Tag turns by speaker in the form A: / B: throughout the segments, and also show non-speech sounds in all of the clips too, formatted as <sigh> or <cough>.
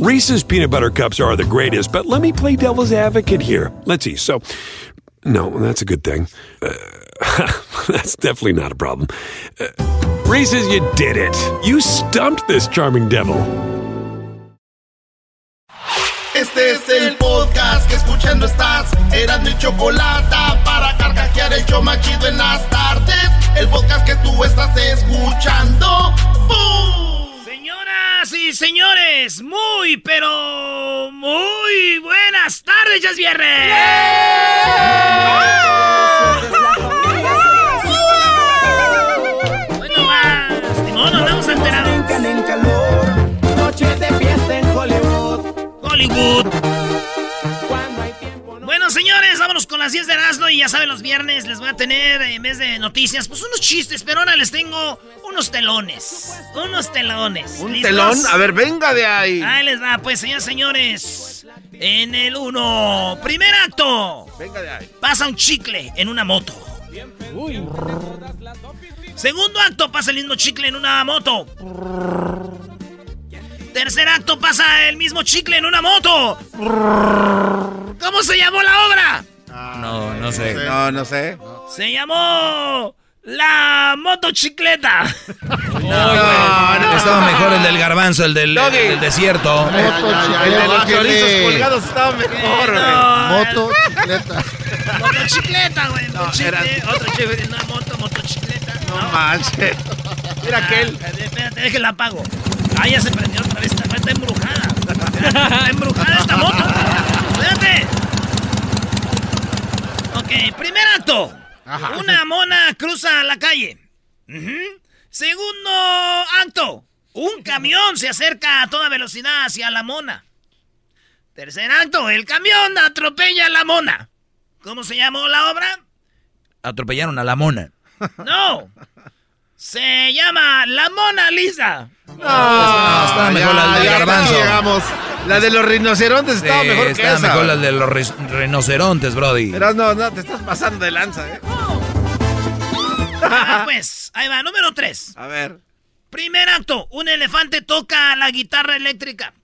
A: Reese's peanut butter cups are the greatest, but let me play devil's advocate here. Let's see. So, no, that's a good thing. Uh, <laughs> that's definitely not a problem. Uh, Reese's, you did it. You stumped this charming devil.
B: Este es el podcast que escuchando estás. Eran mi chocolate para carcajear el en las tardes. El podcast que tú estás escuchando. ¡Bum!
C: Y señores, muy, pero muy buenas tardes, ya es viernes. Bueno, más, ni modo, andamos enterados.
D: en calor, noche de fiesta en Hollywood.
C: Hollywood. Señores, vámonos con las 10 de Erasmo y ya saben, los viernes les voy a tener, en vez de noticias, pues unos chistes, pero ahora les tengo unos telones. Unos telones.
E: ¿Un
C: ¿Listos?
E: telón? A ver, venga de ahí.
C: Ahí les va, pues, señores, señores. En el 1, primer acto.
E: Venga de ahí.
C: Pasa un chicle en una moto. Segundo acto, pasa el mismo chicle en una moto. Tercer acto, pasa el mismo chicle en una moto. ¿Cómo se llamó la obra?
F: No, no sé.
E: No, no sé.
C: Se llamó La Motocicleta.
E: no.
F: Estaba mejor el del garbanzo, el del,
E: Doggy.
F: el del desierto.
E: El de los chorizos colgados estaba mejor, güey.
C: No,
G: Motocicleta.
C: Motocicleta, güey.
E: No,
C: chicle,
E: era-
C: Otro chicle, una moto, motocicleta.
E: No manches. Mira aquel.
C: Ah, Espérate, déjala apago. Ah, ya se prendió otra vez. Está, está embrujada. Está <laughs> embrujada esta moto. Espérate. Ok, primer acto. Una mona cruza la calle. Segundo acto. Un camión se acerca a toda velocidad hacia la mona. Tercer acto. El camión atropella a la mona. ¿Cómo se llamó la obra?
F: Atropellaron a la mona.
C: No. Se llama La Mona Lisa.
E: No,
F: estaba mejor la del garbanzo.
E: llegamos. La de los rinocerontes estaba
F: Sí,
E: mejor que
F: estaba
E: esa.
F: mejor la de los rinocerontes, Brody.
E: Pero no, no, te estás pasando de lanza, ¿eh? <laughs>
C: Ah, pues, ahí va, número 3.
E: A ver.
C: Primer acto, un elefante toca la guitarra eléctrica.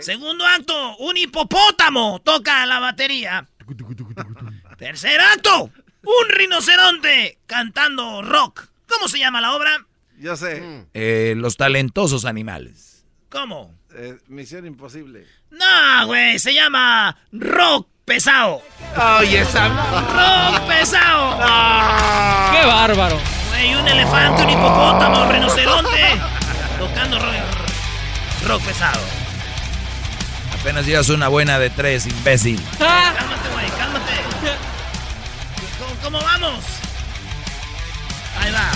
C: Segundo acto, un hipopótamo toca la batería. <laughs> Tercer acto, un rinoceronte cantando rock. ¿Cómo se llama la obra?
E: Yo sé.
F: Eh, los talentosos animales.
C: ¿Cómo?
E: Eh, misión imposible.
C: No, güey, se llama rock pesado.
E: Oye, esa.
C: Rock pesado.
H: ¡Qué bárbaro!
C: Güey, un elefante, un hipopótamo, un rinoceronte tocando rock, rock pesado.
F: Apenas llevas una buena de tres, imbécil.
C: Cálmate, güey, cálmate. ¿Cómo, cómo vamos? Ahí va.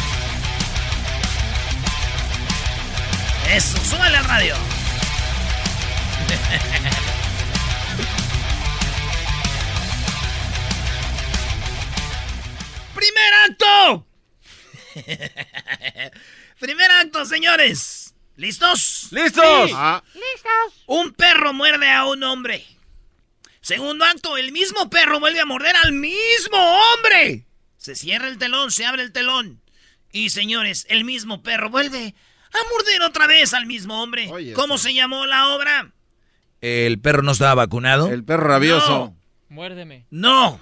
C: Eso, súbale al radio. <laughs> ¡Primer acto! <laughs> Primer acto, señores. ¿Listos?
E: ¡Listos!
G: Ah,
C: Un perro muerde a un hombre. Segundo acto, el mismo perro vuelve a morder al mismo hombre. Se cierra el telón, se abre el telón. Y señores, el mismo perro vuelve a morder otra vez al mismo hombre.
G: Oye,
C: ¿Cómo se llamó la obra?
F: El perro no estaba vacunado.
E: El perro rabioso.
H: Muérdeme.
C: No.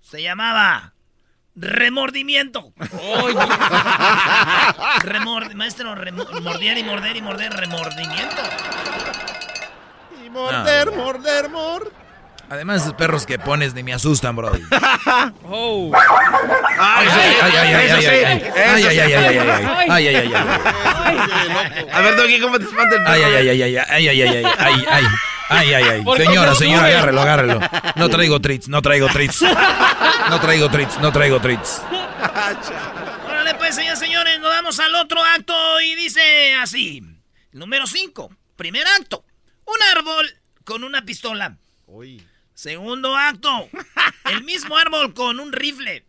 C: Se llamaba remordimiento. Remord- maestro, remo- morder y morder y morder, remordimiento.
E: Y morder, morder, morder.
F: Además, esos perros que pones ni me asustan, Brody.
H: Oh.
E: Ay,
F: Ay, ay, ay, ay, ay, ay, ay, ay, ay, ay, ay, ay, ay, ay, ay, ay.
E: A ver, Doggy, ¿cómo te espanta el perro?
F: Ay, ay, ay, ay, ay, ay, ay, ay, ay, ay, ay, ay, ay, ay.
H: ¿Por qué
F: Señora,
H: no
F: señora, agárrelo, agárrelo. No traigo treats, no traigo treats. No traigo treats, no traigo treats.
C: Órale, pues, señores, señores, nos vamos al otro acto y dice así. Número 5, primer acto. Un árbol con una pistola. Segundo acto, <laughs> el mismo árbol con un rifle.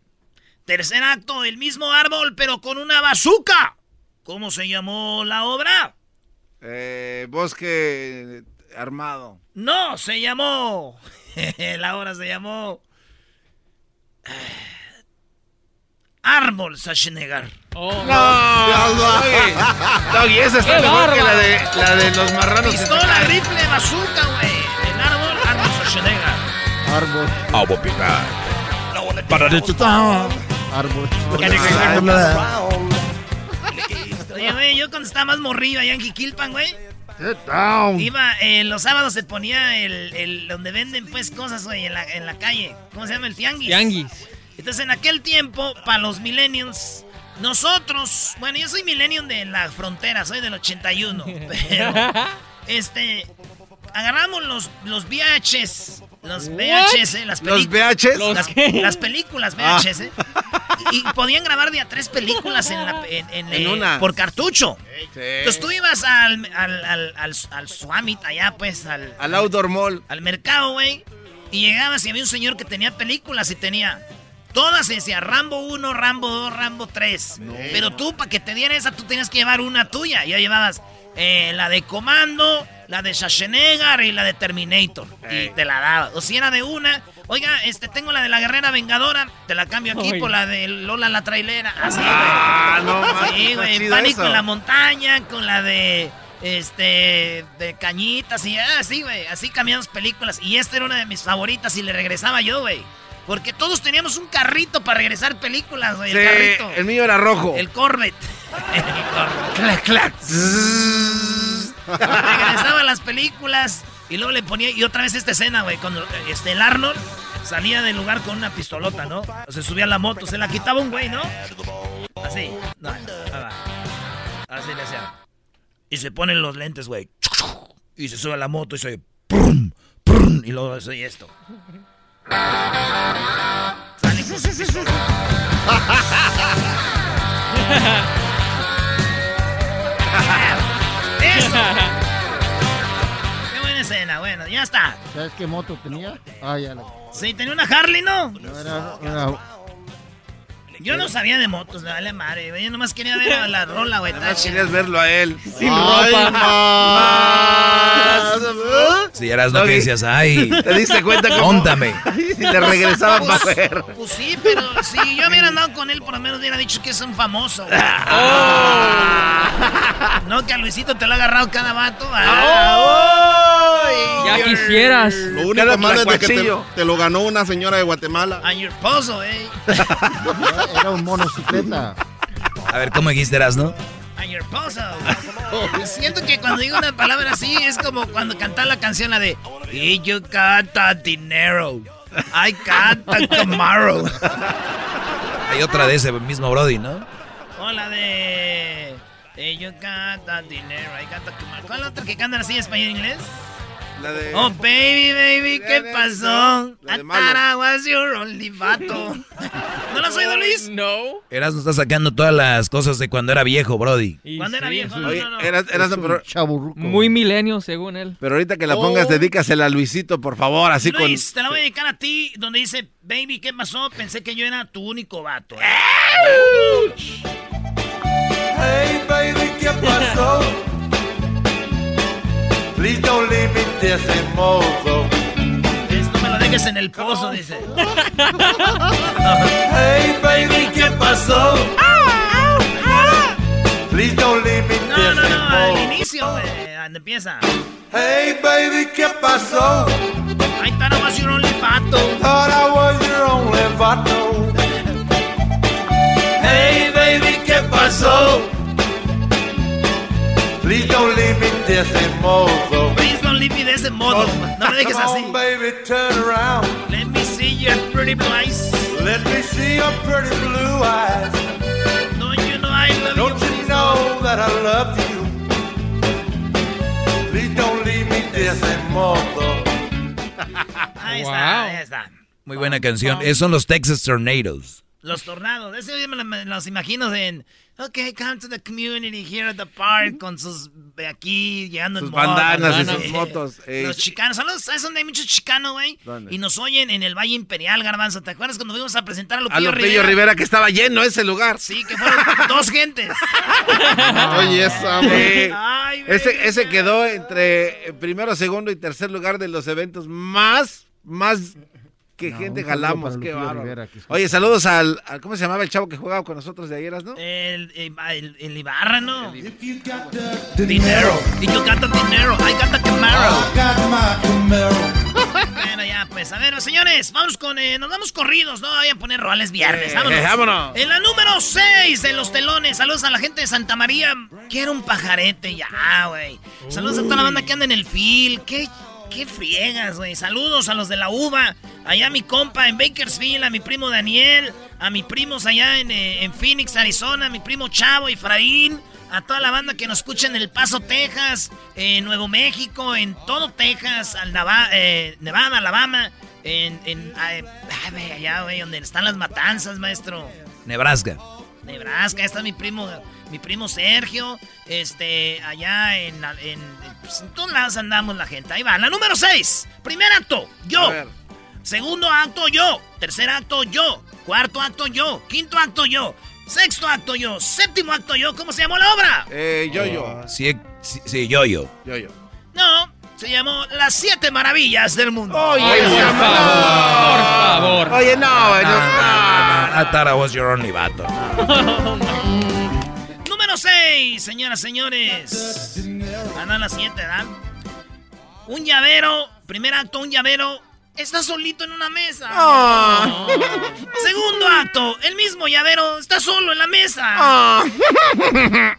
C: Tercer acto, el mismo árbol pero con una bazooka. ¿Cómo se llamó la obra?
E: Eh, bosque armado.
C: No, se llamó. <laughs> la obra se llamó. <sighs> Árbol Sachnegar.
H: Oh,
E: No, Doggy. Doggy, esa está
H: ¡Qué
E: mejor que la de, la de los marranos.
C: Pistola, rifle, bazooka, güey. Árbol,
F: Agua picada. Para
G: árbol.
C: Oye, güey, yo cuando estaba más morrido allá en Jiquilpan, güey.
G: Sit down.
C: Iba, eh, los sábados se ponía el, el- donde venden pues cosas, güey, en la, en la calle. ¿Cómo se llama? El tianguis.
H: Tianguis.
C: Entonces, en aquel tiempo, para los millennials, nosotros, bueno, yo soy millennial de la frontera, soy del 81, <laughs> pero, este, agarramos los, los VHS, los VHS, las
E: ¿Los
C: películas.
E: VHs?
H: Los-
C: Las,
H: ¿Qué?
C: las películas VHS, y, y podían grabar de a tres películas en, la, en, en,
E: En
C: eh,
E: una.
C: por cartucho.
E: Sí.
C: Entonces tú ibas al, al, al, al, al Swamit, allá pues, al,
E: Al Outdoor Mall.
C: al mercado, güey. Y llegabas y había un señor que tenía películas y tenía todas, decía Rambo 1, Rambo 2, Rambo 3. Pero tú, para que te diera esa, tú tenías que llevar una tuya. Ya llevabas eh, la de Comando, la de Schwarzenegger y la de Terminator. Y te la daba. O si era de una, oiga, este, tengo la de la Guerrera Vengadora, te la cambio aquí
H: Ay.
C: por la de Lola la trailera. Así, güey.
E: Ah, no
C: Sí,
E: mames.
C: güey, pánico
E: eso.
C: en la montaña, con la de este de cañitas y así, güey, así cambiamos películas y esta era una de mis favoritas y le regresaba yo, güey. Porque todos teníamos un carrito para regresar películas, güey, el carrito.
E: el mío era rojo.
C: El Corvette. <laughs>
E: Clac, clac.
C: Regresaba las películas y luego le ponía y otra vez esta escena, güey, cuando este el Arnold salía del lugar con una pistolota, ¿no? Se subía a la moto, se la quitaba un güey, ¿no? Así. No. Así le hacía. Y se ponen los lentes, güey. Y se sube a la moto y se oye prum, prum, y luego se oye esto. Sale. <laughs> ¡Eso! <laughs> Qué buena escena, bueno, ya está.
G: ¿Sabes qué moto tenía? Ah, ya la.
C: Sí, tenía una Harley, ¿no?
G: No, era, era-
C: Yo no sabía de motos, me vale madre, güey. Yo nomás quería ver a la <laughs> rola, güey.
E: Nada más querías verlo a él. Sin
G: Ay,
E: ropa.
G: más.
F: Si eras lo que decías, ay, <laughs>
E: ¿Te diste cuenta cómo?
F: Póntame. <laughs>
E: Y le regresaba para
C: Pues,
E: ver.
C: pues sí, pero si yo hubiera andado con él, por lo menos hubiera dicho que es un famoso. güey. No, que a Luisito te lo ha agarrado cada vato. Ah,
H: Ya quisieras.
I: Lo único malo es de que te, te lo ganó una señora de Guatemala.
C: A your pozo, eh. <laughs>
G: era un monocicleta.
F: A ver, ¿cómo dijiste, no?
C: A your pozo. <laughs> Siento que cuando digo una palabra así es como cuando cantar la canción la de Y you got that dinero. I the Camaro. <laughs>
F: Hay otra de ese mismo Brody, ¿no?
C: O la de got that dinero. Got the Camaro. ¿Cuál otra que cantan así en español e inglés?
E: La de...
C: Oh, baby, baby, ¿qué pasó?
E: La
C: thought I was your only vato. ¿No lo has oído, Luis?
H: No.
F: Eras no está sacando todas las cosas de cuando era viejo, Brody.
H: Y
C: ¿Cuándo era viejo?
E: Oye,
C: no, no.
E: eras, eras- pero,
G: chaburruco.
H: Muy milenio, según él.
E: pero ahorita que la pongas, dedícasela a Luisito, por favor, así con...
C: Luis, te la voy a dedicar a ti, donde dice, baby, ¿qué pasó? Pensé que yo era tu único vato. ¿eh?
D: Hey baby, ¿qué pasó? <laughs> Please don't leave me this mozo.
C: Esto me lo dejes en el pozo, dice. <laughs>
D: Hey baby, ¿qué pasó? Please don't leave me
C: No,
D: this
C: no, no, al
D: mozo.
C: inicio, güey, donde empieza.
D: Hey baby, ¿qué pasó?
C: I thought I was your only vato.
D: Thought I was your only vato. Hey baby, ¿qué pasó? Please don't me this mozo.
C: Please don't leave me de ese modo. No me dejes así.
D: on, baby, turn around.
C: Let me see your pretty blue eyes.
D: Let me see your pretty blue eyes.
C: Don't you know I love
D: Don't
C: you?
D: you know that I love you? Please don't leave me this mozo. <laughs>
C: Ahí
H: Wow.
C: está, ahí está.
F: Muy buena canción. Esos son los Texas Tornadoes.
C: Los tornados. Ese día me, lo- me los imagino en. Ok, come to the community here at the park con sus. Aquí llegando
E: Sus
C: en
E: bandanas y sus motos. eh,
C: Los chicanos, ¿sabes ¿sabes dónde hay muchos chicanos, güey? Y nos oyen en el Valle Imperial, Garbanzo. ¿Te acuerdas cuando fuimos a presentar a Lupillo,
E: a Lupillo
C: Rivera?
E: Rivera. que estaba lleno ese lugar.
C: Sí, que fueron dos gentes. <laughs>
I: Oye, esa.
C: Ay, güey.
E: ese, ese quedó entre eh, primero, segundo y tercer lugar de los eventos más, más que
G: No,
E: gente jalamos. Qué bárbaro.
G: Rivera, que escucha.
E: Oye, saludos al, al- ¿cómo se llamaba el chavo que jugaba con nosotros de ayer, no?
C: El, el, el- el Ibarra, ¿no? Dinero. Y yo canto dinero. I got the Camaro. Bueno, ya, pues, a ver, señores, vamos con. eh, nos vamos corridos, ¿no? Voy a poner roles viernes.
E: Eh,
C: Vámonos.
E: vámonos.
C: En la número 6 de los telones. Saludos a la gente de Santa María. Quiero un pajarete ya, güey. Saludos a toda la banda que anda en el fil. Qué, qué friegas, güey. Saludos a los de la uva. Allá a mi compa en Bakersfield, a mi primo Daniel, a mis primos allá en, eh, en Phoenix, Arizona, a mi primo Chavo, Efraín, a toda la banda que nos escucha en El Paso, Texas, en Nuevo México, en todo Texas, al eh, Nevada, Alabama, en, en allá, güey, donde están las matanzas, maestro.
F: Nebraska.
C: Nebraska, está mi primo, mi primo Sergio, este, allá en, en, pues, en todos lados andamos la gente. Ahí va, la número 6, primer acto, yo. Segundo acto, yo. Tercer acto, yo. Cuarto acto, yo. Quinto acto, yo. Sexto acto, yo. Séptimo acto, yo. ¿Cómo se llamó la obra?
E: Eh, yo, yo.
F: Sí, sí, sí, yo, yo.
E: Yo, yo.
C: No, se llamó Las Siete Maravillas del Mundo.
E: Oye,
H: Ay, por
E: no.
H: favor, por favor.
E: Oye, no, güey, no.
F: I thought I was your only vato. <laughs>
C: Número 6, señoras, señores. Andan las 7, ¿verdad? Un llavero, primer acto, un llavero. Está solito en una mesa.
E: Ah.
C: Segundo acto, el mismo llavero está solo en la mesa.
E: Ah.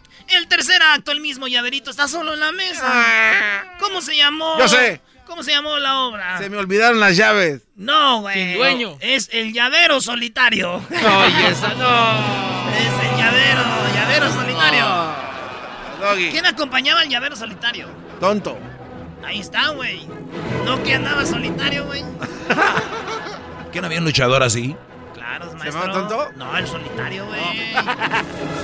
E: <laughs>
C: El tercer acto, el mismo llaverito está solo en la mesa. ¿Cómo se llamó?
E: Yo sé.
C: ¿Cómo se llamó la obra?
E: Se me olvidaron las llaves.
C: No, güey.
H: Sin dueño.
C: Es el llavero solitario.
E: Oye, esa no.
C: Es el llavero, llavero solitario.
E: Doggy.
C: ¿Quién acompañaba al llavero solitario?
E: Tonto.
C: Ahí está, güey. No que andaba solitario, güey. <laughs>
F: ¿Qué no había un luchador así?
C: Claro,
E: ¿Se
C: maestro.
E: llama tonto?
C: No, el solitario, güey.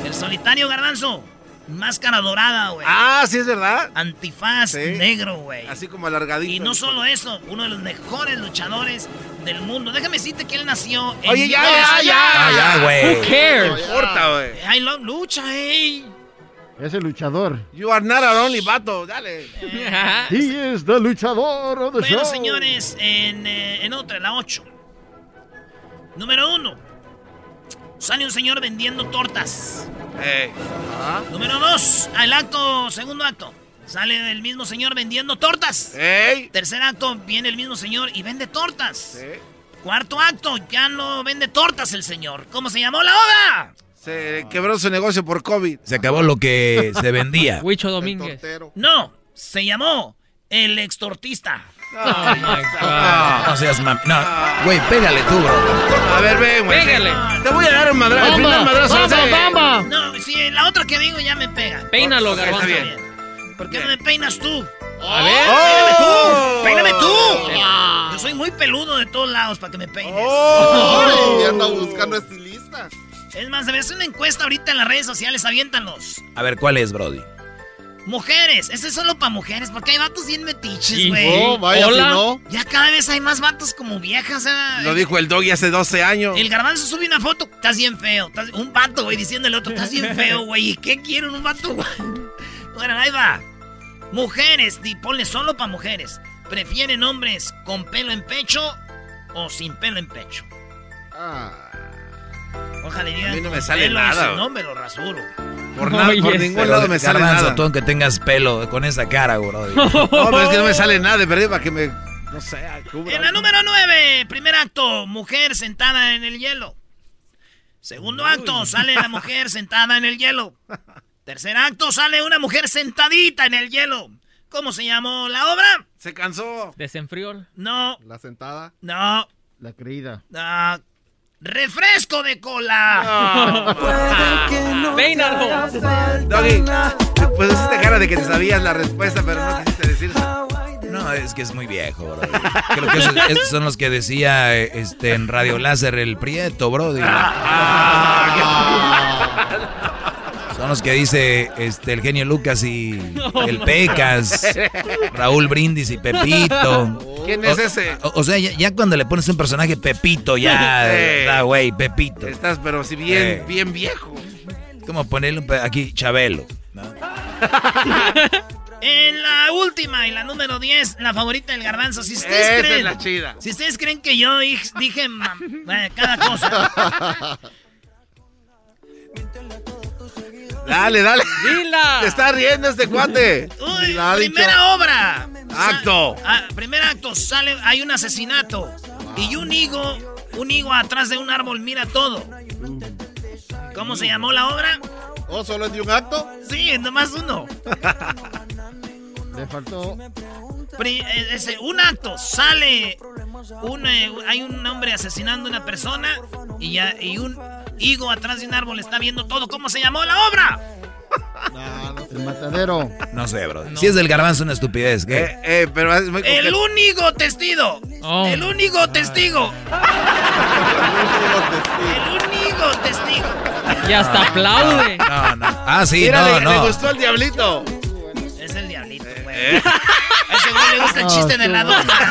C: El solitario, garbanzo. Máscara dorada, güey.
E: Ah, sí, es verdad.
C: Antifaz
E: Sí.
C: negro, güey.
E: Así como alargadito.
C: Y no solo eso, uno de los mejores luchadores del mundo. Déjame decirte que él nació en
E: Oye, ya, ya, ya.
F: Ah, ya, güey.
H: Who cares?
E: No importa, güey.
C: I love lucha, ey.
G: Es el luchador.
E: You are not a only vato. Dale. <laughs>
G: He is the luchador of the
C: Bueno,
G: show.
C: señores, en, eh, en otra, la 8. Número 1. Sale un señor vendiendo tortas.
E: Ey.
C: Número 2. Al acto, segundo acto. Sale el mismo señor vendiendo tortas. Tercer acto, viene el mismo señor y vende tortas. Cuarto acto, ya no vende tortas el señor. ¿Cómo se llamó la obra?
E: Se quebró su negocio por COVID.
F: Se acabó lo que se vendía. <laughs>
H: Huicho Domínguez.
C: No, se llamó El Extortista.
H: Oh my God.
F: No seas mam... No, güey, pégale tú, bro.
E: A ver, ven, güey.
H: Pégale.
E: Te voy a dar un madrazo. El primer
H: Bamba,
E: madrazo.
H: bamba,
E: sí.
H: bamba.
C: No, si la otra que digo ya me pega.
H: Peínalo,
E: Ok, está
H: garbanzo.
E: bien.
C: ¿Por qué no me peinas tú?
H: A ver.
C: ¡Peíname
E: ¡Oh!
C: tú! ¡Peíname tú! Yo soy muy peludo de todos lados para que me peines.
E: ¡Oh!
I: Ay, anda buscando estilistas.
C: Es más, debe hacer una encuesta ahorita en las redes sociales, aviéntanos.
F: A ver, ¿cuál es, Brody?
C: Mujeres, este es solo para mujeres, porque hay vatos bien metiches, güey.
I: Oh, vaya,
H: Hola.
I: si no.
C: Ya cada vez hay más vatos como viejas, ¿eh?
E: Lo dijo el doggy hace 12 años.
C: El garbanzo sube una foto, estás bien feo. estás- Un vato, güey, diciéndole al otro, estás bien <laughs> feo, güey. ¿Y qué quieren un vato, güey? Bueno, ahí va. Mujeres, di, ponle solo para mujeres. ¿Prefieren hombres con pelo en pecho o sin pelo en pecho?
I: Ah,
C: Ojalá digan
E: A mí no me sale nada, güey.
C: hombre lo rasuro.
E: Por, nada, por
H: Oye,
E: ningún
F: Pero,
E: lado me sale nada.
F: tú aunque tengas pelo con esa cara, Brody. <laughs>
E: No, pero es que no me sale nada de perdido para que me. No sé, cubra.
C: En la número 9, primer acto, mujer sentada en el hielo. Segundo acto, sale la mujer sentada en el hielo. Tercer acto, sale una mujer sentadita en el hielo. ¿Cómo se llamó la obra?
E: Se cansó.
H: Desenfrió.
C: No,
I: la sentada.
C: no,
G: La creída.
C: no. Refresco de cola.
H: Peínalo.
E: Doggy, pues hiciste cara de que te sabías la respuesta, pero no quisiste decirse.
F: No, es que es muy viejo, bro. Creo que esos, esos son los que decía este, en Radio Láser el Prieto, bro. Son los que dice este, el genio Lucas y <laughs> el Pecas, Raúl Brindis y Pepito.
E: ¿Quién es ese?
F: O, o sea, ya, ya cuando le pones un personaje Pepito, ya, <laughs>
E: Eh.
F: güey, Pepito.
E: Estás, pero si bien,
F: Eh.
E: bien viejo.
F: Como ponerle aquí Chabelo. <laughs>
C: En la última y la número 10, la favorita del garbanzo. Si ustedes
E: Esa
C: creen.
E: es la chida.
C: Si ustedes creen que yo dije, mam- cada cosa.
E: Dale, dale.
H: ¡Dila!
E: Te está riendo este cuate.
C: Uy,
E: La ha dicho.
C: primera obra.
E: Acto.
C: Ah, primer acto, sale, hay un asesinato. Y un higo, un higo atrás de un árbol mira todo. ¿Cómo se llamó la obra?
I: ¿O solo es de un acto?
C: Sí, nomás uno.
G: Le faltó.
C: Pri- eh, ese, un acto, sale un, eh, hay un hombre asesinando a una persona y, ya, y un higo atrás de un árbol está viendo todo. ¿Cómo se llamó la obra?
G: El matadero.
F: No sé, bro. Si es del garbanzo, una estupidez. ¿qué?
E: Eh, eh, pero es muy
C: El único testigo.
H: Oh.
C: El único <laughs> testigo. El único testigo.
H: Y hasta aplaude.
F: No, no. Ah, sí,
E: Mira,
F: no,
E: le, le
F: no.
E: gustó el diablito.
C: Es el diablito, güey. A ese güey le gusta el chiste de la dona.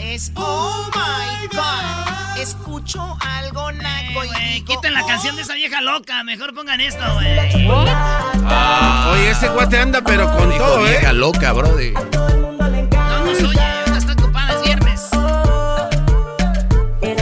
J: es Oh my God. Escucho algo naco y digo,
C: quiten la
J: "Oh".
C: canción de esa vieja loca. Mejor pongan esto, güey.
E: Oye, este cuate anda, pero con
F: Dijo
E: todo, ¿eh?
F: vieja loca, bro. de-
C: No nos oye, ahorita está ocupada, es viernes.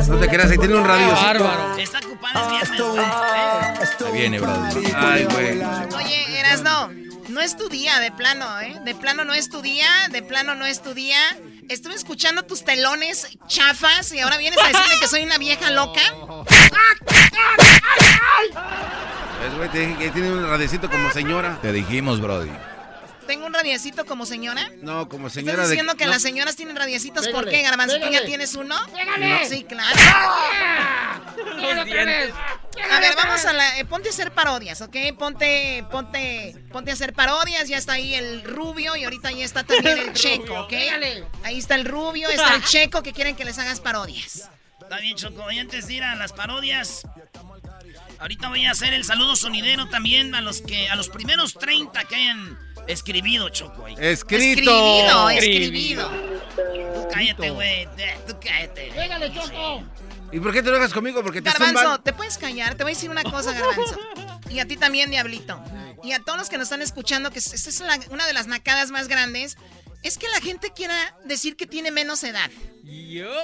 E: No te creas, ahí tiene un radio.
H: Bárbaro.
C: Está ocupada, es viernes, güey. Eh.
F: Ahí viene, bro.
E: Ay, güey.
J: Oye, Erasno, no es tu día, de plano, ¿eh? De plano no es tu día, de plano no es tu día. Estuve escuchando tus telones chafas y ahora vienes a decirme que soy una vieja loca.
E: Es, güey, que tiene un radiecito como señora.
F: Te dijimos, Brody.
J: ¿Tengo un radiecito como señora?
E: No, como
J: ¿Estás
E: señora de.
J: diciendo que
E: no.
J: las señoras tienen radiecitos? ¿Por
G: Pégale,
J: qué, Garbanzo? ¿Tú ya tienes uno?
G: Pégale.
J: Sí, claro. <laughs>
H: Los dientes.
J: A ver, vamos a la... eh, ponte a hacer parodias, ¿ok? Ponte, ponte, ponte a hacer parodias. Ya está ahí el rubio y ahorita ya está también el <laughs> checo, ¿ok? Ahí está el rubio, está el <laughs> checo que quieren que les hagas parodias.
C: Está bien, Choco. Y antes de ir a las parodias, ahorita voy a hacer el saludo sonidero también a los que a los primeros 30 que hayan escribido, Choco. ahí.
E: Escrito.
J: Escribido, escribido.
C: Tú cállate, güey. Eh, Tú cállate.
G: ¡Pégale, Choco!
E: ¿Y por qué te lo hagas conmigo? Porque te
J: Garbanzo,
E: zumban.
J: ¿te puedes callar? Te voy a decir una cosa, Garbanzo. Y a ti también, Diablito. Y a todos los que nos están escuchando, que esta es la- una de las nacadas más grandes, es que la gente quiera decir que tiene menos edad.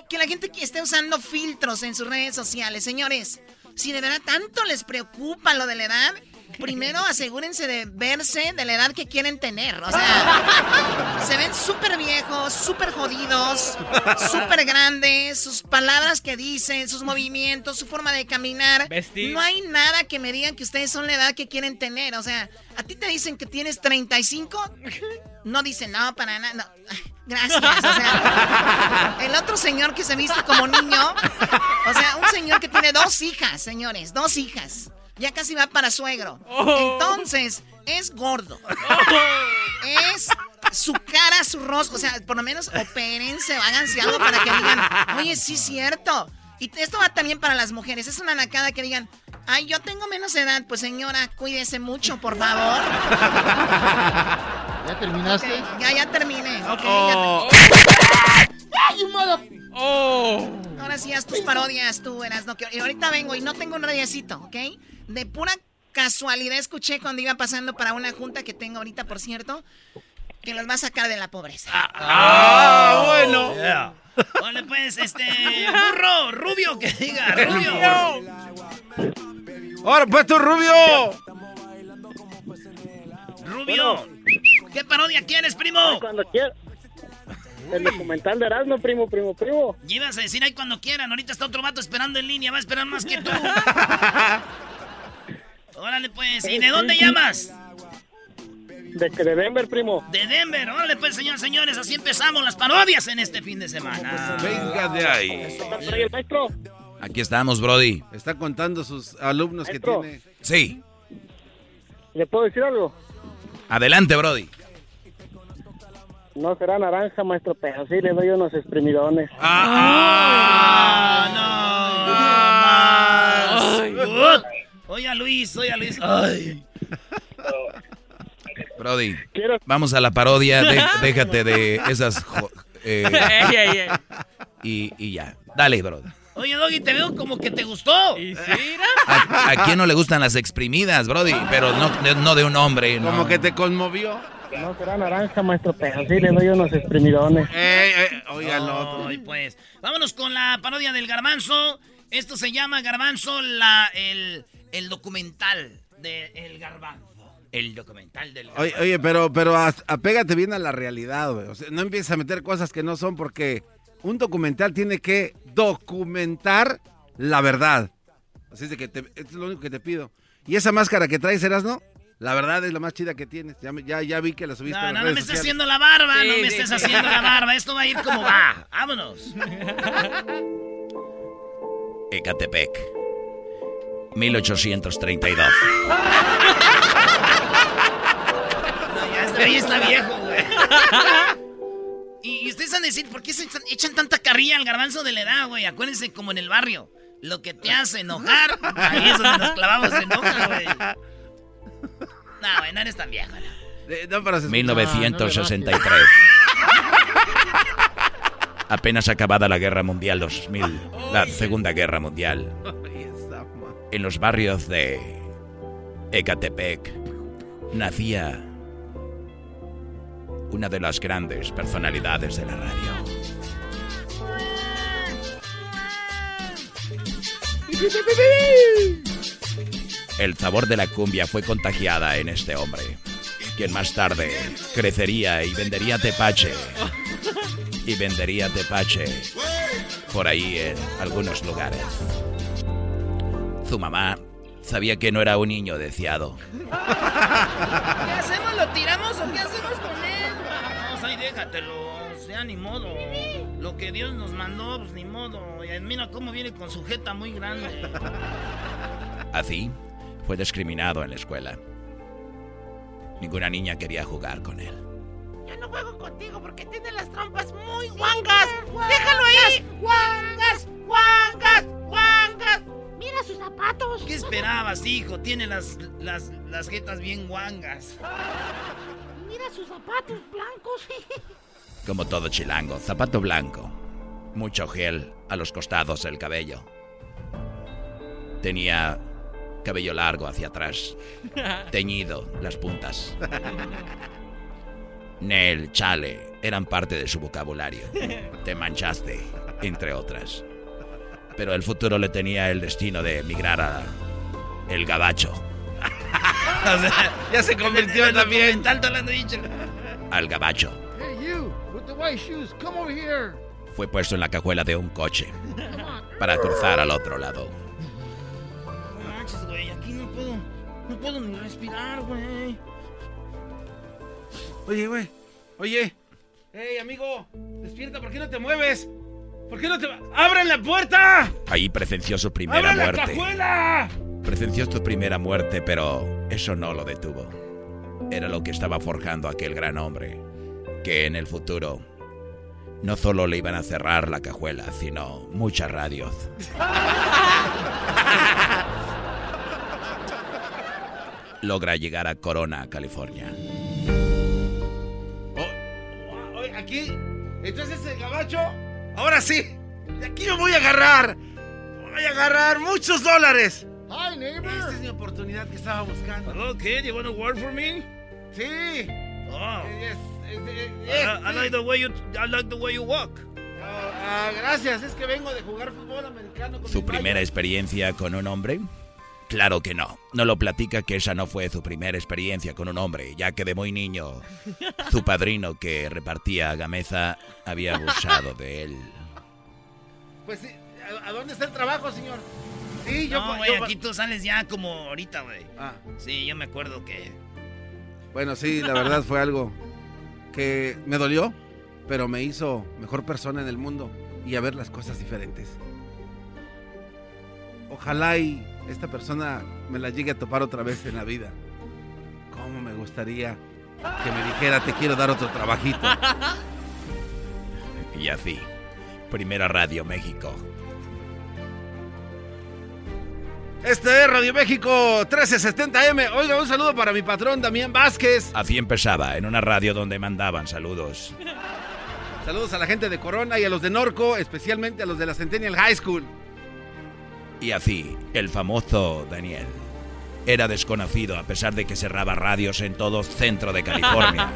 J: Que la gente que esté usando filtros en sus redes sociales. Señores, si de verdad tanto les preocupa lo de la edad, primero asegúrense de verse de la edad que quieren tener. O sea, <laughs> se ven súper viejos, súper jodidos, súper grandes, sus palabras que dicen, sus movimientos, su forma de caminar.
H: Vestir.
J: No hay nada que me digan que ustedes son la edad que quieren tener. O sea, a ti te dicen que tienes 35, no dicen, no, para nada. no. <laughs> Gracias. O sea, el otro señor que se viste como niño, o sea, un señor que tiene dos hijas, señores, dos hijas. Ya casi va para suegro. Entonces, es gordo. <laughs> Es su cara, su rostro. O sea, por lo menos opérense, háganse algo para que digan, oye, sí es cierto. Y esto va también para las mujeres. Es una nacada que digan, ay, yo tengo menos edad. Pues señora, cuídese mucho, por favor.
G: ¿Ya terminaste?
J: Ok, ya, ya terminé. Ok, ya
E: Oh,
H: Oh.
J: Ahora sí haz tus parodias, tú eras no que y ahorita vengo y no tengo un radiacito, ¿ok? De pura casualidad escuché cuando iba pasando para una junta que tengo ahorita, por cierto, que los va a sacar de la pobreza.
E: ah, bueno.
C: Yeah. Vale, pues, este. Burro, rubio, que diga, rubio.
E: Ahora, pues tú, Rubio.
C: Rubio. ¿Qué parodia quieres, primo?
K: Cuando quiera. El documental de Erasmo, primo, primo, primo.
C: Y ibas a decir ahí cuando quieran. Ahorita está otro vato esperando en línea. Va a esperar más que tú. <laughs> Órale, pues. ¿Y de dónde llamas?
K: De, de Denver, primo.
C: De Denver. Órale, pues, señores, señores. Así empezamos las parodias en este fin de semana.
E: Venga de ahí.
F: Aquí estamos, Brody.
E: Está contando sus alumnos que tiene.
F: Sí.
K: ¿Le puedo decir algo?
F: Adelante, Brody.
K: No será naranja, maestro, pero sí le doy unos exprimidones.
C: ¡Ah! ¡No! ¡Más! Oye, a Luis, oye, a Luis. Ay.
F: Brody. Vamos a la parodia. de- <laughs> déjate de esas. jo- eh, <laughs>
H: Ey, ey, ey.
F: y, y ya. Dale, Brody.
C: Oye, Doggy, te veo como que te gustó.
H: ¿Y sí,
F: ¿A, a quién no le gustan las exprimidas, Brody? Pero no, de- no de un hombre. no.
E: Como que te conmovió.
K: No será naranja, maestro, pero sí le doy unos exprimidones.
E: El otro.
C: Ay, pues. Vámonos con la parodia del Garbanzo. Esto se llama Garbanzo, la, el, el documental de El Garbanzo. El documental del Garbanzo.
E: Oye, oye, pero, pero apégate bien a la realidad, güey. O sea, no empieces a meter cosas que no son porque un documental tiene que documentar la verdad. Así es de que te, es lo único que te pido. Y esa máscara que traes, ¿eras no? La verdad es la más chida que tienes. Ya, me- ya, ya vi que la subiste a
C: No,
E: las
C: no, no
E: redes
C: me estés haciendo la barba, no
H: Sí,
C: me
H: sí,
C: estés
H: sí.
C: haciendo la barba. Esto va a ir como va. <laughs> Vámonos.
F: Ecatepec. 1832.
C: No, ya este güey está viejo, güey. Y, y ustedes van a decir, ¿por qué se echan, echan tanta carrilla al garbanzo de la edad, güey? Acuérdense como en el barrio. Lo que te hace enojar, ahí es donde nos clavamos en hoja, güey. No, güey, no eres tan viejo. no.
E: Eh, no, pero se escucha-
F: 1963. Apenas acabada la Guerra Mundial 2000, la Segunda Guerra Mundial. En los barrios de Ecatepec nacía una de las grandes personalidades de la radio. El sabor de la cumbia fue contagiada en este hombre, quien más tarde crecería y vendería tepache. Y vendería tepache por ahí en algunos lugares. Su mamá sabía que no era un niño deseado.
C: ¿Qué hacemos? ¿Lo tiramos o qué hacemos con él? No, ahí déjatelo. Sea, ni modo. Lo que Dios nos mandó, pues ni modo. Y mira cómo viene con su jeta muy grande.
F: Así, fue discriminado en la escuela. Ninguna niña quería jugar con él.
D: Yo no juego contigo porque tiene las trompas muy guangas. ¡Déjalo ahí! ¡Guangas! ¡Guangas! ¡Guangas! Mira sus zapatos.
C: ¿Qué esperabas, hijo? Tiene las, las, las jetas bien guangas.
D: Mira sus zapatos blancos. <laughs>
F: Como todo chilango, zapato blanco, mucho gel a los costados del cabello. Tenía cabello largo hacia atrás, <laughs> teñido las puntas. Nel, chale, eran parte de su vocabulario. <laughs> Te manchaste, entre otras. Pero el futuro le tenía el destino de emigrar a el gabacho, <laughs>
C: O sea,
E: Ya se convirtió
C: en
E: también.
C: Tanto le han dicho.
F: al gabacho.
G: Hey, you, with the white shoes, come over here.
F: Fue puesto en la cajuela de un coche para cruzar al otro lado.
C: No manches, güey. Aquí no puedo. No puedo ni respirar, güey.
E: Oye, güey. Oye. Hey, amigo. Despierta, ¿por qué no te mueves? ¿Por qué no te... ¡Abran la puerta!
F: Ahí presenció su primera
E: ¡Abran la
F: muerte.
E: cajuela!
F: Presenció su primera muerte, pero eso no lo detuvo. Era lo que estaba forjando aquel gran hombre, que en el futuro no solo le iban a cerrar la cajuela, sino muchas radios. <laughs> Logra llegar a Corona, California.
E: Oh, oye, aquí. Entonces el gabacho. Ahora sí. De aquí me voy a agarrar. Voy a agarrar muchos dólares.
G: Hi, neighbor.
E: Esta es mi oportunidad que estaba buscando.
C: Okay, you wanna work for me?
E: Sí.
C: Oh.
E: Yes, eh,
C: I,
E: yes,
C: I like the way you I like the way you walk.
E: Ah, gracias, es que vengo de jugar fútbol americano con
F: ¿Su primera experiencia con un hombre? Claro que no. No lo platica que esa no fue su primera experiencia con un hombre, ya que de muy niño su padrino que repartía gameza había abusado de él.
E: Pues sí, ¿a, a dónde está el trabajo, señor? Sí, yo...
C: No,
E: yo-
C: güey, aquí tú sales ya como ahorita, güey.
E: Ah.
C: Sí, yo me acuerdo que...
E: Bueno, sí, la verdad fue algo que me dolió, pero me hizo mejor persona en el mundo y a ver las cosas diferentes. Ojalá y esta persona me la llegue a topar otra vez en la vida. ¿Cómo me gustaría que me dijera te quiero dar otro trabajito? <laughs>
F: Y así, Primera Radio México.
E: Este es Radio México 1370M. Oiga, un saludo para mi patrón Damián Vázquez.
F: Así empezaba, en una radio donde mandaban saludos.
E: Saludos a la gente de Corona y a los de Norco, especialmente a los de la Centennial High School.
F: Y así, el famoso Daniel era desconocido a pesar de que cerraba radios en todo centro de California,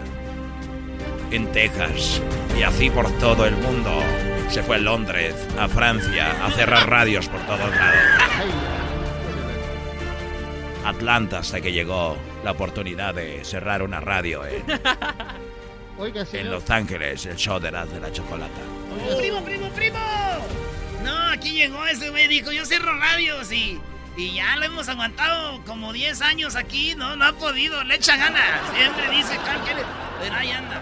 F: <laughs> en Texas y así por todo el mundo. Se fue a Londres, a Francia, a cerrar radios por todos lados. Atlanta hasta que llegó la oportunidad de cerrar una radio en, <laughs>
G: Oiga,
F: en
G: señor.
F: Los Ángeles, el show de las de la chocolata.
C: ¡Primo, primo, primo! No, aquí llegó ese güey, dijo, yo cierro radios y... Y ya lo hemos aguantado como 10 años aquí, no, no ha podido, le echa ganas. Siempre dice, pero ahí anda.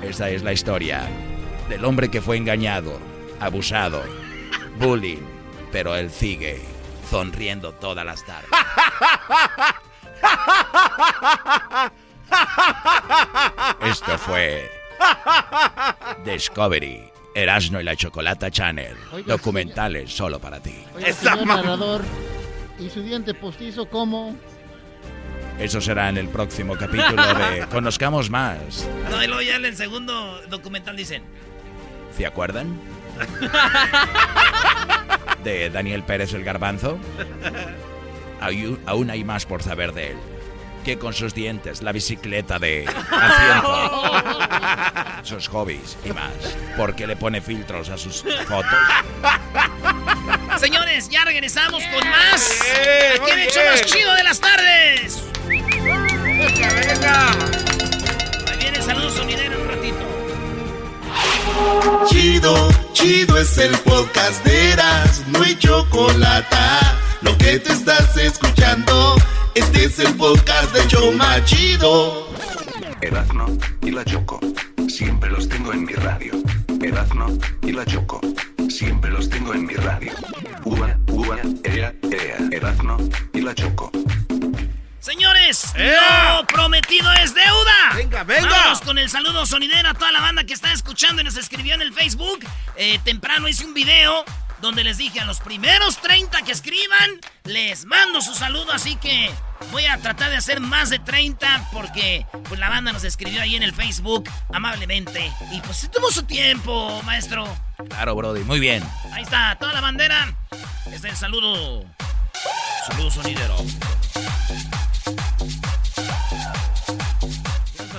F: Esta es la historia del hombre que fue engañado, abusado, bullying, pero él sigue sonriendo todas las tardes. <laughs> Esto fue Discovery, Erasmo y la Chocolata Channel,
G: Oiga,
F: documentales solo para ti.
G: Oiga, señor narrador, ¿y su diente postizo cómo?
F: Eso será en el próximo capítulo de <laughs> Conozcamos Más.
C: No, y luego ya en el segundo documental dicen,
F: ¿Se acuerdan? <laughs> De Daniel Pérez el Garbanzo. <laughs> Aún hay más por saber de él. Que con sus dientes, la bicicleta de asiento, <laughs> sus hobbies y más. Porque le pone filtros a sus fotos.
C: Señores, ya regresamos con más.
E: Bien,
C: Aquí en show más chido de las tardes.
E: ¡Venga, venga!
C: Ahí viene el saludo sonidero un ratito.
B: Chido, chido es el podcast de Eras, no hay chocolate. Lo que te estás escuchando, este es el podcast de Choma Chido.
L: Erazno y la Choco. Siempre los tengo en mi radio. Erazno y la Choco. Siempre los tengo en mi radio. Ua, ua, ea, ea. Erazno y la Choco.
C: Señores,
E: ¡Ea!
C: lo prometido es deuda.
E: Venga, venga.
C: Vamos con el saludo sonidero a toda la banda que está escuchando y nos escribió en el Facebook. Eh, temprano hice un video donde les dije a los primeros 30 que escriban, les mando su saludo, así que voy a tratar de hacer más de 30 porque pues la banda nos escribió ahí en el Facebook amablemente. Y pues se tomó su tiempo, maestro.
F: Claro, Brody, muy bien.
C: Ahí está, toda la bandera. Este es el saludo. Saludo sonidero.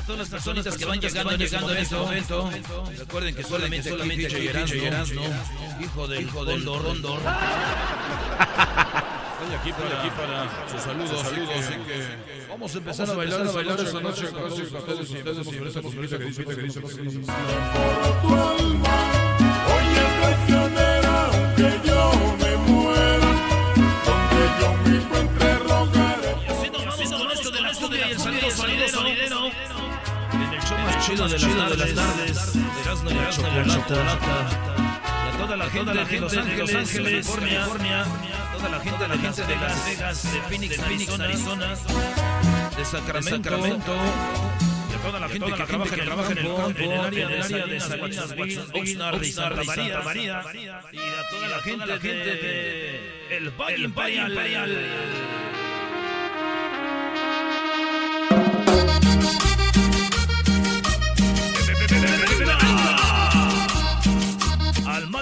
M: Todas las personitas que van llegando, llegando en este momento. Recuerden que solamente, solamente aquí hijo del hijo del Rondor. Estoy aquí para, aquí para sus saludos, saludos, así que vamos a empezar a bailar, a bailar esta noche con todos ustedes y empezamos con esta musiquita que dice, que dice, que dice. Chido de las tardes, Erasmo y la. Y a toda la gente de Los Ángeles, California, toda la gente, la gente de Las Vegas, de Phoenix, Arizona, de Sacramento, y a toda la gente que trabaja, que trabaja en el campo, en el área, en el área de Salinas, Oxnard y Santa María, y a toda la gente, la gente de el Valle Imperial.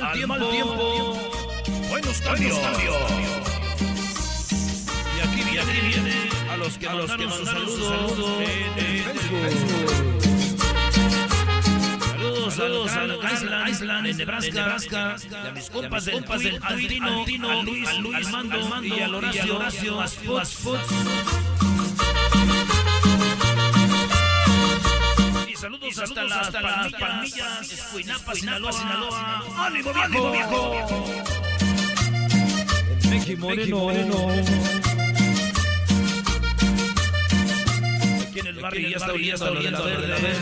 M: Al mal tiempo, buenos cambios. Y aquí viene, aquí viene a los que mandaron sus saludos en el Facebook. Saludos, saludos a Island, Island, en Nebraska, y a mis compas del, compas del Altino, a Luis, a Luis, Mando, y a Horacio, Horacio, Y saludos, hasta, las Palmillas, Escuinapa, Sinaloa, Sinaloa. ¡Ánimo, viejo! viejo! Mickey Moreno. Aquí en el barrio ya está oliendo, está oliendo verde, verde.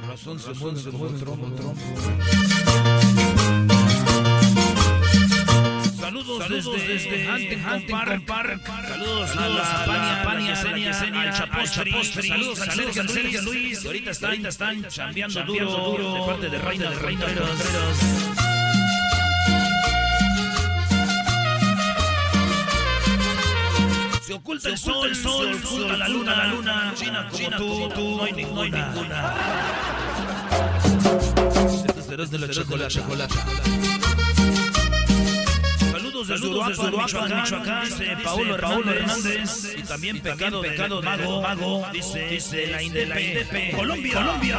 M: Corazón se mueve, se mueve, trompo, trompo. Saludos, desde, desde Huntington Park. Saludos, a la Pania, Pania, Senia, Senia, al Chapostri. Saludos al Sergio, Sergio Luis. Ahorita están, están chambeando duro, de parte de Reina de Reina Se oculta el sol, el sol, se oculta la luna, la luna. China, China, tú, tú, no hay ninguna. Estas serás de la chocolate. Saludos desde Uruapan, Michoacán, dice Paulo, Hernández. Y también pecado, pecado, mago, mago, dice, dice la Indepe, Colombia, Colombia.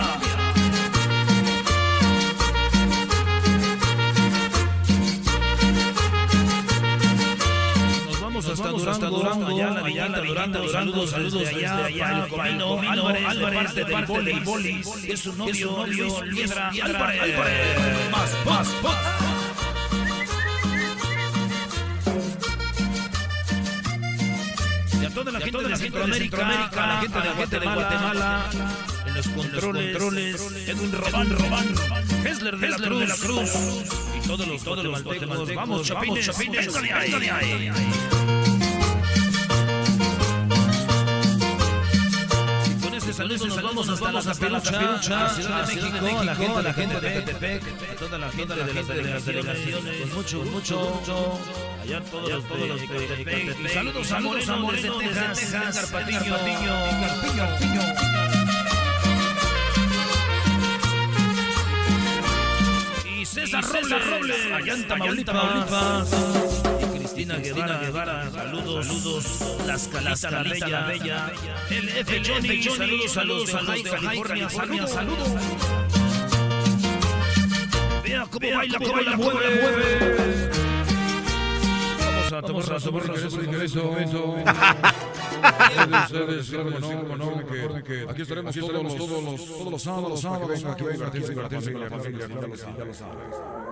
M: Nos vamos hasta Durango, Durango, allá la Villita, Durango, saludos, saludos desde allá, el Comino, Álvarez, Álvarez, de parte del Boli, es su novio, novio, Liestra, Álvarez. Más, más, más. Y a toda la gente de Centroamérica, a la gente de Guatemala, en los controles, Edwin Robán, Robán, Hessler de la Cruz, de la Cruz y todos los todos los guatemaltecos. Vamos, chapines, chapines, véngale ahí. Y con este saludo nos vamos hasta la Capirucha, a Ciudad de México, a la gente, a la gente de Catepec, a toda la gente de las delegaciones, con mucho, mucho, allá todos los de saludos, saludos, amores de Texas, Edgar Patiño, Edgar Patiño. Y César Robles, allá en Tamaulipas. Cristina Guevara, Guevara, saludos, saludos, las Calita, la Bella, la Bella, el F. Johnny, saludos, saludos, saludos de California, California, saludos. Vea cómo baila, cómo la mueve. Vamos a tomar, a tomar,
N: Aquí estaremos todos los, todos los, todos los sábados, sábados, aquí a divertirse, divertirse con la familia, ya lo sabes, ya lo sabes.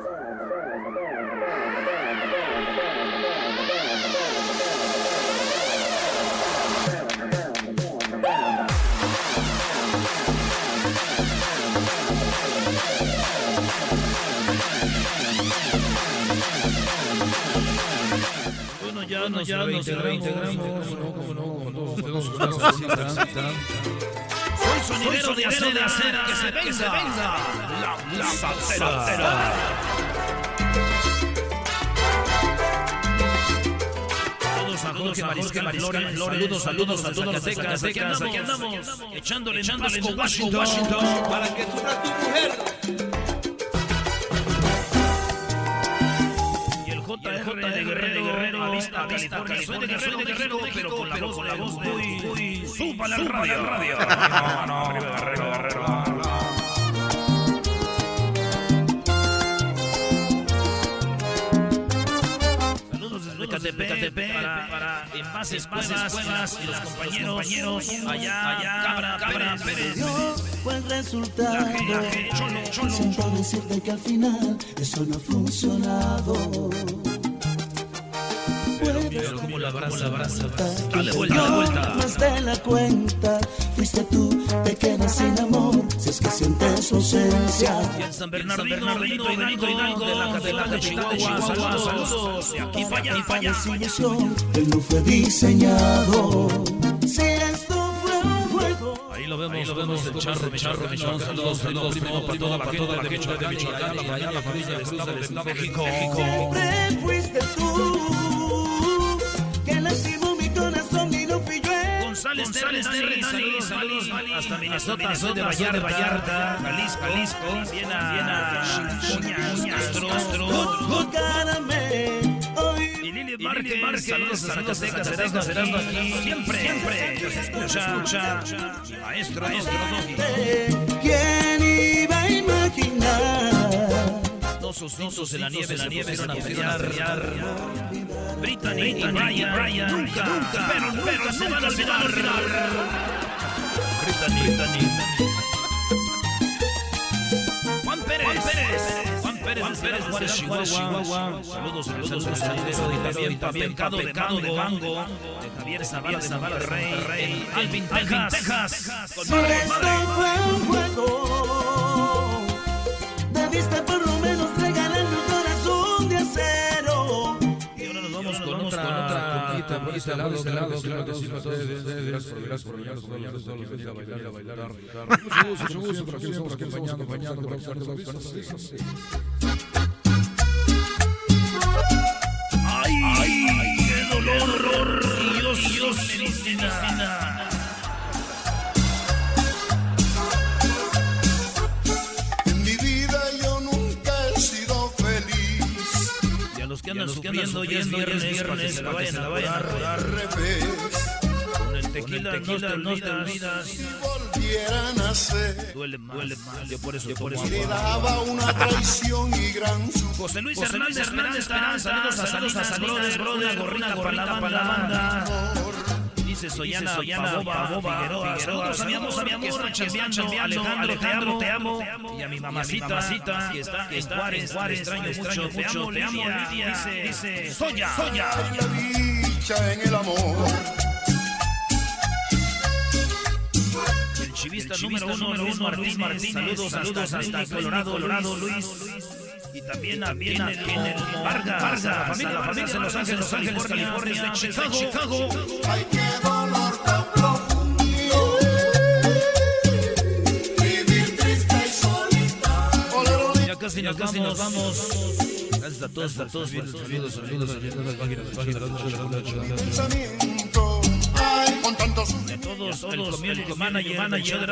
M: Ya nos, ya reintegramos. No, como no, como no, ustedes Soy sonidero de acera, de acera, que se se venga. La, salsera. Saludos a Jorge Mariscal saludos, saludos, saludos Zacatecas, aquí andamos, echándole, echándole en Washington, Washington, para que sufra tu mujer. JR de Guerrero, Guerrero, a vista, a vista, soy de Guerrero, de Guerrero, pero con la voz, con la voz muy, súpala al radio, radio. No, no, arriba Guerrero, Guerrero. Saludos desde Catepec, para, para envases, cuevas, cuevas y los compañeros, allá, allá, Cabra, Cabra, Pérez.
O: Buen resultado.
M: La cholo, cholo.
O: Siento decirte que al final eso no ha funcionado.
M: Pero como la abraza, abraza, dale vuelta, dale vuelta.
O: Más de la cuenta, fuiste tú, te quedas sin amor, si es que sientes su ausencia.
M: Y en San Bernardino, Bernardino, Hidalgo, Hidalgo, de la catedral de Chihuahua, saludos, saludos. Y aquí para allá, para allá.
O: Él no fue diseñado. Si esto fue un juego.
M: Ahí lo vemos, Ahí lo vemos el charro, charro, Michoacán. Saludos, saludos, primo, para toda la gente de Michoacán, de Michoacán, y allá la familia del Estado de México.
O: Siempre fuiste tú
M: González, González, Terry, saludos, saludos, hasta Minnesota, soy de Vallarta, Vallarta, Jalisco, Jalisco, Viena, Viena, Castro, Castro, y Lili Márquez, saludos a Zacatecas, Erasmo, Erasmo, siempre, siempre, escucha, escucha, maestro, maestro,
O: ¿Quién iba a imaginar?
M: Dos ositos en la nieve, la nieve, se pusieron a pelear. Brittany y Brian, Brian, nunca, nunca, pero, pero se van a olvidar. Brittany, Brittany. Juan Pérez, Juan Pérez, Juan Pérez Juan Pérez Juárez, Chihuahua. Saludos, saludos, saludos. Y también, también, Pecado de Bango. De Javier Zavala, Zavala, Rey. Alvin, Texas. Con
O: Si
M: madre,
O: esto
M: madre.
O: fue un juego, debiste
M: otra
N: Bonita, bonita, lado, de lado, claro que sí, para ustedes. Gracias por gracias por venir, todos los todos los venir a bailar, a bailar. Mucho gusto, mucho gusto, por aquí estamos acompañando, acompañando, acompañando, acompañando.
M: ¡Ay! ¡Qué dolor! Dios, Dios, medicina. Que andan sufriendo, ya es viernes, viernes, para que se la vayan a rodar.
B: Al revés,
M: Con el tequila no te olvidas.
B: si volvieran a ser.
M: Duele más, duele más. Yo por eso, yo por eso.
B: Le daba una traición y gran sufrimiento.
M: José Luis Hernández, Hernández Esperanza, saludos a Salinas, Brothers, brother, gorrita, gorrita para la banda. Dice Soyana, Soyana, Boba, Boba, Figueroa, saludos a mi amor, chambeando, Alejandro, te amo, te amo, y a mi mamacita, que está en Juárez, Juárez, extraño mucho, mucho, te amo, Lidia, dice, Soya, Soya.
B: Hay la dicha en el amor.
M: El chivista número uno, Luis Martínez, saludos, saludos hasta Colorado, Colorado, Luis. También a bien a el Vargas, Vargas, la familia, la familia de Los Ángeles, Los Ángeles, California, desde Chicago.
B: Ay, qué dolor tan profundo. Vivir triste y solitario.
M: Ya casi nos casi nos vamos. Gracias a todos, a todos. Saludos, saludos,
B: Pensamiento. Ay, con tantos.
M: A todos, todos, community manager, manager,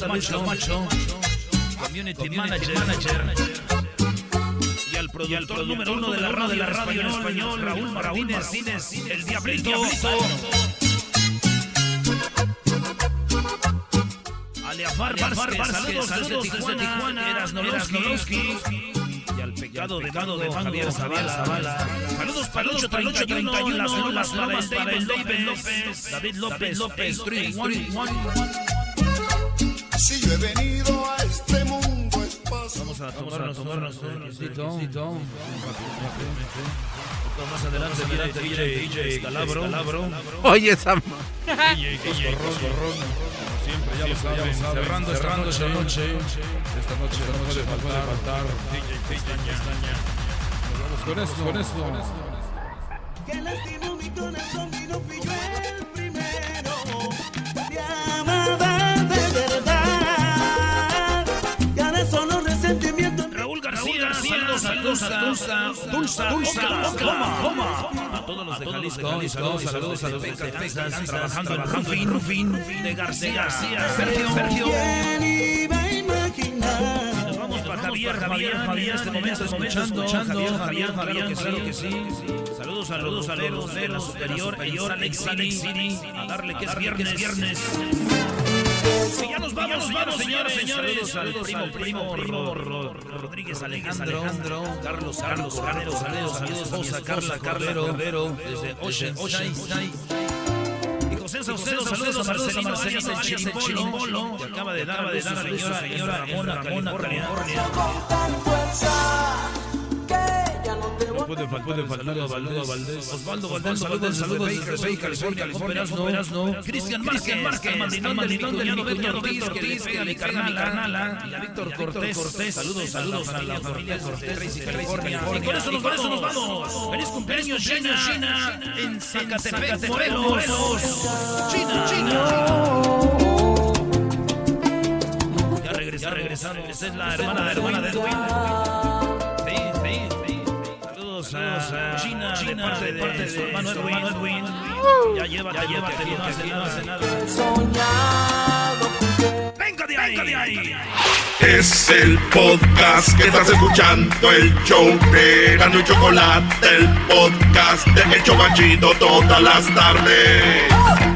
M: Camacho, community manager, manager. Y al productor número uno de la radio, de la radio en español, Raúl Martínez, el Diablito. Aleafar, saludos, saludos desde Tijuana, Eras Nolowski. Y al pecado de Mango, Javier Zavala. Saludos para el 831, las Lomas Lomas para el David López. David López, López, 311.
B: Si yo he venido a este mundo.
M: Vamos a tomarnos, tomarnos un requisito. Más adelante viene DJ, DJ Escalabro.
E: Oye, esa ma- <laughs>
M: DJ.
N: Siempre, ya lo saben, cerrando esta noche, esta noche, esta noche no puede faltar.
M: DJ.
N: Vamos con esto, con esto.
O: Que lastimó mi corazón y no fui yo el primero.
M: Saludos, saludos a Tulsa, Tulsa, Tulsa, Oklahoma, Oklahoma. A todos los de Jalisco, saludos, saludos a los de Texas, trabajando en Rufin, Rufin, de García, Sergio, Sergio. Nos vamos para Javier, Javier, Javier, en este momento escuchando, Javier, Javier, Javier, claro que sí. Saludos a los los de la superior, superior, Alex City, a darle que es viernes, Y ya nos vamos, vamos, señores, señores. Saludos al primo, primo, primo Ro- Rodríguez Alejandro, Carlos, Carlos, Carlos, saludos a mi esposa Carla, Cordero, desde Oceanside. Y José Saucedo, saludos a Marcelino Arias, el Chirimbolo, que acaba de dar a su señora, señora Ramona, California.
O: No
N: Puede faltar, puede faltar Osvaldo Valdés.
M: Osvaldo Valdés, saludos, saludos desde Baker, California, no. Cristian Márquez, Márquez, Mandinón del mi cuñado Beto Ortiz, Ortiz, mi carnala, y a Víctor Cortés, saludos, saludos a la familia Cortés, California. Y con eso nos vamos, nos vamos. Feliz cumpleaños, China, China, en Zacatepec, Morelos. China, China. Ya regresamos, regresamos. Esa es la hermana hermana de Edwin. Saludos a China, de parte de su hermano Edwin. Ya llévate, ya llévate, no hace nada, hace nada. ¡Venga de ahí! ¡Venga de ahí!
B: Es el podcast que estás escuchando, el show de Gano y Chocolate, el podcast de El Chocachito todas las tardes.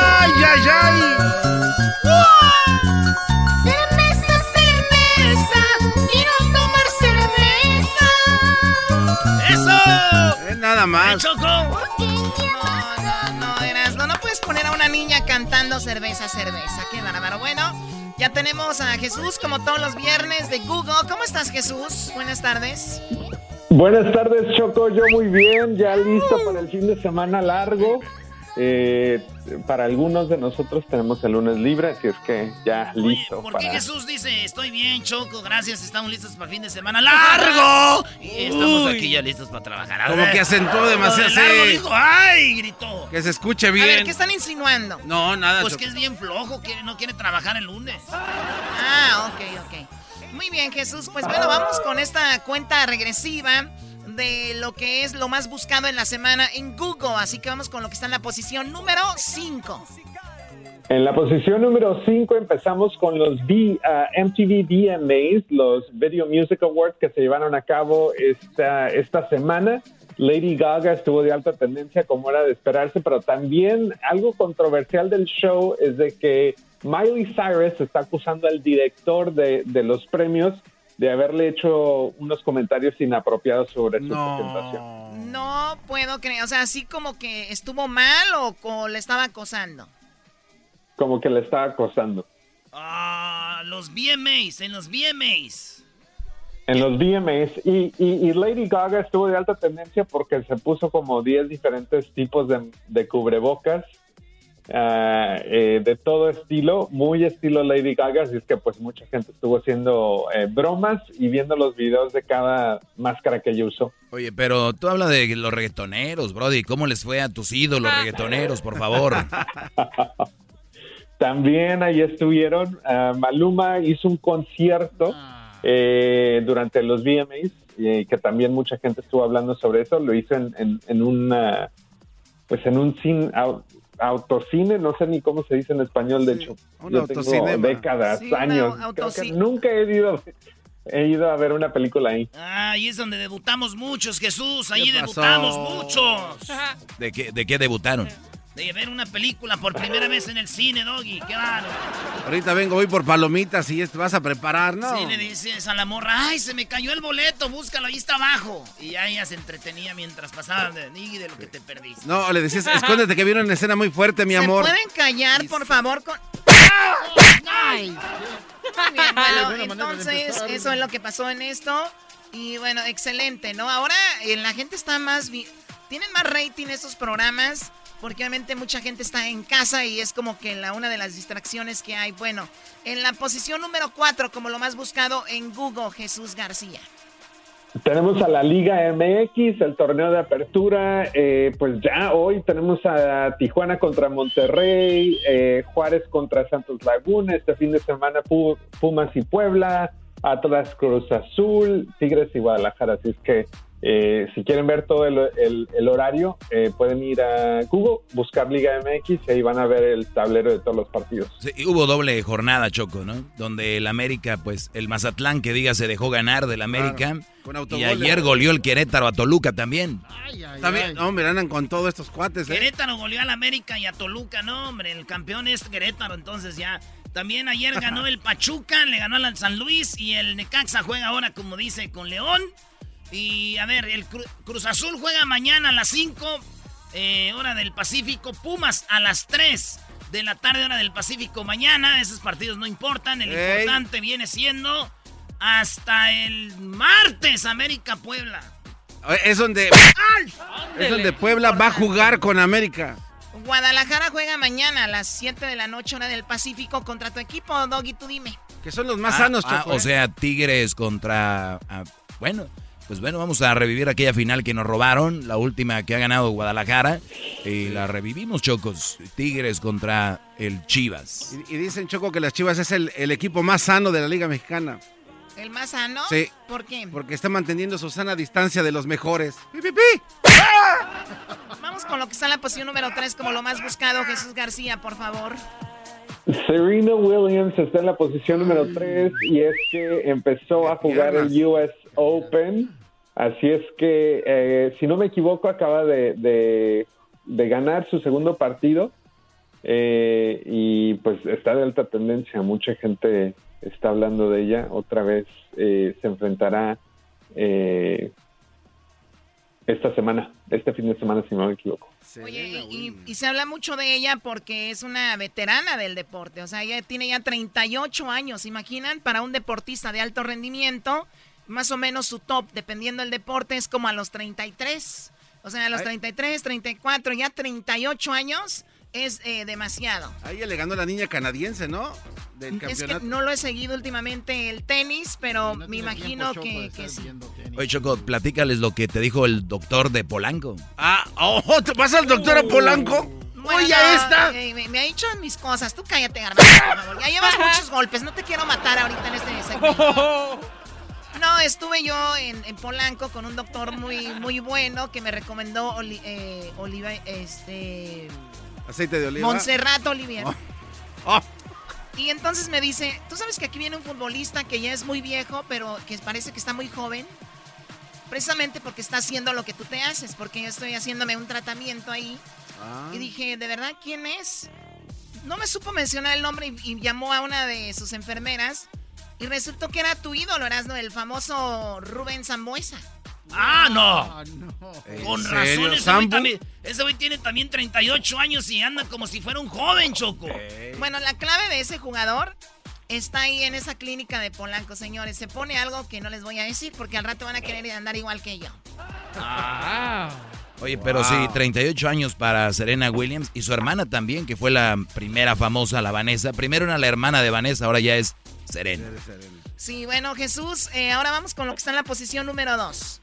B: ¡Ay, ay, ay!
D: Cerveza, cerveza, quiero tomar cerveza.
C: ¡Eso!
E: Es nada más.
C: ¡Choco!
J: No, no, no, Erasmo, no puedes poner a una niña cantando cerveza, cerveza. Qué bárbaro. Bueno, ya tenemos a Jesús como todos los viernes de Google. ¿Cómo estás, Jesús? Buenas tardes.
P: Buenas tardes, Choco. Yo muy bien, ya listo para el fin de semana largo. Eh, para algunos de nosotros tenemos el lunes libre, así es que ya listo
C: ¿Por qué
P: para.
C: Jesús dice, estoy bien, Choco, gracias, estamos listos para el fin de semana largo? Y estamos
E: Uy.
C: aquí ya listos para trabajar. A
E: Como
C: ver,
E: que acentuó demasiado,
C: de largo dijo, ¡ay! Gritó.
E: Que se escuche
J: A ver,
E: bien.
J: ¿qué están insinuando?
E: No, nada.
C: Pues
E: Choco.
C: que es bien flojo, que no quiere trabajar el lunes.
J: Ah, ok, ok. Muy bien, Jesús. Pues bueno, vamos con esta cuenta regresiva de lo que es lo más buscado en la semana en Google. Así que vamos con lo que está en la posición número 5.
P: En la posición número 5 empezamos con los ah, MTV VMAs, los Video Music Awards que se llevaron a cabo esta, esta semana. Lady Gaga estuvo de alta tendencia como era de esperarse, pero también algo controversial del show es de que Miley Cyrus está acusando al director de, de los premios de haberle hecho unos comentarios inapropiados sobre su presentación.
J: No puedo creer. O sea, así como que estuvo mal o, le estaba acosando.
P: Como que le está acosando.
C: Ah, los VMAs, en los VMAs.
P: En los VMAs. Y, y, y Lady Gaga estuvo de alta tendencia porque se puso como 10 diferentes tipos de, de cubrebocas. Ah, eh, de todo estilo, muy estilo Lady Gaga, así es que pues mucha gente estuvo haciendo eh, bromas y viendo los videos de cada máscara que ella usó.
F: Oye, pero tú hablas de los reggaetoneros, Brody. ¿Cómo les fue a tus ídolos reggaetoneros, por favor? <laughs>
P: También ahí estuvieron, ah, Maluma hizo un concierto eh, durante los VMAs, eh, que también mucha gente estuvo hablando sobre eso, lo hizo en, en, en una, pues en un cine, au- autocine, no sé ni cómo se dice en español, de hecho,
E: un
P: yo tengo décadas,
J: Sí,
P: años, nunca he ido, he ido a ver una película ahí.
C: Ah, ahí es donde debutamos muchos, Jesús. Ahí debutamos muchos.
F: ¿De qué, de qué debutaron?
C: De ver una película por primera vez en el cine, Doggy. Qué raro.
E: Ahorita vengo, voy por palomitas y te vas a preparar, ¿no?
C: Sí, le dices a la morra, ay, se me cayó el boleto, búscalo, ahí está abajo. Y ya ella se entretenía mientras pasaban de, y de lo que te perdiste.
E: No, le decías, escóndete que vieron una escena muy fuerte, mi
J: ¿Se
E: amor.
J: pueden callar, por favor? Con...
D: Ay.
J: Entonces eso es lo que pasó en esto. Y bueno, excelente, ¿no? Ahora eh, la gente está más... vi- Tienen más rating estos programas porque obviamente mucha gente está en casa y es como que la una de las distracciones que hay. Bueno, en la posición número 4 como lo más buscado en Google, Jesús García.
P: Tenemos a la Liga MX, el torneo de apertura, eh, pues ya hoy tenemos a Tijuana contra Monterrey, eh, Juárez contra Santos Laguna, este fin de semana Pu- Pumas y Puebla, Atlas Cruz Azul, Tigres y Guadalajara, así es que eh, si quieren ver todo el, el- el horario, eh, pueden ir a Google, buscar Liga MX y ahí van a ver el tablero de todos los partidos.
F: Sí, y hubo doble jornada, Choco, ¿no? Donde el América, pues, el Mazatlán, que diga, se dejó ganar del América.
E: con
F: y ayer goleó el Querétaro a Toluca también.
E: También, hombre, andan con todos estos cuates, ¿eh?
C: Querétaro goleó al América y a Toluca, no, hombre, el campeón es Querétaro, entonces ya. También ayer ganó <laughs> el Pachuca, le ganó al San Luis y el Necaxa juega ahora, como dice, con León. Y a ver, el Cru- Cruz Azul juega mañana a las 5, eh, hora del Pacífico, Pumas a las 3 de la tarde, hora del Pacífico mañana. Esos partidos no importan, el
E: Ey.
C: importante viene siendo hasta el martes, América Puebla.
E: Es donde, es donde Puebla va a jugar con América.
J: Guadalajara juega mañana a las 7 de la noche, hora del Pacífico, contra tu equipo, Doggy, tú dime.
E: Que son los más
F: Ah,
E: sanos,
F: ah, o sea, Tigres contra... ah, bueno, pues bueno, vamos a revivir aquella final que nos robaron, la última que ha ganado Guadalajara. Y la revivimos, Chocos. Tigres contra el Chivas.
E: Y, y dicen, Choco, que las Chivas es el, el equipo más sano de la Liga Mexicana.
J: ¿El más sano?
E: Sí.
J: ¿Por qué?
E: Porque está manteniendo su sana distancia de los mejores. ¡Pi, pi, pi!
J: Vamos con lo que está en la posición número 3 como lo más buscado. Jesús García, por favor.
P: Serena Williams está en la posición número 3 y es que empezó a jugar el US Open. Así es que, eh, si no me equivoco, acaba de, de- de ganar su segundo partido eh, y pues está de alta tendencia. Mucha gente está hablando de ella. Otra vez eh, se enfrentará eh, esta semana, este fin de semana, si no me equivoco.
J: Oye, y, y- se habla mucho de ella porque es una veterana del deporte. O sea, ella tiene ya 38 años. ¿Se imaginan? Para un deportista de alto rendimiento, más o menos su top, dependiendo del deporte, es como a los 33. O sea, a los
E: Ay.
J: 33, 34, ya 38 años es eh, demasiado.
E: A ella le ganó la niña canadiense, ¿no? Del
J: Es que
E: campeonato.
J: no lo he seguido últimamente el tenis, pero me imagino que, que sí.
F: Oye, Choco, platícales lo que te dijo el doctor de Polanco.
E: Ah, oh, ¿te pasa al doctor a Polanco?
J: Bueno,
E: Oye, ya
J: no,
E: está.
J: eh, me, me ha dicho mis cosas. Tú cállate, Garbanzo, por favor. Ya llevas <laughs> muchos golpes. No te quiero matar ahorita en este segmento. <laughs> No, estuve yo en, en Polanco con un doctor muy, muy bueno que me recomendó Oli- eh, Oliva, este,
E: Aceite de oliva.
J: Montserrat Olivier.
E: Oh.
J: Y entonces me dice, tú sabes que aquí viene un futbolista que ya es muy viejo, pero que parece que está muy joven. Precisamente porque está haciendo lo que tú te haces, porque yo estoy haciéndome un tratamiento ahí.
E: Ah.
J: Y dije, ¿de verdad quién es? No me supo mencionar el nombre y, y llamó a una de sus enfermeras. Y resultó que era tu ídolo, Erasmo, el famoso Rubén Zambuesa.
C: ¡Ah, no!
E: ¿En
C: Con
E: serio,
C: razón, ese güey, también, ese güey tiene también 38 años y anda como si fuera un joven, Choco.
J: Bueno, la clave de ese jugador está ahí en esa clínica de Polanco, señores. Se pone algo que no les voy a decir porque al rato van a querer andar igual que yo.
F: Oye, pero sí, 38 años para Serena Williams y su hermana también, que fue la primera famosa, la Vanessa. Primero era la hermana de Vanessa, ahora ya es Serena.
J: Sí, bueno, Jesús, eh, ahora vamos con lo que está en la posición número 2.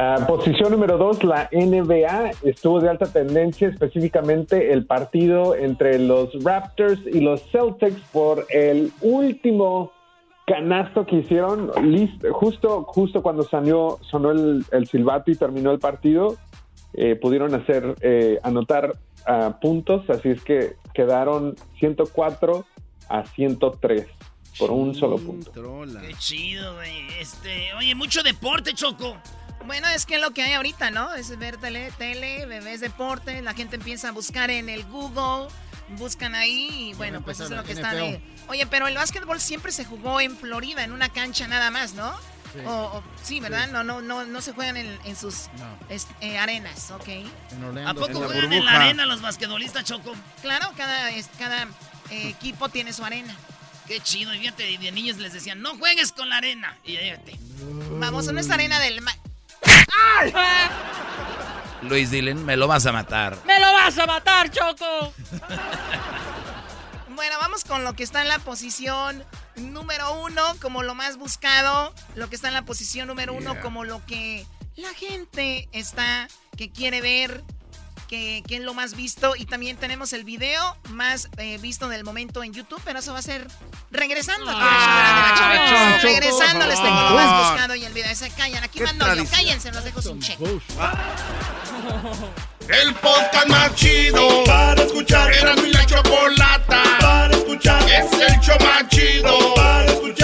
P: Ah, posición número dos, la NBA estuvo de alta tendencia, específicamente el partido entre los Raptors y los Celtics por el último canasto que hicieron, lis- justo, justo cuando salió, sonó el, el silbato y terminó el partido, eh, pudieron hacer, eh, anotar ah, puntos, así es que quedaron 104 a 103 por un solo punto.
C: Qué chido, güey. Este, oye, mucho deporte, Choco.
J: Bueno, es que lo que hay ahorita, ¿no? Es ver tele, tele, bebés deporte, la gente empieza a buscar en el Google, buscan ahí y bueno, pues eso es lo que está de... Oye, pero el básquetbol siempre se jugó en Florida, en una cancha nada más, ¿no?
G: Sí.
J: O, o- sí, ¿verdad? No, no, no, no se juegan en, en sus es- eh, arenas, ¿ok?
C: ¿A poco juegan en la arena los basquetbolistas, Choco?
J: Claro, cada, es- cada eh, equipo tiene su arena.
C: Qué chido. Y fíjate, de niños les decían, no juegues con la arena. Y fíjate.
J: Vamos a nuestra arena del... ma- <laughs>
F: Luis Dylan, me lo vas a matar.
H: ¡Me lo vas a matar, Choco! <laughs>
J: Bueno, vamos con lo que está en la posición número uno como lo más buscado, lo que está en la posición número uno como lo que la gente está, que quiere ver, que, que es lo más visto. Y también tenemos el video más eh, visto del momento en YouTube, pero eso va a ser regresando. aquí de la
H: Ah,
J: regresando les tengo lo más buscado y el video. Se callan, aquí mando yo, cállense, los dejo sin cheque. <laughs>
B: El podcast más chido para escuchar. Era mi la chocolata para escuchar. Es el show más chido para escuchar.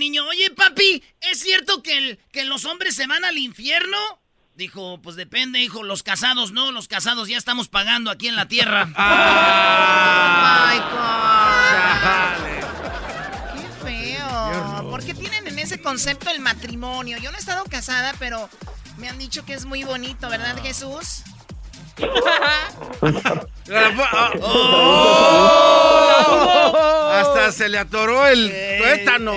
C: Niño, oye, papi, ¿es cierto que, el- que los hombres se van al infierno? Dijo, pues depende, hijo, los casados no, los casados ya estamos pagando aquí en la tierra. <laughs>
J: Ay, Qué feo. ¿Por qué tienen en ese concepto el matrimonio? Yo no he estado casada, pero Me han dicho que es muy bonito, ¿verdad, Jesús? <laughs> <laughs>
E: ¡Oh! Hasta se le atoró el tuétano.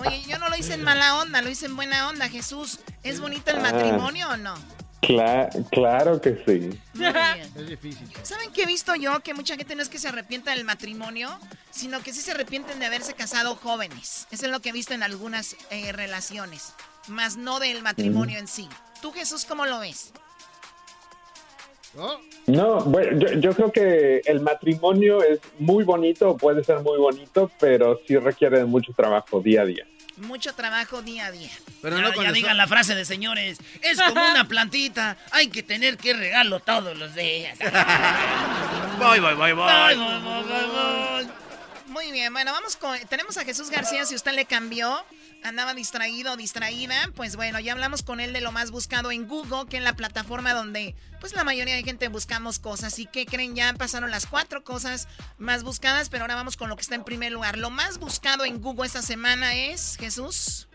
J: Oye, yo no lo hice en mala onda, lo hice en buena onda, Jesús. ¿Es bonito el matrimonio o no?
P: Cla- claro que sí.
J: Muy bien. <laughs>
G: Es difícil.
J: ¿Saben qué he visto yo? Que mucha gente no es que se arrepienta del matrimonio, sino que sí se arrepienten de haberse casado jóvenes. Eso es lo que he visto en algunas eh, relaciones, más no del matrimonio en sí. ¿Tú, Jesús, cómo lo ves?
P: No, bueno, yo, yo creo que el matrimonio es muy bonito, puede ser muy bonito, pero sí requiere de mucho trabajo día a día.
J: Mucho trabajo día a día.
C: Pero ya, ya digan la frase de señores. Es como una plantita. Hay que tener que regarlo todos los días. <laughs>
E: Voy, voy, voy, voy.
C: Voy, voy, voy, voy, voy.
J: Muy bien, bueno, vamos con... Tenemos a Jesús García, si usted le cambió, andaba distraído o distraída, pues bueno, ya hablamos con él de lo más buscado en Google, que es la plataforma donde pues la mayoría de gente buscamos cosas. ¿Y qué creen? Ya pasaron las cuatro cosas más buscadas, pero ahora vamos con lo que está en primer lugar. Lo más buscado en Google esta semana es, Jesús.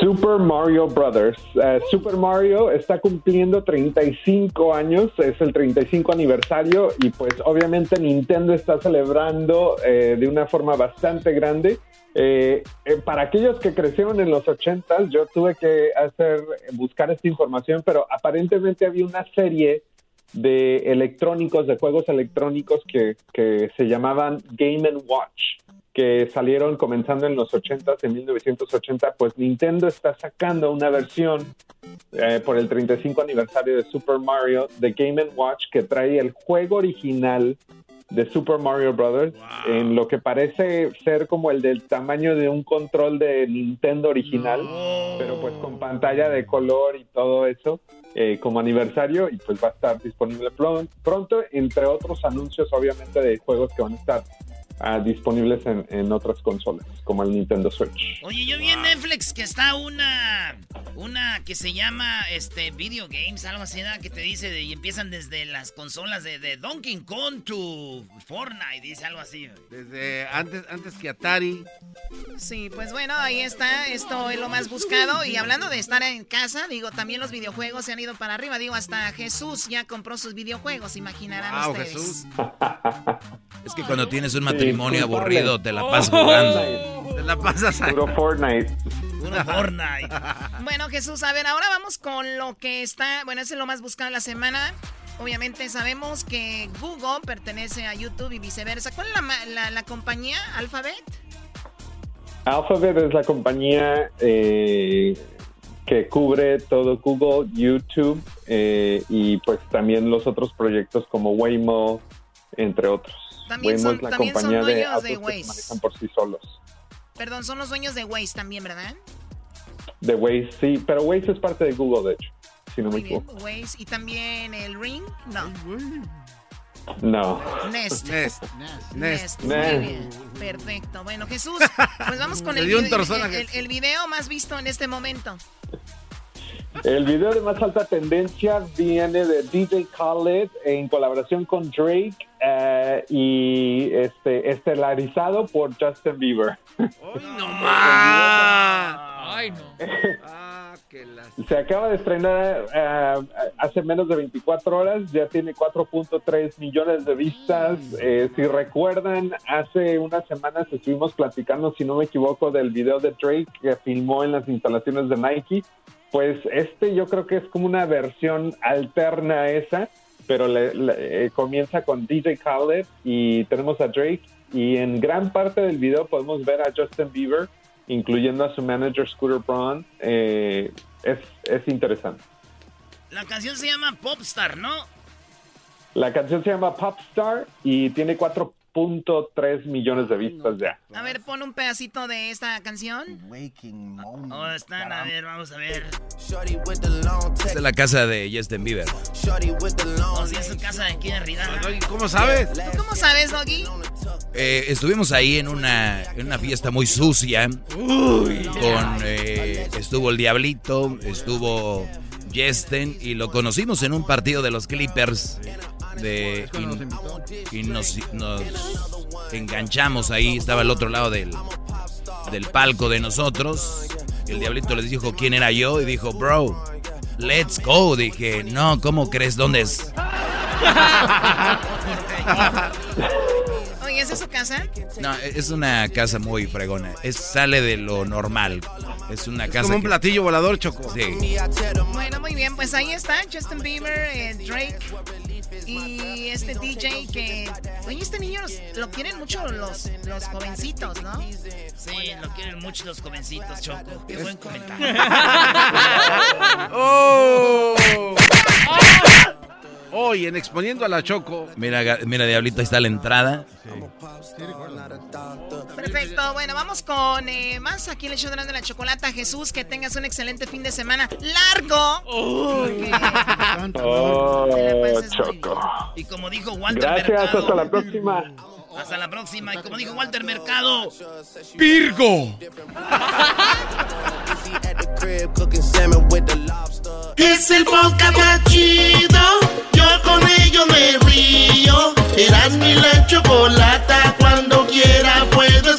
P: Super Mario Brothers. Eh, Super Mario está cumpliendo 35 años, es el 35 aniversario y pues obviamente Nintendo está celebrando eh, de una forma bastante grande. Eh, eh, para aquellos que crecieron en los 80 yo tuve que hacer buscar esta información, pero aparentemente había una serie de electrónicos, de juegos electrónicos que, se llamaban Game Watch que salieron comenzando en los 80, en 1980, pues Nintendo está sacando una versión eh, por el 35 aniversario de Super Mario de Game Watch que trae el juego original de Super Mario Brothers en lo que parece ser como el del tamaño de un control de Nintendo original, pero pues con pantalla de color y todo eso eh, como aniversario y pues va a estar disponible pron- pronto, entre otros anuncios obviamente de juegos que van a estar ah, disponibles en, en otras consolas, como el Nintendo Switch.
C: Oye, yo vi en Netflix que está una una que se llama este Video Games, algo así, ¿verdad? que te dice de- y empiezan desde las consolas de, de Donkey Kong to Fortnite, dice algo así.
E: Desde antes, antes que Atari.
J: Sí, pues bueno, ahí está, esto es lo más buscado. Y hablando de estar en casa, digo, también los videojuegos se han ido para arriba. Digo, hasta Jesús ya compró sus videojuegos, imaginarán
E: Wow,
J: ustedes.
E: Jesús.
F: Es que cuando tienes un matrimonio
P: Sí,
F: aburrido, te la pasas jugando.
E: Te la pasas.
P: Puro Fortnite.
C: Puro Fortnite. <laughs> <laughs>
J: Bueno, Jesús, a ver, ahora vamos con lo que está, bueno, ese es lo más buscado de la semana. Obviamente sabemos que Google pertenece a YouTube y viceversa. ¿Cuál es la, ma- la- la compañía? ¿Alphabet?
P: Alphabet es la compañía eh, que cubre todo Google, YouTube eh, y pues también los otros proyectos como Waymo, entre otros.
J: También
P: Waymo
J: son-
P: es la
J: también son
P: compañía de
J: de
P: que manejan por sí solos.
J: Perdón, son los dueños de Waze también, ¿verdad?
P: De Waze, sí, pero Waze es parte de Google, de hecho, si no me
J: Muy bien,
P: equivoco.
J: Waze. Y también el Ring, no.
P: No.
J: Nest.
E: Nest.
J: Nest. Muy
P: Nest.
J: bien. Perfecto. Bueno, Jesús, pues vamos <laughs> con el,
E: dio un
J: el- el- el video más visto en este momento.
P: El video de más alta tendencia viene de DJ Khaled en colaboración con Drake eh, y este estelarizado por Justin Bieber.
E: ¡No más!
G: Ay, no. <laughs>
E: Ah, que las...
P: Se acaba de estrenar eh, hace menos de 24 horas, ya tiene 4.3 millones de vistas. Eh, si recuerdan, hace unas semanas estuvimos platicando, si no me equivoco, del video de Drake que filmó en las instalaciones de Nike. Pues este yo creo que es como una versión alterna a esa, pero le- le- eh, comienza con DJ Khaled y tenemos a Drake y en gran parte del video podemos ver a Justin Bieber, incluyendo a su manager Scooter Braun. Eh, es, es interesante.
C: La canción se llama Popstar, ¿no?
P: La canción se llama Popstar y tiene 4.3 millones de vistas ya.
J: A ver, pon un pedacito de esta canción.
C: Oh, están, a ver, vamos a ver.
F: Esta es la casa de Justin Bieber.
C: Oh, sí, es su casa de aquí de arriba.
E: ¿Cómo sabes?
J: ¿Tú cómo sabes, Doggy?
F: Eh, estuvimos ahí en una, en una fiesta muy sucia. Con, eh, estuvo el Diablito, estuvo Justin y lo conocimos en un partido de los Clippers. De, y, y nos, nos enganchamos ahí, estaba al otro lado del, del palco de nosotros. El diablito les dijo quién era yo y dijo, bro, let's go. Dije, no, ¿cómo crees? ¿Dónde es?
J: Oye, ¿esa es su casa?
F: No, es una casa muy fregona. Es, sale de lo normal. Es una casa.
E: Como un
F: que-
E: platillo volador, Choco.
F: Sí.
J: Bueno, muy bien, pues ahí está Justin Bieber, eh, Drake y este DJ que... Oye, este niño los- lo quieren mucho los, los jovencitos, ¿no?
C: Sí, lo quieren mucho los jovencitos, Choco. Qué buen comentario. <laughs>
E: ¡Oh! <laughs> Hoy en Exponiendo a la Choco.
F: Mira, mira, diablito, ahí está la entrada.
J: Perfecto, bueno, vamos con eh, más aquí en el show de la chocolata. Jesús, que tengas un excelente fin de semana largo.
P: Oh, Choco.
C: Y como dijo Walter
P: Gracias,
C: Mercado.
P: hasta la próxima.
C: Hasta la próxima. Y como dijo Walter Mercado.
F: ¡Virgo! <laughs>
B: Es el podcast más chido. Yo con ello me río. Eras mi la chocolata. Cuando quiera puedo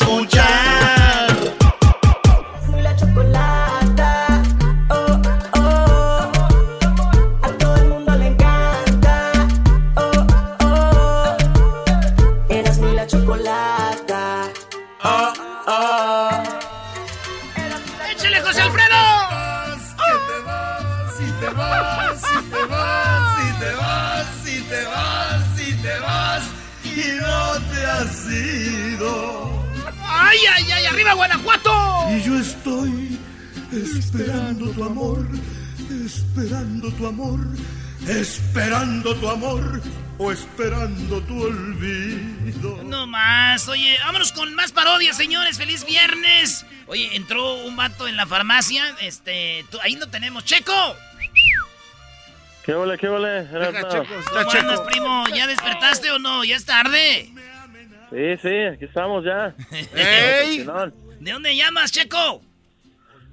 B: tu amor, esperando tu amor o esperando tu olvido.
C: No más. Oye, vámonos con más parodias, señores. ¡Feliz viernes! Oye, entró un vato en la farmacia. Este, tú- ahí no tenemos. ¡Checo!
K: ¿Qué ole, qué ole? Erasmo?
C: ¿Cómo andas, primo? ¿Ya despertaste o no? ¿Ya es tarde?
K: Sí, sí, aquí estamos ya. <laughs>
C: ¡Ey! ¿De dónde llamas, Checo?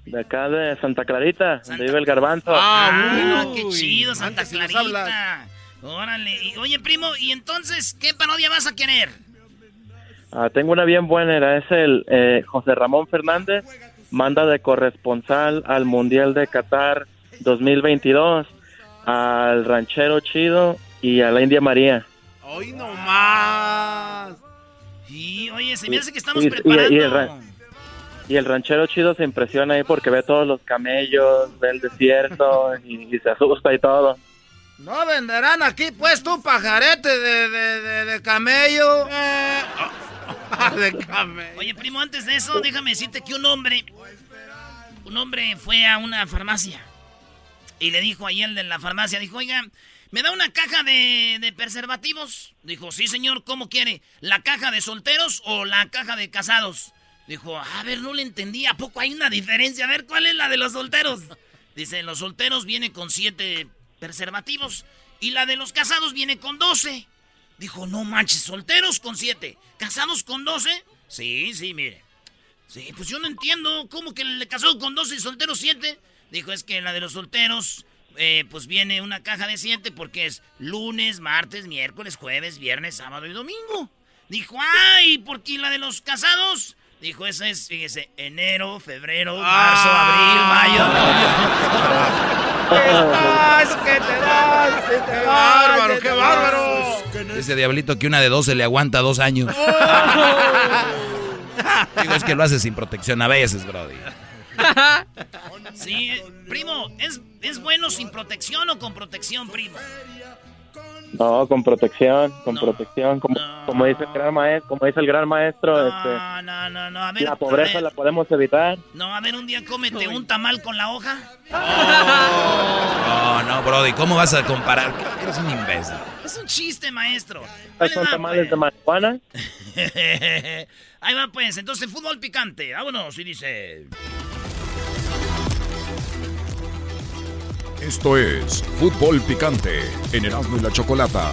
K: De acá de Santa Clarita, donde vive el garbanzo.
C: Ah, qué chido, Santa Clarita. Órale. Y, oye, primo, ¿y entonces qué parodia vas a querer?
K: Ah, tengo una bien buena, era es el eh, José Ramón Fernández, manda de corresponsal al Mundial de Qatar 2022, al Ranchero Chido y a la India María.
E: Hoy no más.
C: Y, oye, se me hace que estamos
K: Y-
C: preparando.
K: y el ra- Y el ranchero chido se impresiona ahí porque ve todos los camellos, ve el desierto <laughs> y, y se asusta y todo.
E: No venderán aquí, pues, tu pajarete de, de, de, de camello. <laughs> de camello.
C: Oye, primo, antes de eso, déjame decirte que un hombre, un hombre fue a una farmacia y le dijo ahí el de la farmacia, dijo, oiga, ¿me da una caja de, de preservativos? Dijo, sí, señor, ¿cómo quiere? ¿La caja de solteros o la caja de casados? Dijo, a ver, no le entendí, ¿a poco hay una diferencia? A ver, ¿cuál es la de los solteros? Dice, los solteros viene con siete preservativos y la de los casados viene con doce. Dijo, no manches, solteros con siete, casados con doce. Sí, sí, mire. Sí, pues yo no entiendo cómo que el casado con 12 y soltero 7. Dijo, es que la de los solteros, eh, pues viene una caja de 7 porque es lunes, martes, miércoles, jueves, viernes, sábado y domingo. Dijo, ay, porque la de los casados. Dijo, esa es, fíjese, enero, febrero, marzo, <laughs>
E: ¡Es que te das! ¡Qué bárbaro, qué bárbaro!
F: Ese diablito que una de dos se le aguanta dos años. <laughs> <laughs> Digo, es que lo hace sin protección a veces, Brody.
C: abril. Sí, primo, ¿es, ¿es bueno sin protección o con protección, primo?
K: No, con protección, con protección, como, como dice el gran maestro, como dice el gran maestro, este,
C: No, no, no, no, a ver.
K: la pobreza
C: a ver.
K: la podemos evitar.
C: No, a ver, un día cómete un tamal con la hoja.
F: No, no, Brody, ¿cómo vas a comparar? Eres un imbécil.
C: Es un chiste, maestro.
K: Son tamales de marihuana. <laughs>
C: Ahí va, pues. Entonces, fútbol picante. Vámonos. Y dice...
N: Esto es Fútbol Picante en Erasmo y la Chocolata.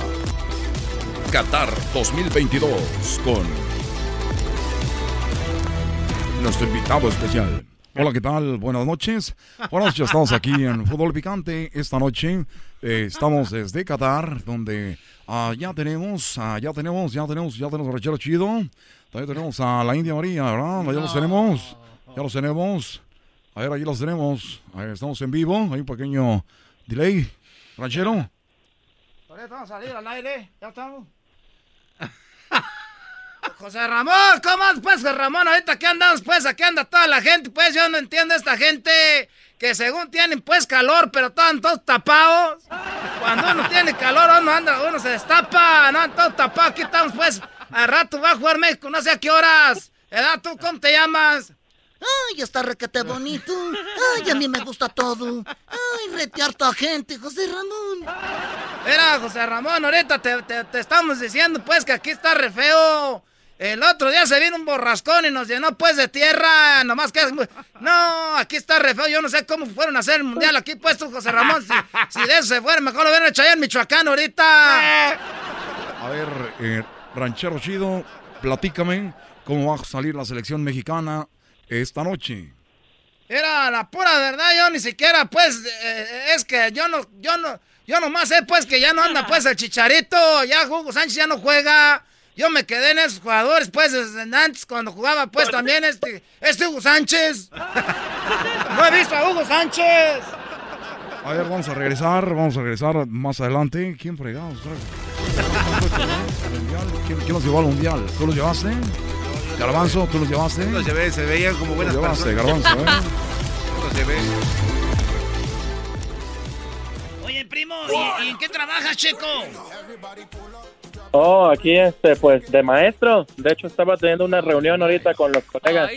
N: Qatar 2022 con nuestro invitado especial. Hola, ¿qué tal? Buenas noches. Buenas noches, estamos aquí en Fútbol Picante. Esta noche eh, estamos desde Qatar, donde ah, ya tenemos, ah, ya tenemos, ya tenemos, ya tenemos a Rachel Chido. También tenemos a la India María, ¿verdad? Ya los tenemos, ya los tenemos. A ver, ahí los tenemos. Ahí estamos en vivo. Hay un pequeño delay. Ranchero.
C: Ahorita a salir al aire. Ya estamos. <laughs> José Ramón, ¿cómo andas, pues, José Ramón? Ahorita aquí andamos, pues, aquí anda toda la gente. Pues yo no entiendo a esta gente que según tienen, pues, calor, pero están todos tapados. Cuando uno tiene calor, uno anda, uno se destapa, no, todos tapados. Aquí estamos, pues, al rato va a jugar México, no sé a qué horas. ¿Edad, tú cómo te llamas?
D: Ay, está requete bonito. Ay, a mí me gusta todo. Ay, rete harta gente, José Ramón.
C: Mira, José Ramón, ahorita te, te- te estamos diciendo, pues, que aquí está re feo. El otro día se vino un borrascón y nos llenó, pues, de tierra. Nomás que... No, aquí está re feo. Yo no sé cómo fueron a hacer el mundial aquí, pues, tú, José Ramón. Si, si de eso se fuera, mejor lo hubieran hecho allá en Michoacán ahorita.
N: A ver, eh, Ranchero Chido, platícame cómo va a salir la selección mexicana esta noche.
C: Era la pura verdad, yo ni siquiera, pues, eh, es que yo no, yo no, yo nomás sé, pues, que ya no anda, pues, el Chicharito, ya Hugo Sánchez ya no juega. Yo me quedé en esos jugadores, pues, desde antes, cuando jugaba, pues, también este, este Hugo Sánchez. No he visto a Hugo Sánchez.
N: A ver, vamos a regresar, vamos a regresar más adelante. ¿Quién fregados? ¿Quién, quién los llevó al mundial? ¿Tú los llevaste? Garbanzo, ¿tú los llevaste?
E: Los llevé, se veían como buenas
N: Los llevaste,
E: personas.
N: Garbanzo, ¿eh? <laughs>
E: Los llevé.
C: Oye, primo, ¿y, y en qué trabajas, Checo?
K: Oh, aquí este, pues de maestro. De hecho, estaba teniendo una reunión ahorita con los colegas.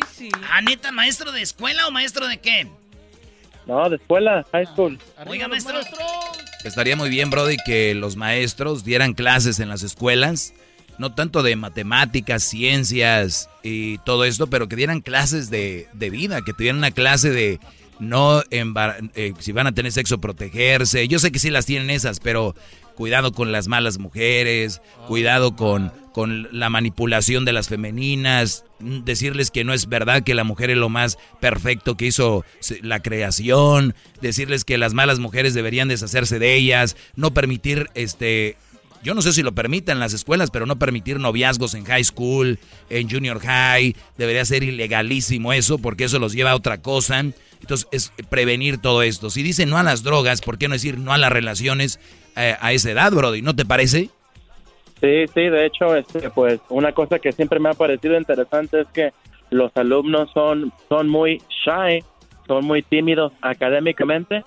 C: ¿Ah, neta, maestro de escuela o maestro de qué?
K: No, de escuela, high school.
C: Oiga, maestro.
F: Estaría muy bien, Brody, que los maestros dieran clases en las escuelas, no tanto de matemáticas, ciencias y todo esto, pero que dieran clases de, de vida, que tuvieran una clase de no eh, si van a tener sexo, protegerse. Yo sé que sí las tienen esas, pero cuidado con las malas mujeres, cuidado con, con la manipulación de las femeninas, decirles que no es verdad que la mujer es lo más perfecto que hizo la creación, decirles que las malas mujeres deberían deshacerse de ellas, no permitir este yo no sé si lo permitan las escuelas, pero no permitir noviazgos en high school, en junior high, debería ser ilegalísimo eso, porque eso los lleva a otra cosa. Entonces, es prevenir todo esto. Si dicen no a las drogas, ¿por qué no decir no a las relaciones eh, a esa edad, Brody? ¿No te parece?
K: Sí, sí, de hecho, este, pues una cosa que siempre me ha parecido interesante es que los alumnos son, son muy shy, son muy tímidos académicamente.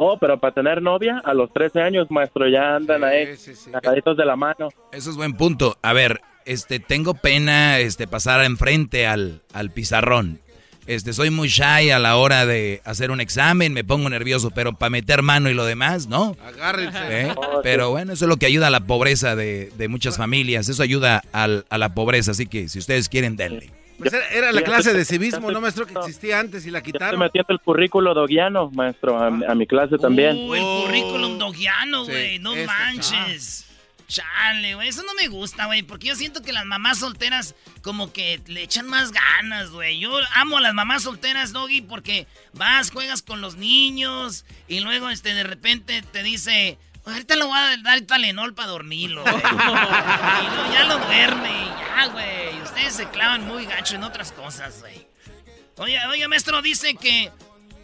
K: Oh, pero para tener novia, a los 13 años, maestro, ya andan ahí, agarraditos de la mano.
F: Eso es buen punto. A ver, este, tengo pena este, pasar enfrente al, al pizarrón. Este, soy muy shy a la hora de hacer un examen, me pongo nervioso, pero para meter mano y lo demás, ¿no?
E: Agárrense.
F: ¿Eh? Pero bueno, eso es lo que ayuda a la pobreza de, de muchas familias. Eso ayuda al- a la pobreza. Así que si ustedes quieren, denle.
E: Pues era, era la clase de civismo, ¿no, maestro? Que existía antes y la
K: Estoy
E: quitaron.
K: metiendo el currículo doguiano, maestro, a, a mi clase también.
C: Uh, el currículum dogiano,
K: Sí,
C: güey. no
K: ese,
C: manches. Chale, güey. Eso no me gusta, güey. Porque yo siento que las mamás solteras como que le echan más ganas, güey. Yo amo a las mamás solteras, Doggy, porque vas, juegas con los niños y luego este de repente te dice, ahorita le voy a dar Talenol para dormirlo, güey. <laughs> luego ya lo duerme ya, güey. Ustedes se clavan muy gacho en otras cosas, güey. Oye, oye, maestro, dice que.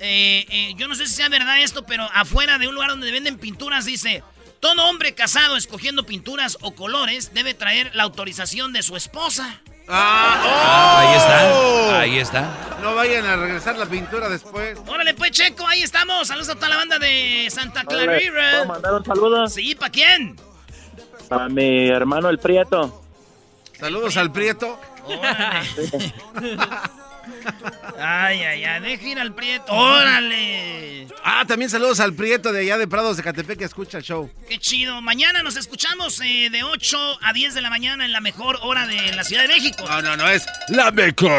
C: eh, eh, yo no sé si sea verdad esto, pero afuera de un lugar donde venden pinturas dice. Todo hombre casado escogiendo pinturas o colores debe traer la autorización de su esposa.
E: Ah,
F: Ahí está, ahí está.
E: No vayan a regresar la pintura después.
C: Órale, pues, Checo, ahí estamos. Saludos a toda la banda de Santa
K: Órale,
C: Clarita.
K: ¿puedo mandar un saludo?
C: Sí, ¿para quién?
K: A mi hermano el Prieto.
E: Saludos al Prieto. <laughs>
C: Ay, ay, ay, deja ir al prieto. ¡Órale!
E: Ah, también saludos al Prieto de allá de Prados de Catepec que escucha el show.
C: Qué chido. Mañana nos escuchamos eh, de 8 a 10 de la mañana en la mejor hora de la Ciudad de México.
E: No, no, no, es
N: La mejor.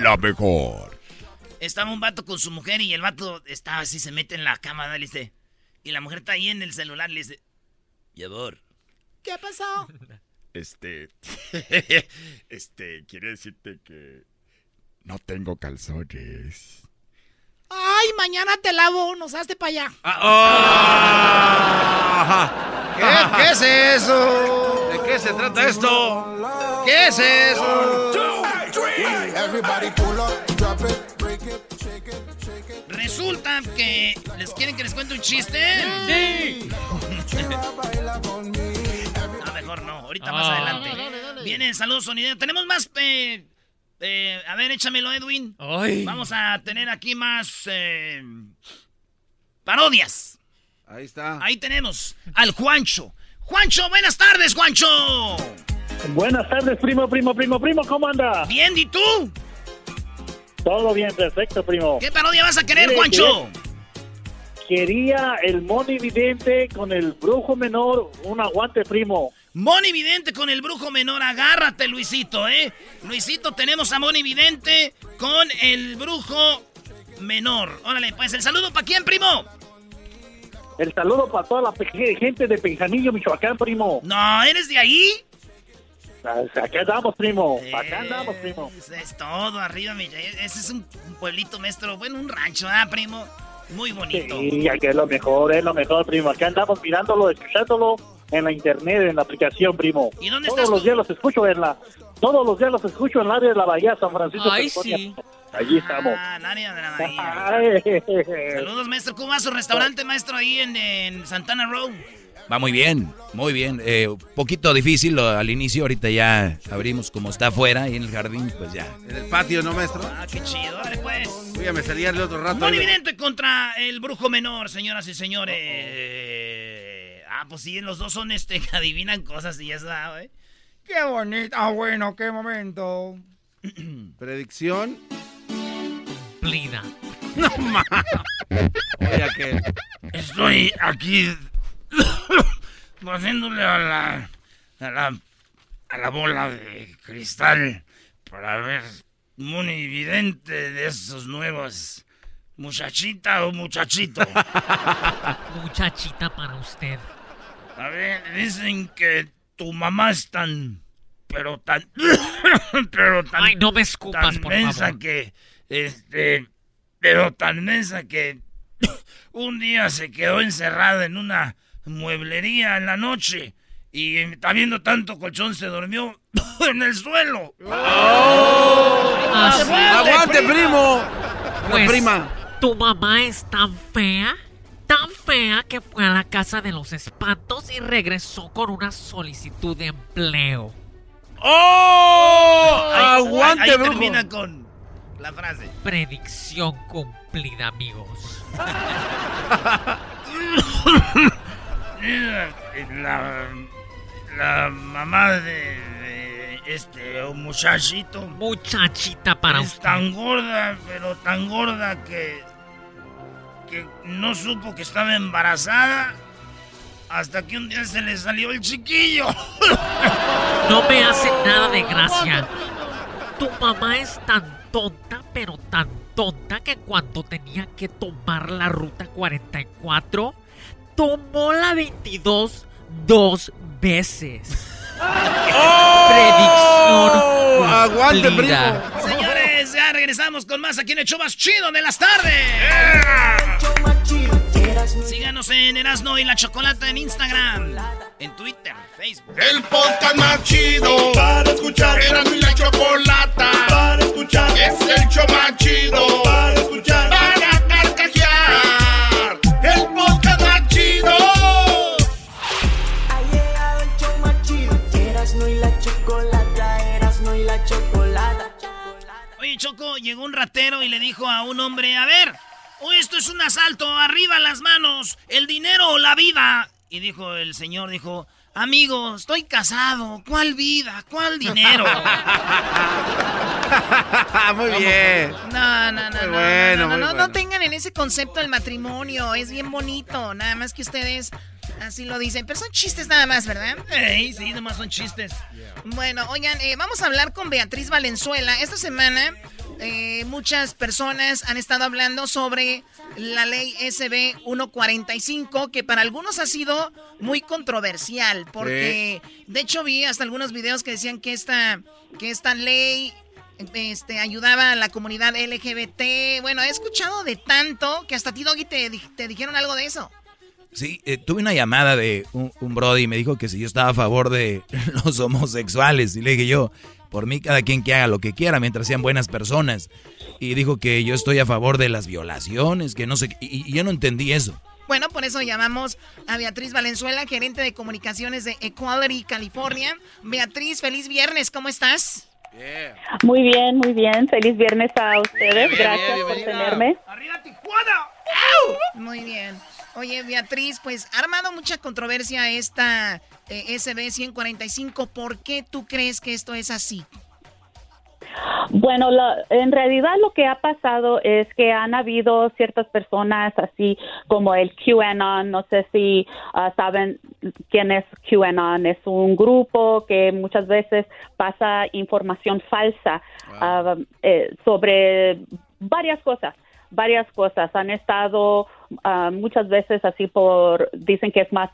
N: La mejor.
C: Estaba un vato con su mujer y el vato estaba así, se mete en la cama, ¿no? le dice. Y la mujer está ahí en el celular, le dice. Y amor.
D: ¿Qué pasó? <laughs>
N: Este. <laughs> este, quiere decirte que. No tengo calzones.
D: Ay, mañana te lavo, nos hazte para allá.
C: ¿Qué, ¿Qué es eso?
E: ¿De qué se trata esto?
C: ¿Qué es eso?
Q: Everybody pull up, drop it, break it, shake it, shake
C: resulta que les quieren que les cuente un chiste.
H: Sí. <laughs>
C: no, mejor no. Ahorita más
H: Ah.
C: adelante.
H: Dale, dale,
C: Vienen saludos sonideros. Tenemos más. eh, eh, a ver, échamelo, Edwin.
H: Ay.
C: Vamos a tener aquí más eh, parodias.
E: Ahí está.
C: Ahí tenemos al Juancho. Juancho, buenas tardes, Juancho.
R: Buenas tardes, primo, primo, primo, primo, ¿cómo anda?
C: Bien, ¿y tú?
R: Todo bien, perfecto, primo.
C: ¿Qué parodia vas a querer,
R: Mire,
C: Juancho?
R: que- Quería el Moni Vidente con el brujo menor, un aguante, primo.
C: Moni Vidente con el brujo menor, agárrate, Luisito, ¿eh? Luisito, tenemos a Moni Vidente con el brujo menor. Órale, pues el saludo para quién, primo.
R: El saludo para toda la gente de Penjanillo, Michoacán, primo.
C: No, ¿eres de ahí?
R: Acá andamos, primo. Acá andamos, primo.
C: Es todo, arriba, mi. Ese es un un pueblito, maestro. Bueno, un rancho, ¿ah, primo? Muy bonito.
R: Sí, aquí es lo mejor, es lo mejor, primo. Acá andamos mirándolo, escuchándolo en la internet, en la aplicación, primo.
C: ¿Y dónde
R: todos
C: estás
R: los
C: tú?
R: días los escucho en la... Todos los días los escucho en el área de la Bahía, San Francisco,
C: Ay,
R: California.
C: sí.
R: Allí estamos.
C: Ah, Nadia de la <laughs> Bahía. Saludos, maestro. ¿Cómo va su restaurante, maestro, ahí en, en Santana Row?
F: Va muy bien, muy bien. Eh, poquito difícil lo- al inicio, ahorita ya abrimos como está afuera y en el jardín, pues ya.
E: En el patio, ¿no, maestro?
C: Ah, qué chido. Dale, pues.
E: Voy a me salía el otro rato.
C: Moni
E: ahí de-
C: Vidente contra el brujo menor, señoras y señores. Ah, pues sí, los dos son este que <laughs> adivinan cosas y ya sabe.
S: Qué bonito. Ah, bueno, qué momento. <clears throat>
E: Predicción.
H: Plina.
E: No más. Oye, que.
C: Estoy aquí <coughs> haciéndole a la, a la a la bola de cristal para ver Moni Vidente de esos nuevos. ¿Muchachita o muchachito? <laughs>
H: Muchachita para usted.
C: A ver, dicen que tu mamá es tan. Pero tan. <coughs> pero tan.
H: Ay, no me escupas,
C: tan
H: por
C: mensa
H: favor.
C: que. Este. Pero tan mensa que. <coughs> un día se quedó encerrada en una mueblería en la noche. Y está viendo tanto colchón, se durmió <coughs> en el suelo.
H: Sí.
E: ¡Aguante, primo!
H: Pues,
E: prima.
H: Tu mamá es tan fea, tan fea que fue a la casa de los espantos y regresó con una solicitud de empleo.
C: ¡Oh! Ahí-
E: ¡Aguante,
C: ahí, ahí
E: brujo!
C: termina con la frase.
H: Predicción cumplida, amigos. <laughs>
C: La, la mamá de, de este muchachito.
H: Muchachita para
C: es
H: usted.
C: tan gorda, pero tan gorda que. Que no supo que estaba embarazada. Hasta que un día se le salió el chiquillo. <laughs>
H: No me hace nada de gracia. Tu mamá es tan tonta, pero tan tonta que cuando tenía que tomar la ruta 44, tomó la 22 dos veces. Predicción.
E: ¡Aguante, primo!
C: Señores, regresamos con más aquí en el show más chido de las tardes. Síganos en Erasno y la Chocolata en Instagram, en Twitter, Facebook.
B: El podcast más chido para escuchar. Era mi la chocolata para escuchar. Es el show más chido para escuchar.
C: Choco, llegó un ratero y le dijo a un hombre, a ver, oh, esto es un asalto, arriba las manos, el dinero o la vida. Y dijo el señor, dijo, amigo, estoy casado, ¿cuál vida? ¿Cuál dinero? <laughs> <laughs>
E: muy bien.
J: No, no, no,
E: Muy
J: no,
E: bueno,
J: no, no,
E: muy
J: no, no
E: bueno.
J: tengan en ese concepto el matrimonio, es bien bonito, nada más que ustedes así lo dicen, pero son chistes nada más, ¿verdad?
C: Ey, sí, nomás son chistes.
J: Bueno, oigan, eh, vamos a hablar con Beatriz Valenzuela. Esta semana eh, muchas personas han estado hablando sobre la ley SB 145, que para algunos ha sido muy controversial, porque de hecho vi hasta algunos videos que decían que esta, que esta ley este, ayudaba a la comunidad LGBT. Bueno, he escuchado de tanto que hasta a ti, Doggy, te, te dijeron algo de eso.
F: Sí, eh, tuve una llamada de un, un brody y me dijo que si yo estaba a favor de <laughs> los homosexuales. Y le dije yo, Por mí, cada quien que haga lo que quiera mientras sean buenas personas. Y dijo que yo estoy a favor de las violaciones, que no sé. Y, y yo no entendí eso.
J: Bueno, por eso llamamos a Beatriz Valenzuela, gerente de comunicaciones de Equality California. Beatriz, feliz viernes, ¿cómo estás?
T: Muy bien, muy bien. Feliz viernes a ustedes. Gracias por tenerme.
J: ¡Arriba Tijuana! Muy bien. Oye, Beatriz, pues ha armado mucha controversia esta eh, SB 145. ¿Por qué tú crees que esto es así?
T: Bueno, la- en realidad lo que ha pasado es que han habido ciertas personas así como el QAnon, no sé si ah, saben quién es QAnon, es un grupo que muchas veces pasa información falsa ah, eh, sobre varias cosas varias cosas. Han estado ah, muchas veces así por, dicen que es más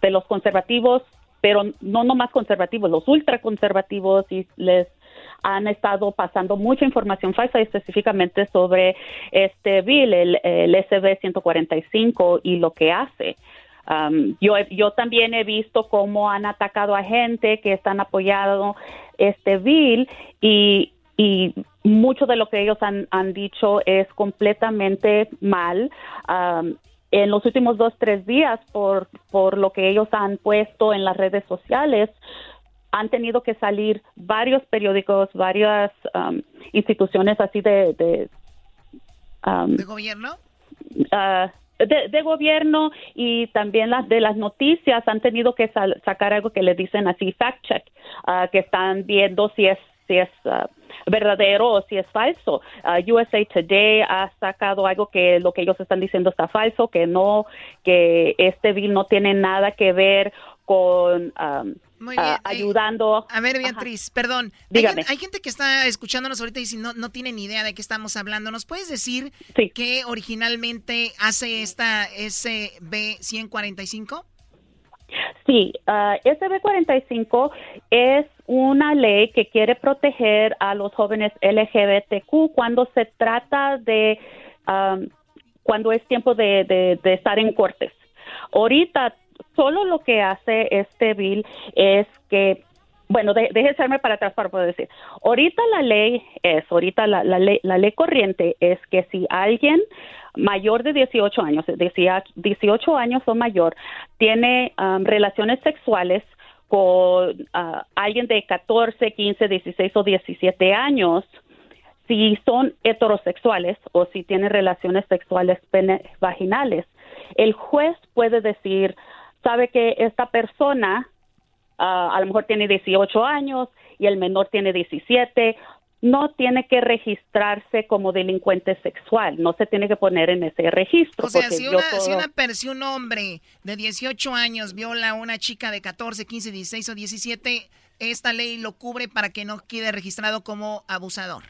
T: de los conservativos, pero no no más conservativos, los ultraconservativos y les han estado pasando mucha información falsa específicamente sobre este bill, el, el SB 145 y lo que hace. Um, yo, yo también he visto cómo han atacado a gente que están apoyando este bill y, y mucho de lo que ellos han, han dicho es completamente mal. Um, en los últimos dos, tres días, por, por lo que ellos han puesto en las redes sociales, han tenido que salir varios periódicos, varias um, instituciones así de... de um,
J: ¿De gobierno?
T: ah, de, de gobierno y también las de las noticias han tenido que sal- sacar algo que le dicen así fact check ah, que están viendo si es si es ah, verdadero o si es falso Ah, USA Today ha sacado algo que lo que ellos están diciendo está falso que no que este bill no tiene nada que ver con um,
J: Muy bien, eh,
T: ayudando
J: A ver, Beatriz, perdón. Hay,
T: Dígame.
J: hay gente que está escuchándonos ahorita y si no, no tiene ni idea de qué estamos hablando. ¿Nos puedes decir qué originalmente hace esta SB 145?
T: Sí, ah, SB 45 es una ley que quiere proteger a los jóvenes LGBTQ cuando se trata de am, cuando es tiempo de, de- de estar en cortes. Ahorita solo lo que hace este bill es que bueno, de, echarme para atrás para poder decir. Ahorita la ley es, ahorita la, ley, la ley corriente es que si alguien mayor de 18 años, decía 18 años o mayor, tiene um, relaciones sexuales con ah, alguien de 14, 15, 16 o 17 años, si son heterosexuales o si tienen relaciones sexuales vaginales, el juez puede decir, sabe que esta persona ah, a lo mejor tiene 18 años y el menor tiene 17, no tiene que registrarse como delincuente sexual, no se tiene que poner en ese registro.
J: O sea, si, una, si, una si un hombre de 18 años viola a una chica de 14, 15, 16 o 17, esta ley lo cubre para que no quede registrado como abusador.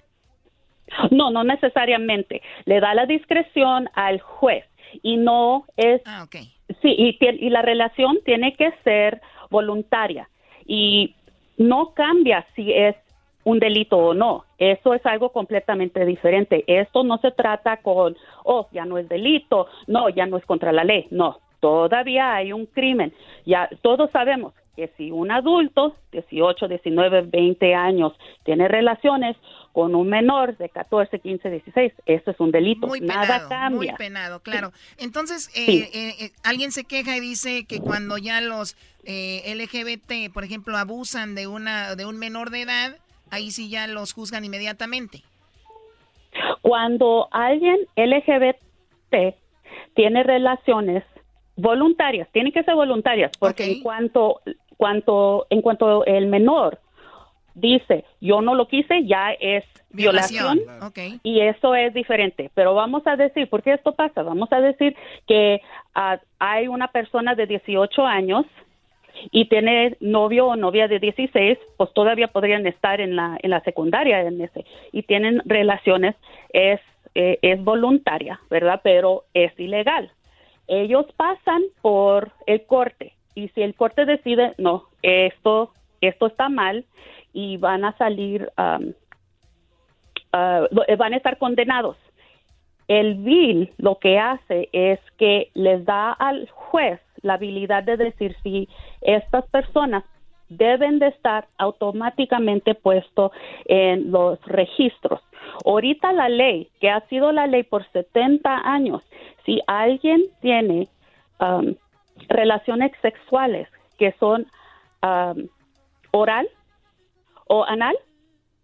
T: No, no necesariamente. Le da la discreción al juez y no es.
J: Ah, ok.
T: Sí, y, y la relación tiene que ser voluntaria y no cambia si es un delito o no. Eso es algo completamente diferente. Esto no se trata con, oh, ya no es delito, no, ya no es contra la ley. No, todavía hay un crimen. Ya todos sabemos que si un adulto, 18, 19, 20 años, tiene relaciones con un menor de 14, 15, 16, eso es un delito.
J: Muy
T: Nada
J: penado,
T: cambia.
J: muy penado, claro. Entonces, eh,
T: Sí.
J: eh, eh, alguien se queja y dice que cuando ya los eh, LGBT, por ejemplo, abusan de una de un menor de edad, ahí sí ya los juzgan inmediatamente.
T: Cuando alguien LGBT tiene relaciones voluntarias, tienen que ser voluntarias, porque en cuanto, cuanto, en cuanto el menor dice yo no lo quise, ya es violación, y eso es diferente. Pero vamos a decir, ¿por qué esto pasa? Vamos a decir que ah, hay una persona de 18 años y tiene novio o novia de 16, pues todavía podrían estar en la, en la secundaria en ese, y tienen relaciones, es, eh, es voluntaria, ¿verdad? Pero es ilegal. Ellos pasan por el corte y si el corte decide, no, esto, esto está mal y van a salir, am, ah, van a estar condenados. El bill lo que hace es que les da al juez la habilidad de decir si estas personas deben de estar automáticamente puestos en los registros. Ahorita la ley, que ha sido la ley por 70 años, si alguien tiene um, relaciones sexuales que son um, oral o anal,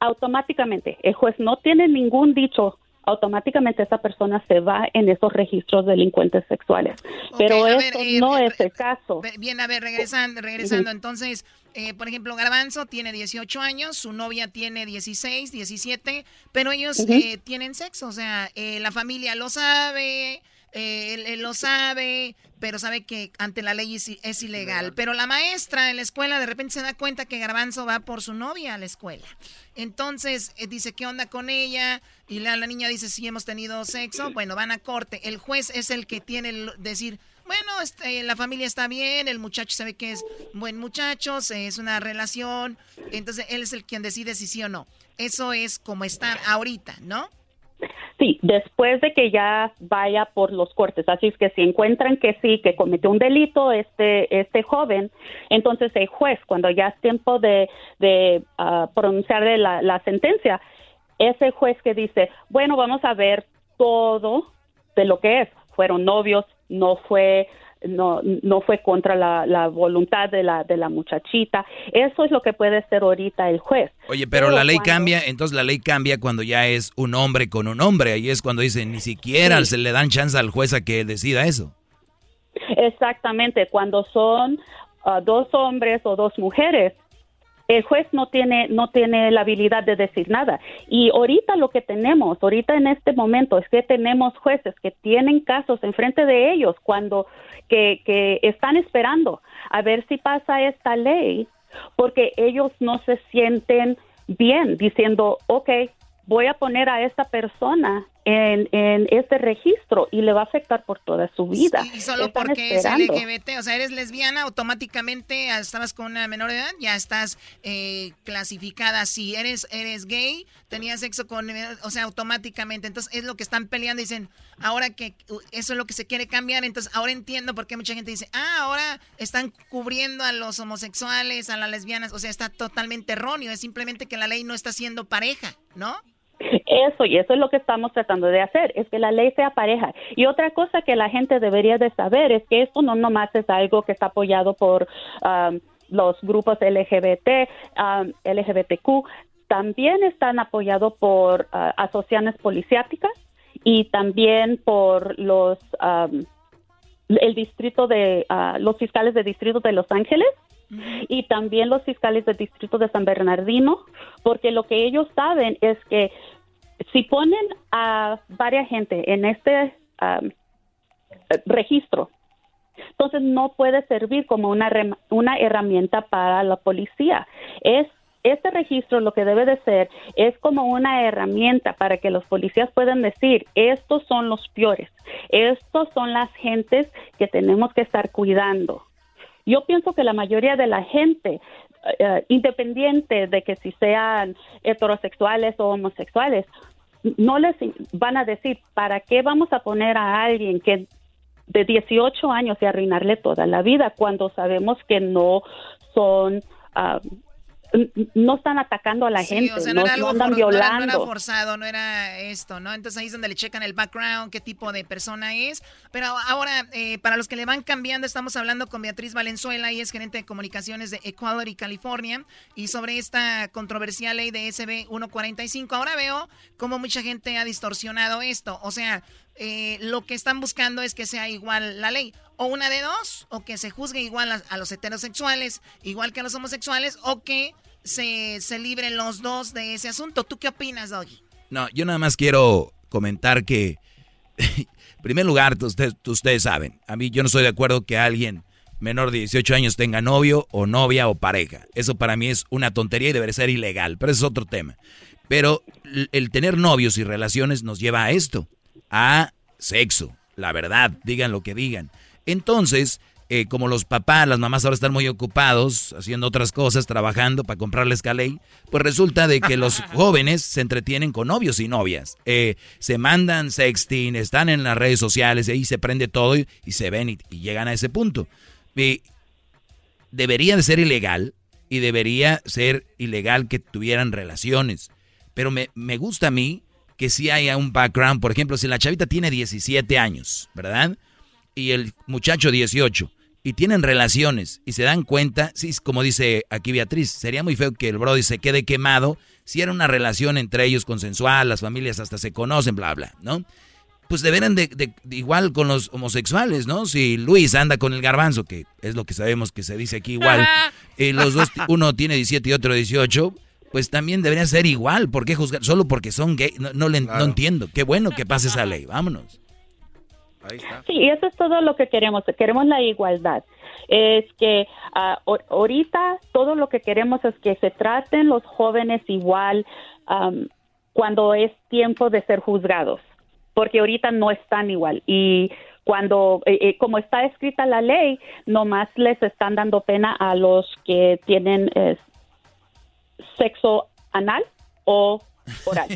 T: automáticamente el juez no tiene ningún dicho automáticamente esa persona se va en esos registros de delincuentes sexuales. Pero eso
J: ver, eh,
T: no
J: eh,
T: es el caso.
J: Bien, a ver, regresando, regresando. Entonces, eh, por ejemplo, Garbanzo tiene 18 años, su novia tiene 16, 17, pero ellos eh, tienen sexo, o sea, eh, la familia lo sabe, eh, él, él lo sabe, pero sabe que ante la ley es, es ilegal. Pero la maestra en la escuela de repente se da cuenta que Garbanzo va por su novia a la escuela. Entonces eh, dice, ¿qué onda con ella? Y la, la niña dice, sí, hemos tenido sexo. <clears throat> Bueno, van a corte. El juez es el que tiene el decir, bueno, este, la familia está bien, el muchacho se ve que es buen muchacho, es una relación. Entonces él es el quien decide si sí o no. Eso es como está ahorita, ¿no?
T: Sí, después de que ya vaya por los cortes. Así es que si encuentran que sí, que cometió un delito este, este joven, entonces el juez, cuando ya es tiempo de, de ah, pronunciar la, la sentencia, es el juez que dice, bueno, vamos a ver todo de lo que es. Fueron novios, no fue no no fue contra la, la voluntad de la de la muchachita. Eso es lo que puede hacer ahorita el juez.
F: Oye, pero la ley
T: cuando-
F: cambia, entonces la ley cambia cuando ya es un hombre con un hombre. Ahí es cuando dicen, ni siquiera
T: Sí.
F: se le dan chance al juez a que decida eso.
T: Exactamente, cuando son ah, dos hombres o dos mujeres, el juez no tiene no tiene la habilidad de decir nada. Y ahorita lo que tenemos, ahorita en este momento es que tenemos jueces que tienen casos enfrente de ellos cuando que, que están esperando a ver si pasa esta ley porque ellos no se sienten bien diciendo, ok, voy a poner a esta persona en, en este registro y le va a afectar por toda su vida.
J: Y solo
T: Están
J: porque
T: esperando.
J: es LGBT, o sea, eres lesbiana, automáticamente estabas con una menor de edad, ya estás eh, clasificada. Si eres eres gay, tenías sexo con, eh, o sea, automáticamente. Entonces es lo que están peleando. Dicen, ahora que eso es lo que se quiere cambiar, entonces ahora entiendo por qué mucha gente dice, ah, ahora están cubriendo a los homosexuales, a las lesbianas. O sea, está totalmente erróneo. Es simplemente que la ley no está siendo pareja, ¿no?
T: Eso, y eso es lo que estamos tratando de hacer, es que la ley sea pareja. Y otra cosa que la gente debería de saber es que esto no nomás es algo que está apoyado por um, los grupos LGBT, um, LGBTQ, también están apoyados por uh, asociaciones policiáticas y también por los um, el distrito de uh, los fiscales de distrito de Los Ángeles y también los fiscales del distrito de San Bernardino, porque lo que ellos saben es que si ponen a varias gente en este um, registro, entonces no puede servir como una, una herramienta para la policía. Es este registro lo que debe de ser es como una herramienta para que los policías puedan decir, estos son los peores, estos son las gentes que tenemos que estar cuidando. Yo pienso que la mayoría de la gente, eh, independiente de que si sean heterosexuales o homosexuales, no les van a decir, ¿para qué vamos a poner a alguien que de 18 años y arruinarle toda la vida cuando sabemos que no son... n- no están atacando a la
J: Sí,
T: gente,
J: o sea,
T: no,
J: no era
T: no
J: algo
T: andan
J: for- no era-
T: violando.
J: no era forzado, no era esto, ¿no? Entonces ahí es donde le checan el background, qué tipo de persona es. Pero ahora, eh, para los que le van cambiando, estamos hablando con Beatriz Valenzuela, y es gerente de comunicaciones de Equality California, y sobre esta controversial ley de SB 145. Ahora veo cómo mucha gente ha distorsionado esto. O sea, eh, lo que están buscando es que sea igual la ley. O una de dos, o que se juzgue igual a, los heterosexuales, igual que a los homosexuales, o que se, se libren los dos de ese asunto. ¿Tú qué opinas, Doggy?
F: No, yo nada más quiero comentar que, <laughs> en primer lugar, ustedes, ustedes saben, a mí yo no estoy de acuerdo que alguien menor de 18 años tenga novio o novia o pareja. Eso para mí es una tontería y debería ser ilegal, pero ese es otro tema. Pero el tener novios y relaciones nos lleva a esto, a sexo, la verdad, digan lo que digan. Entonces, eh, como los papás, las mamás ahora están muy ocupados haciendo otras cosas, trabajando para comprarles caley, pues resulta de que los <laughs> jóvenes se entretienen con novios y novias. Eh, se mandan sexting, están en las redes sociales, y ahí se prende todo y, y se ven y, y llegan a ese punto. Y debería de ser ilegal y debería ser ilegal que tuvieran relaciones. Pero me, me gusta a mí que sí haya un background. Por ejemplo, si la chavita tiene 17 años, ¿verdad? Y el muchacho 18 y tienen relaciones y se dan cuenta, sí, como dice aquí Beatriz, sería muy feo que el Brody se quede quemado si era una relación entre ellos consensual, las familias hasta se conocen, bla, bla, ¿no? Pues deberán de, de, igual con los homosexuales, ¿no? Si Luis anda con el garbanzo, que es lo que sabemos que se dice aquí igual, y los dos, uno tiene 17 y otro 18, pues también debería ser igual. ¿Por qué juzgar? Solo porque son gay. No, no, le, no entiendo. Qué bueno que pase esa ley. Vámonos.
T: Sí, y eso es todo lo que queremos. Queremos la igualdad. Es que ah, ahor- ahorita todo lo que queremos es que se traten los jóvenes igual cuando es tiempo de ser juzgados, porque ahorita no están igual. Y cuando, eh, eh, como está escrita la ley, nomás les están dando pena a los que tienen eh, sexo anal o <laughs> oral.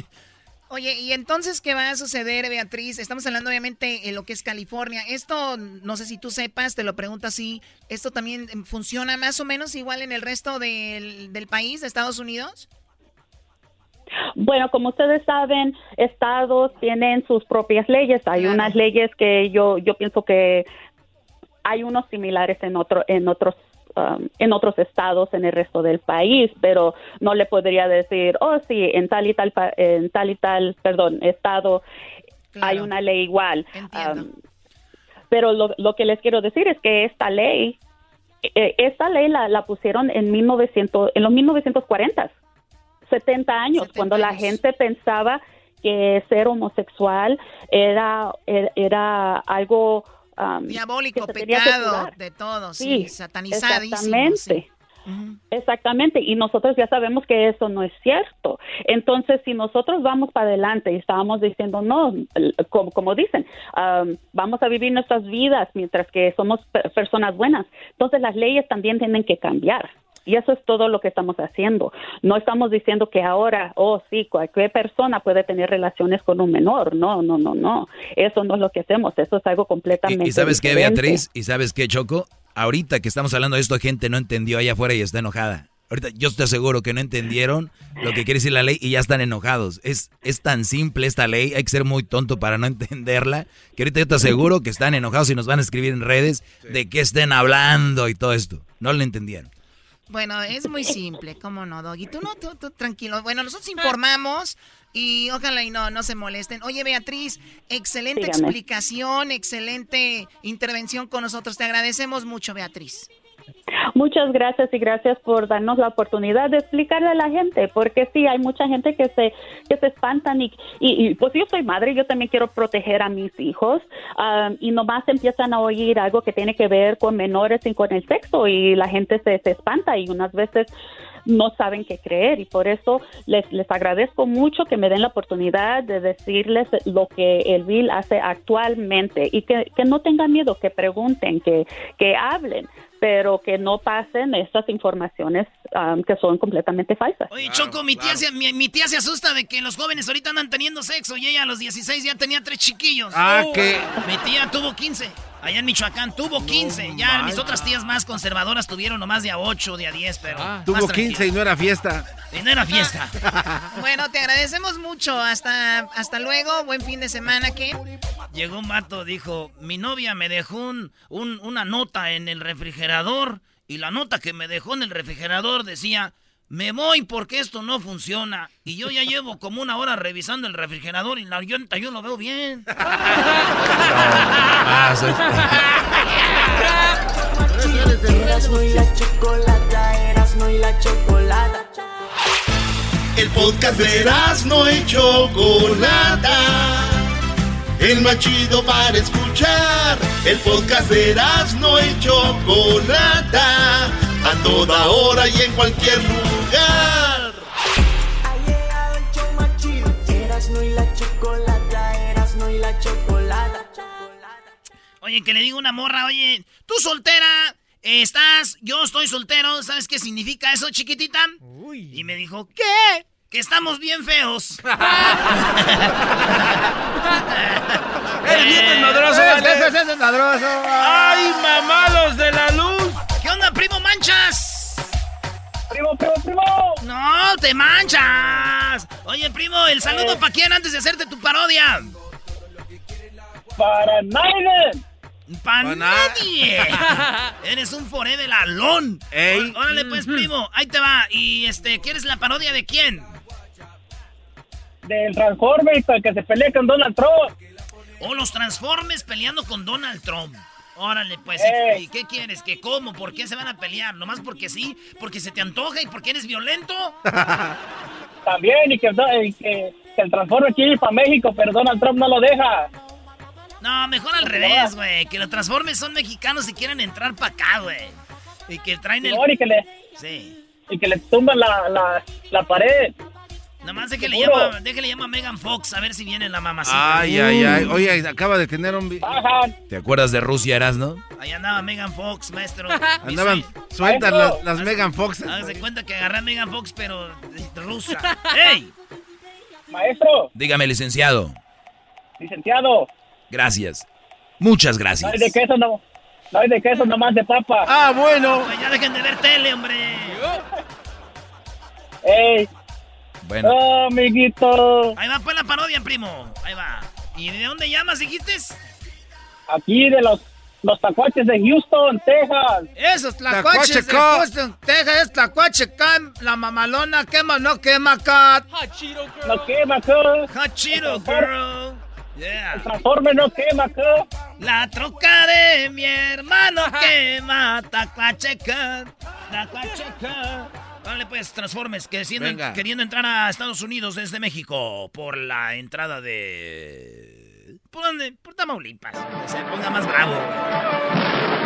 J: Oye, ¿y entonces qué va a suceder, Beatriz? Estamos hablando obviamente en lo que es California. Esto, no sé si tú sepas, te lo pregunto así, ¿esto también funciona más o menos igual en el resto del, del país, de Estados Unidos?
T: Bueno, como ustedes saben, estados tienen sus propias leyes. Hay unas leyes que yo yo pienso que hay unos similares en otro en otros um, en otros estados en el resto del país, pero no le podría decir, oh sí, en tal y tal pa- en tal y tal, perdón, estado hay una ley igual. Um, pero lo, lo que les quiero decir es que esta ley eh, esta ley la, la pusieron en 1900 en los 1940 70 años, cuando la gente pensaba que ser homosexual era, era, era algo um,
J: Diabólico, pecado, de todo, sí,
T: Sí,
J: satanizadísimo.
T: Exactamente. Exactamente, y nosotros ya sabemos que eso no es cierto. Entonces, si nosotros vamos para adelante y estábamos diciendo, no, como, como dicen, um, vamos a vivir nuestras vidas mientras que somos pe- personas buenas, entonces las leyes también tienen que cambiar. Y eso es todo lo que estamos haciendo. No estamos diciendo que ahora, oh, sí, cualquier persona puede tener relaciones con un menor. No, no, no, no. Eso no es lo que hacemos. Eso es algo completamente
F: ¿Y, y sabes qué. Beatriz? ¿Y sabes qué, Choco? Ahorita que estamos hablando de esto, gente no entendió allá afuera y está enojada. Ahorita yo te aseguro que no entendieron lo que quiere decir la ley y ya están enojados. Es, es tan simple esta ley, hay que ser muy tonto para no <laughs> entenderla, que ahorita yo te aseguro que están enojados y nos van a escribir en redes de qué estén hablando y todo esto. No lo entendieron.
J: Bueno, es muy simple, ¿cómo no, Doggy? Tú no, tú, tú tranquilo. Bueno, nosotros informamos y ojalá y no, no se molesten. Oye, Beatriz, excelente
T: Dígame.
J: explicación, excelente intervención con nosotros. Te agradecemos mucho, Beatriz.
T: Muchas gracias y gracias por darnos la oportunidad de explicarle a la gente, porque sí, hay mucha gente que se, que se espantan y, y, y, pues yo soy madre, yo también quiero proteger a mis hijos um, y nomás empiezan a oír algo que tiene que ver con menores y con el sexo y la gente se, se espanta y unas veces no saben qué creer y por eso les, les agradezco mucho que me den la oportunidad de decirles lo que el Bill hace actualmente y que, que no tengan miedo, que pregunten, que, que hablen, pero que no pasen estas informaciones um, que son completamente falsas.
C: Oye, Choco, mi tía, se, mi, mi tía se asusta de que los jóvenes ahorita andan teniendo sexo y ella a los 16 ya tenía tres chiquillos.
E: Ah, ¿qué?
C: Mi tía tuvo 15. Allá en Michoacán tuvo 15. ya mis otras tías más conservadoras tuvieron nomás de a 8, de a 10, pero. más
E: Tuvo
C: tranquilo.
E: 15 y no era fiesta.
C: Y no era fiesta. <laughs>
J: Bueno, te agradecemos mucho. Hasta, hasta luego. Buen fin de semana, ¿qué?
C: Llegó un vato, dijo, mi novia me dejó un, un- una nota en el refrigerador y la nota que me dejó en el refrigerador decía, me voy porque esto no funciona. Y yo ya llevo como una hora revisando el refrigerador y la llanta yo lo veo bien. <laughs>
O: Erasmo y la chocolata, Erasmo y la chocolata.
B: El podcast de Erasmo y Chocolata. El más chido para escuchar. El podcast de Erasmo y Chocolata. A toda hora y en cualquier lugar.
O: Erasmo y la chocolata, Erasmo y la chocolata.
C: Oye, que le digo a una morra, oye, tú soltera, estás, yo estoy soltero, ¿sabes qué significa eso, chiquitita? Y me dijo, ¿qué? Que estamos bien feos. <laughs>
M: ¡Eres bien desmadroso. ¡Ay, mamalos de la luz!
C: ¿Qué onda, primo Manchas? No, te manchas. Oye, primo, el saludo
R: Eh.
C: para quién antes de hacerte tu parodia.
R: Para nadie.
C: Para nadie. <laughs> Eres un forever alón.
E: Ey.
C: Órale, pues, primo, ahí te va. Y este, ¿quieres la parodia de quién?
R: Del Transformers que se pelea con Donald Trump.
C: O los Transformers peleando con Donald Trump. Órale, pues,
R: Eh.
C: ¿y qué quieres? ¿Que cómo? ¿Por qué se van a pelear? ¿Nomás porque sí? ¿Porque se te antoja y porque eres violento? <laughs>
R: También, y que, y que, que el Transformer quiere ir para México, pero Donald Trump no lo deja.
C: No, mejor al revés, güey. Que los Transformers son mexicanos y quieren entrar para acá, güey. Y que traen el...
R: Y que le,
C: Sí.
R: y que le tumban la, la, la pared.
C: Nomás de que le
R: Seguro.
C: llama, déjale llama a Megan Fox a ver si viene la mamacita.
E: Ay, ay, ay. Oye, acaba de tener un...
F: ¿Te acuerdas de Rusia, Erasno?
C: Ahí andaba Megan Fox, maestro.
E: Andaban sueltas las, las Megan Fox.
C: Hágase cuenta que agarré a Megan Fox, pero rusa. <laughs> ¡Ey!
R: Maestro,
F: Dígame, licenciado.
R: licenciado,
F: Gracias. Muchas
R: no
F: gracias.
R: hay de queso, no, no hay de queso, nomás de papa.
E: Ah, bueno.
C: Pues ya dejen de ver tele, hombre.
R: Ey,
F: Bueno,
R: oh, amiguito,
C: Ahí va pues la parodia, primo. Ahí va. ¿Y de dónde llamas, dijiste?
R: aquí de los, los tacuaches de Houston, Texas.
C: Esos
E: tlacuaches de
C: Houston, Texas, es tlacuache can, la mamalona quema, no quema cat.
R: No quema, acá.
C: Hachiro, girl. Yeah.
R: El Transformer no quema, acá.
C: La troca de mi hermano quema, tlacuache can, tlacuache can. Vale, pues, transformes, que queriendo entrar a Estados Unidos desde México por la entrada de... ¿Por dónde? Por Tamaulipas. Que se ponga más bravo.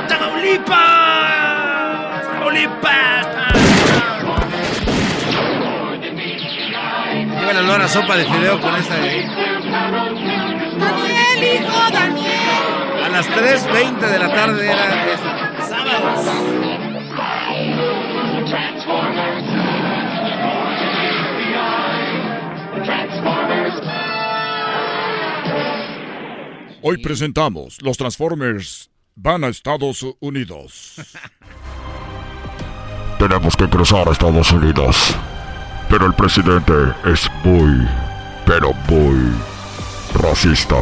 C: ¡Tamaulipas! ¡Tamaulipas!
E: Lleva el olor a sopa de fideo con esa... eh.
D: Daniel, hijo, Daniel.
E: A las 3.20 de la tarde era esa.
C: Sábados.
N: Hoy presentamos Los Transformers van a Estados Unidos. <laughs>
U: Tenemos que cruzar a Estados Unidos. Pero el presidente es muy, pero muy racista.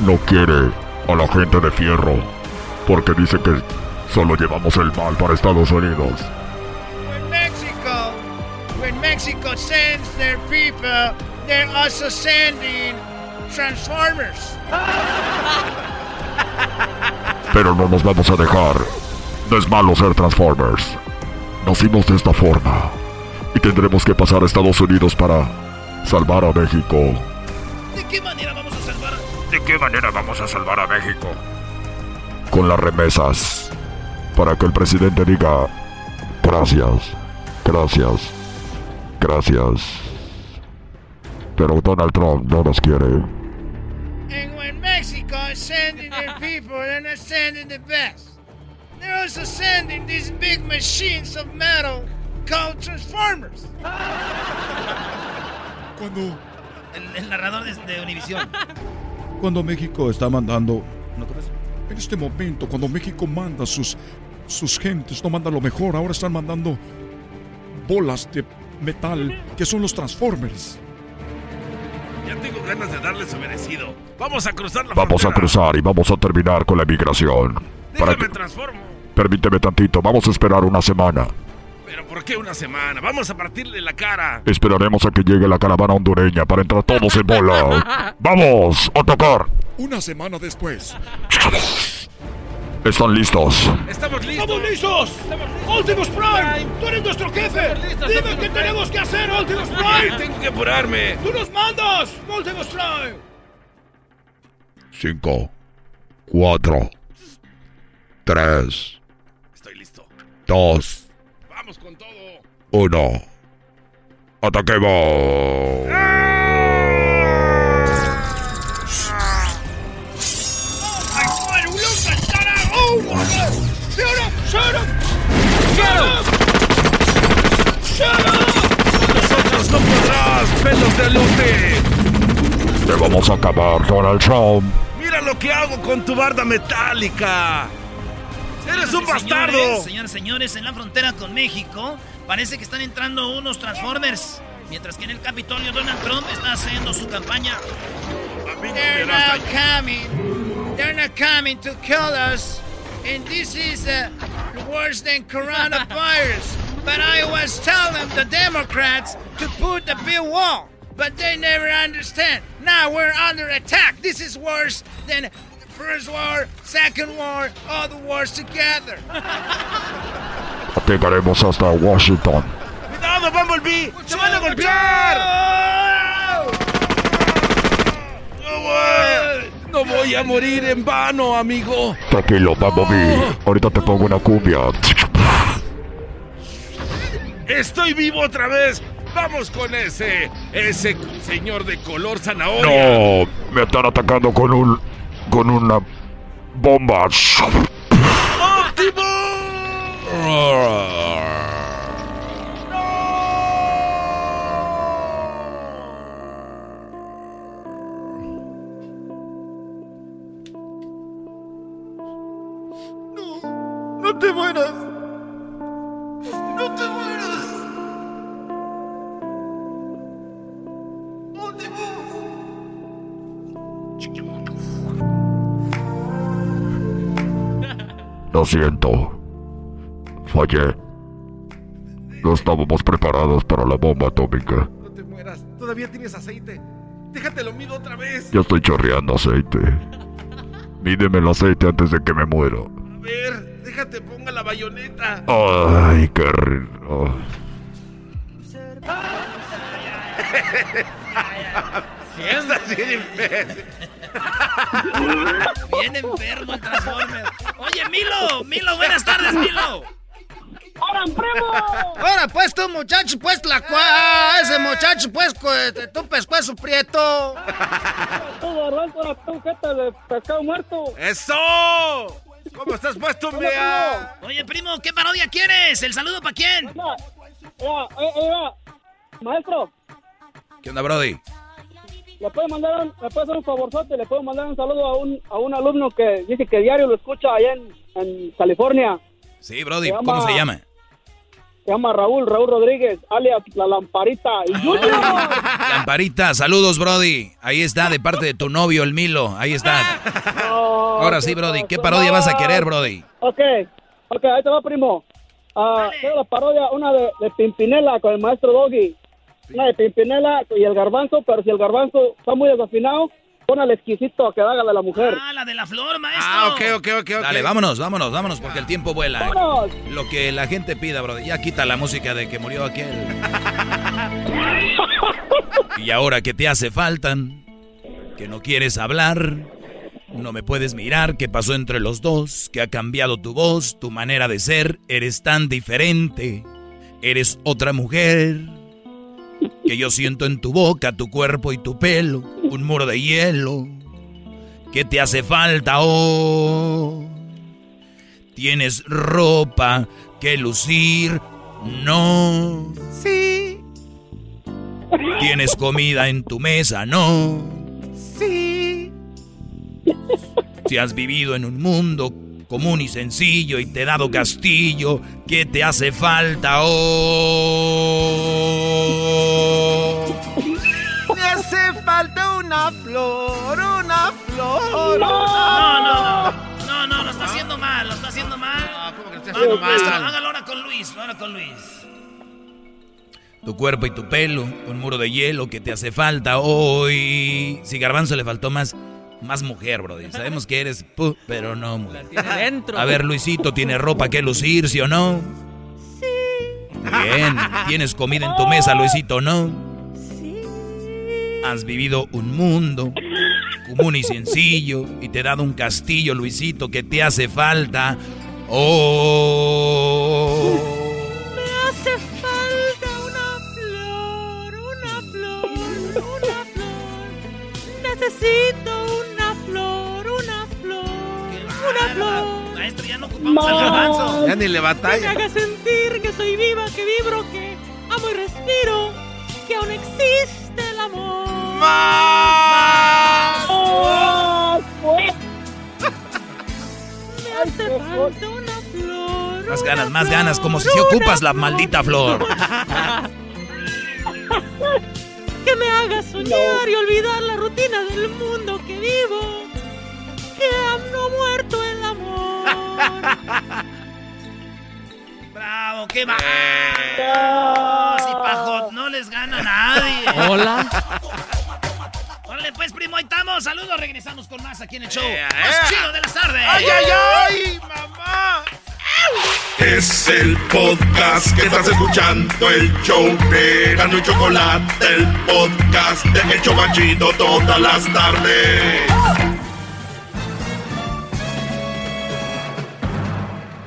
U: No quiere a la gente de fierro. Porque dice que solo llevamos el mal para Estados Unidos.
D: When Mexico, when Mexico sends their people, they're also sending Transformers.
U: Pero no nos vamos a dejar. No es malo ser Transformers. Nacimos de esta forma. Y tendremos que pasar a Estados Unidos para salvar a México.
C: ¿De qué manera vamos a salvar?
U: ¿De qué manera vamos a salvar a México? Con las remesas. Para que el presidente diga gracias, gracias, gracias. Pero Donald Trump no nos quiere.
D: People, they're not sending the best. They're also sending these big machines of metal called Transformers.
N: Cuando,
C: El, el narrador de, de Univisión.
N: cuando México está mandando... ¿no? En este momento, cuando México manda sus, sus gentes, no manda lo mejor, ahora están mandando bolas de metal que son los Transformers.
M: Ya tengo ganas de darle su merecido. Vamos a cruzar la
U: Vamos a cruzar y vamos a terminar con la emigración. Para
M: Déjame
U: que,
M: transformo.
U: permíteme tantito, vamos a esperar una semana.
M: Pero ¿por qué una semana? Vamos a partirle la cara.
U: Esperaremos a que llegue la caravana hondureña para entrar todos en bola. <laughs> ¡Vamos! ¡A tocar!
N: Una semana después. <laughs>
U: ¿Están listos?
M: ¡Estamos listos!
D: ¡Estamos listos! ¡Optimus Prime! ¡Tú eres nuestro jefe! ¡Dime qué tenemos que hacer, Optimus Prime!
M: Tengo que apurarme.
D: ¡Tú nos mandas, Optimus Prime!
U: Cinco, cuatro, tres,
M: Estoy listo.
U: dos,
M: Vamos con todo.
U: uno. ¡Ataquemos!
D: ¡Ay,
M: alote!
U: ¡Te vamos a acabar, Donald Trump!
M: ¡Mira lo que hago con tu barda metálica! ¡Eres un
C: Señores,
M: bastardo!
C: Señores, señores, en la frontera con México Parece que están entrando unos Transformers. Mientras que en el Capitolio Donald Trump está haciendo su campaña.
D: They're not coming. They're not coming to kill us. And this is uh, worse than coronavirus. <laughs> but I was telling the Democrats to put the big wall. But they never understand. Now we're under attack. This is worse than first war, second war, all the wars together.
U: Llegaremos hasta Washington.
M: ¡Cuidado, Bumblebee! ¡Se van a golpear! No voy, no voy a morir en vano, amigo.
U: Tranquilo, Bumblebee. Ahorita te pongo una cumbia.
M: ¡Estoy vivo otra vez! ¡Vamos con ese! ¡Ese señor de color zanahoria!
U: No, me están atacando con un. con una bomba.
D: No te mueras. No te mueras.
U: Lo siento. Fallé. No estábamos preparados para la bomba atómica.
E: No te mueras. Todavía tienes aceite. Déjate lo mido otra vez.
U: Ya estoy chorreando aceite. Mídeme el aceite antes de que me muera.
M: A ver, déjate, ponga la bayoneta.
U: Ay, qué rico. <laughs>
E: Estás bien imbécil. <laughs>
C: Bien enfermo el Transformer. Oye, Milo, Milo, buenas tardes, Milo.
D: ¡Ahora, primo!
S: Ahora, pues, tú, muchacho, pues, la cua... Ese muchacho, pues, cu- tu pescuezo prieto.
D: Tú, garbanzo, tú, jeta de pescado muerto.
E: ¡Eso! ¿Cómo estás puesto, mea?
C: Oye, primo, ¿qué parodia quieres? ¿El saludo para quién?
D: Eh, eh, maestro,
F: ¿Qué onda, Brody?
D: Le puede mandar, un, me puede hacer un favorzote, le puedo mandar un saludo a un, a un alumno que dice que diario lo escucha allá en, en California.
F: Sí, Brody,
D: Se
F: ¿cómo
D: llama-
F: se llama?
D: Se llama Raúl, Raúl Rodríguez, alias La Lamparita. Y Junior.
F: Lamparita, saludos, Brody. Ahí está, de parte de tu novio, el Milo. Ahí está. Ahora sí, Brody. ¿Qué parodia vas a querer, Brody?
D: Ok, ok, ahí te va, primo. Ah, quiero la parodia, una de, de Pimpinela con el maestro Doggy. Una de Pimpinela y el garbanzo, pero si el garbanzo está muy desafinado, pon al exquisito que haga de la mujer.
C: Ah, la de la flor, maestro.
E: Ah, ok, ok, ok.
F: Dale, vámonos, vámonos, vámonos, porque el tiempo vuela.
D: ¡Vámonos!
F: Lo que la gente pida, Brody. Ya quita la música de que murió aquel. <laughs> Y ahora que te hace falta, que no quieres hablar, no me puedes mirar, qué pasó entre los dos, que ha cambiado tu voz, tu manera de ser, eres tan diferente, eres otra mujer, que yo siento en tu boca, tu cuerpo y tu pelo, un muro de hielo, que te hace falta oh. Tienes ropa que lucir, no.
S: Sí,
F: Tienes comida en tu mesa, no.
S: sí.
F: Si has vivido en un mundo común y sencillo y te he dado castillo, ¿qué te hace falta oh?
S: Me hace falta una flor, una flor.
C: No, no, no. No, no, lo está haciendo mal, lo está haciendo mal.
E: haciendo
C: Vamos, maestro,
E: mal?
C: hágalo ahora con Luis, ahora con Luis.
F: Tu cuerpo y tu pelo, un muro de hielo que te hace falta hoy. Si Garbanzo le faltó más, más mujer, brody. Sabemos que eres, pu, pero no mujer.
H: dentro.
F: A ver, Luisito, ¿tiene ropa que lucir, sí o no? Sí. Bien. ¿Tienes comida en tu mesa, Luisito, no? Sí. Has vivido un mundo común y sencillo y te he dado un castillo, Luisito, que te hace falta. Oh.
S: Me hace falta una flor, una flor, una flor. Necesito una flor.
C: Maestro, ya no ocupamos al garbanzo.
E: Ya ni le
S: Que me
E: batalla.
S: haga sentir que soy viva, que vibro, que amo y respiro, que aún existe el amor.
D: ¡Más! <laughs>
S: Me hace falta una flor,
F: Más ganas, más ganas, como si se ocupas la maldita flor. <laughs> <laughs>
S: Que me haga soñar y olvidar la rutina del mundo que vivo. Que aún no ha muerto el amor. <laughs>
C: ¡Bravo! ¡Qué va! Si Pajot no les gana a nadie.
H: Hola.
C: Órale, pues, primo, ahí estamos. Saludos, regresamos con más aquí en el show. Más chido de las tardes.
B: ¡Ay, ay, ay, mamá! Es el podcast que estás escuchando, el show de Gano y Chocolate, el podcast de El Chobachito todas las tardes.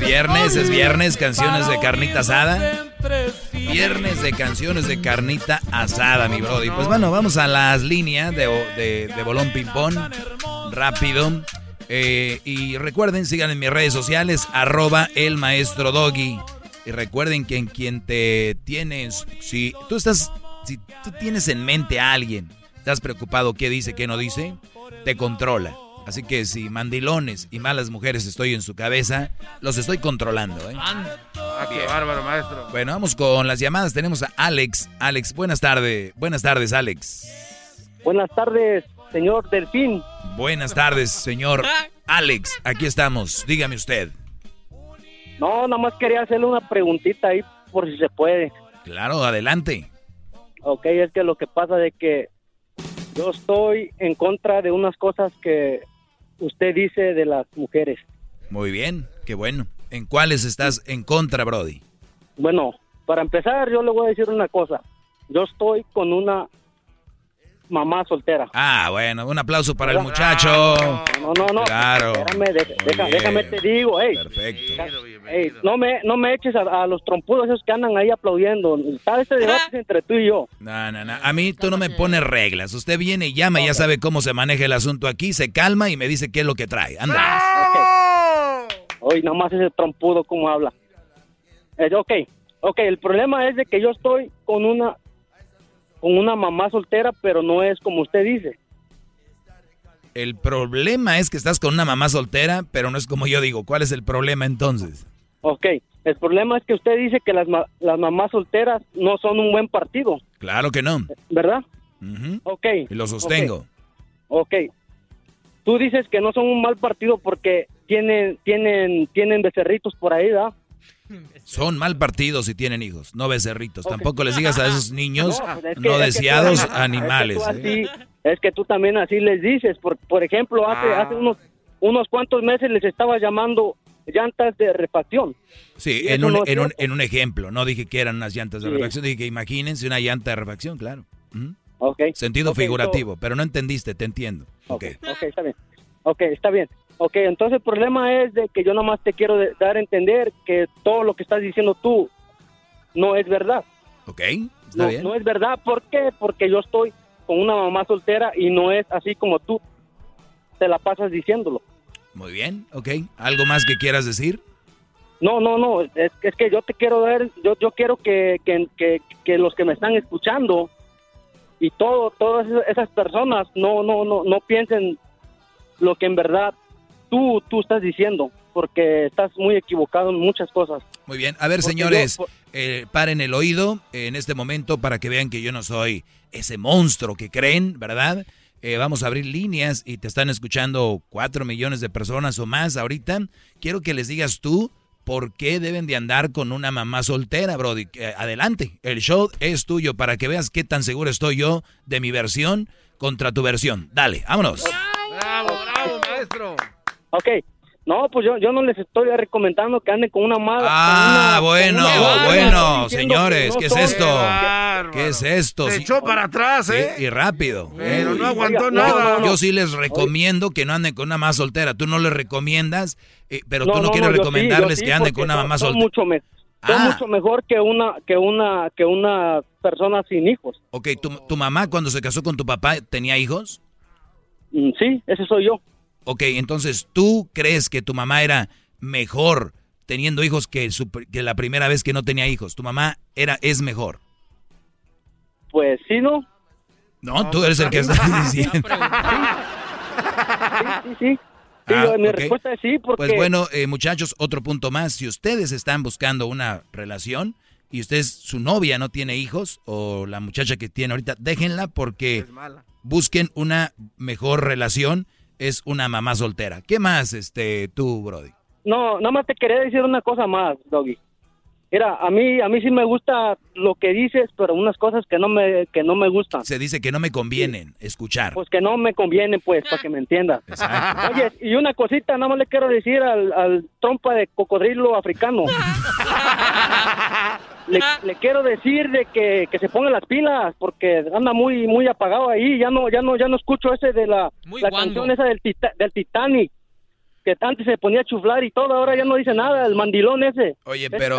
F: viernes, es viernes, canciones de carnita asada. Viernes de canciones de carnita asada, mi brody. Pues bueno, vamos a las líneas de, de, de Bolón Ping-Pong. Rápido. Eh, y recuerden, sigan en mis redes sociales, arroba el maestro doggy. Y recuerden que en quien te tienes, si tú estás, si tú tienes en mente a alguien, estás preocupado qué dice, qué no dice, te controla. Así que si mandilones y malas mujeres estoy en su cabeza, los estoy controlando, ¿eh?
E: Ah, qué bárbaro, maestro.
F: Bueno, vamos con las llamadas. Tenemos a Alex. Alex, buenas tardes. Buenas tardes, Alex.
R: Buenas tardes, señor Delfín.
F: Buenas tardes, señor <laughs> Alex. Aquí estamos. Dígame usted.
R: No, nada más quería hacerle una preguntita ahí por si se puede.
F: Claro, adelante.
R: Ok, es que lo que pasa de que yo estoy en contra de unas cosas que usted dice de las mujeres.
F: Muy bien, qué bueno. ¿En cuáles estás en contra, Brody?
R: Bueno, para empezar yo le voy a decir una cosa. Yo estoy con una mamá soltera.
F: Ah, bueno, un aplauso para el muchacho.
R: No, no, no.
F: Claro.
R: Espérame, de- deja- déjame te digo, ey.
F: Perfecto.
R: Ey, no me, no me eches a, a los trompudos esos que andan ahí aplaudiendo. Está este debate entre tú y yo.
F: No, no, no. A mí tú no me pones reglas. Usted viene y llama y ya sabe cómo se maneja el asunto aquí, se calma y me dice qué es lo que trae. Anda.
R: Hoy nada más ese trompudo como habla. Eh, ok, ok, el problema es de que yo estoy con una con una mamá soltera, pero no es como usted dice.
F: El problema es que estás con una mamá soltera, pero no es como yo digo. ¿Cuál es el problema entonces?
R: Ok, el problema es que usted dice que las, ma- las mamás solteras no son un buen partido,
F: Claro que no.
R: ¿verdad?
F: Ujú.
R: Ok.
F: Y lo sostengo.
R: Ok. Tú dices que no son un mal partido porque tienen tienen tienen becerritos por ahí, ¿verdad? <laughs>
F: Son mal partidos si tienen hijos, no becerritos. Tampoco les digas a esos <laughs> niños
R: No, pues es que-
F: no
R: es que
F: deseados
R: tú-
F: animales.
R: Es que, tú
F: ¿eh?
R: así- es que tú también así les dices. Por, por ejemplo, hace,
F: Ah.
R: hace unos, unos cuantos meses les estaba llamando llantas de refacción.
F: Sí, en un,
R: no
F: en, un, en un ejemplo. No dije que eran unas llantas de
R: Sí.
F: refacción, dije que imagínense una llanta de refacción, claro. Ujú.
R: Okay.
F: Sentido figurativo, pero no entendiste, te entiendo. Ok.
R: Ok, está bien. Ok, está bien. Ok, entonces el problema es de que yo nomás te quiero dar a entender que todo lo que estás diciendo tú no es verdad.
F: Ok, está
R: No,
F: bien.
R: no es verdad. ¿Por qué? Porque yo estoy con una mamá soltera y no es así como tú te la pasas diciéndolo.
F: Muy bien, ok. ¿Algo más que quieras decir?
R: No, no, no, es, es que yo te quiero ver, yo, yo quiero que, que, que, que los que me están escuchando y todo, todas esas- esas personas no, no, no, no piensen lo que en verdad tú, tú estás diciendo, porque estás muy equivocado en muchas cosas.
F: Muy bien. A ver,
R: Porque
F: señores,
R: yo-
F: eh, paren el oído en este momento para que vean que yo no soy ese monstruo que creen, ¿verdad? Eh, vamos a abrir líneas y te están escuchando cuatro millones de personas o más ahorita. Quiero que les digas tú por qué deben de andar con una mamá soltera, Brody. Eh, adelante, el show es tuyo para que veas qué tan seguro estoy yo de mi versión contra tu versión. Dale, vámonos.
E: Bravo, maestro.
R: Ok, no, pues yo, yo no les estoy recomendando que anden con una mala.
F: Ah,
R: una-
F: bueno,
R: una-
F: bueno, señores,
R: no
F: ¿qué es esto? ¿Qué es esto?
E: Se
F: Sí.
E: echó para atrás, ¿eh?
F: y rápido.
E: Pero no aguantó
R: Oiga,
E: nada.
R: no, no,
F: Yo sí les recomiendo que no anden con una mamá soltera. Tú no les recomiendas, eh, pero
R: No,
F: tú no,
R: no,
F: quieres
R: sí,
F: recomendarles
R: sí,
F: que anden con una mamá
R: son
F: soltera.
R: mucho me- Son
F: Ah.
R: mucho mejor que una que una que una persona sin hijos.
F: Ok, ¿tu, tu mamá cuando se casó con tu papá tenía hijos?
R: Mm, Sí, ese soy yo.
F: Ok, entonces, ¿tú crees que tu mamá era mejor teniendo hijos que, su- que la primera vez que no tenía hijos? ¿Tu mamá era, es mejor?
R: Pues sí, ¿no?
F: No, tú eres el que está diciendo.
R: Sí, sí. Sí,
F: Ah,
R: mi respuesta es sí, porque...
F: Pues bueno, eh, muchachos, otro punto más. Si ustedes están buscando una relación y usted, su novia no tiene hijos o la muchacha que tiene ahorita, déjenla porque busquen una mejor relación. Es una mamá soltera. ¿Qué más, este, tú, Brody?
R: No, nada más te quería decir una cosa más, Doggy. Mira, a mí, a mí sí me gusta lo que dices, pero unas cosas que no me, que no me gustan.
F: Se dice que no me convienen escuchar.
R: Pues que no me convienen, pues, para que me entiendas. Oye, y una cosita, nada más le quiero decir al, al trompa de cocodrilo africano. <laughs> le, le quiero decir de que, que se ponga las pilas, porque anda muy, muy apagado ahí. Ya no, ya no, ya no escucho ese de la, la canción esa del, Tita- del Titanic. Que antes se ponía a chuflar y todo, ahora ya no dice nada, el mandilón ese.
F: Oye, pero,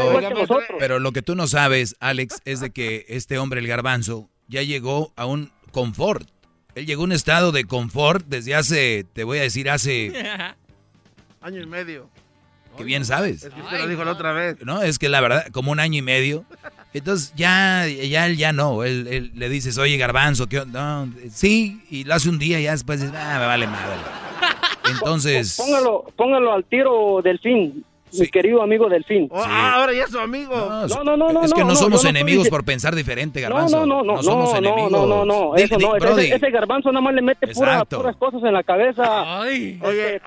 F: pero lo que tú no sabes, Alex, es de que este hombre, el garbanzo, ya llegó a un confort. Él llegó a un estado de confort desde hace, te voy a decir, hace, <laughs>
E: Año y medio.
F: Que bien sabes.
E: Es que usted lo dijo la otra vez.
F: No, es que la verdad, como un año y medio. Entonces ya, ya él ya no. Él, él le dices, oye, garbanzo, ¿qué onda?" No, sí, y lo hace un día y ya después dices, ah, me vale madre. Entonces, <laughs>
R: Póngalo, póngalo al tiro Delfín, mi querido amigo Delfín.
E: Oh, ah, ahora ya es su amigo.
R: No, no, no, no.
F: es que no, somos
R: yo
F: enemigos por pensar diferente,
R: No,
F: garbanzo.
R: no, no, no,
F: somos
R: no,
F: enemigos.
R: no, no, no, eso no, ese- ese, garbanzo nada más le mete pura- puras cosas en la cabeza.
E: Oye,
R: Este,
E: oye.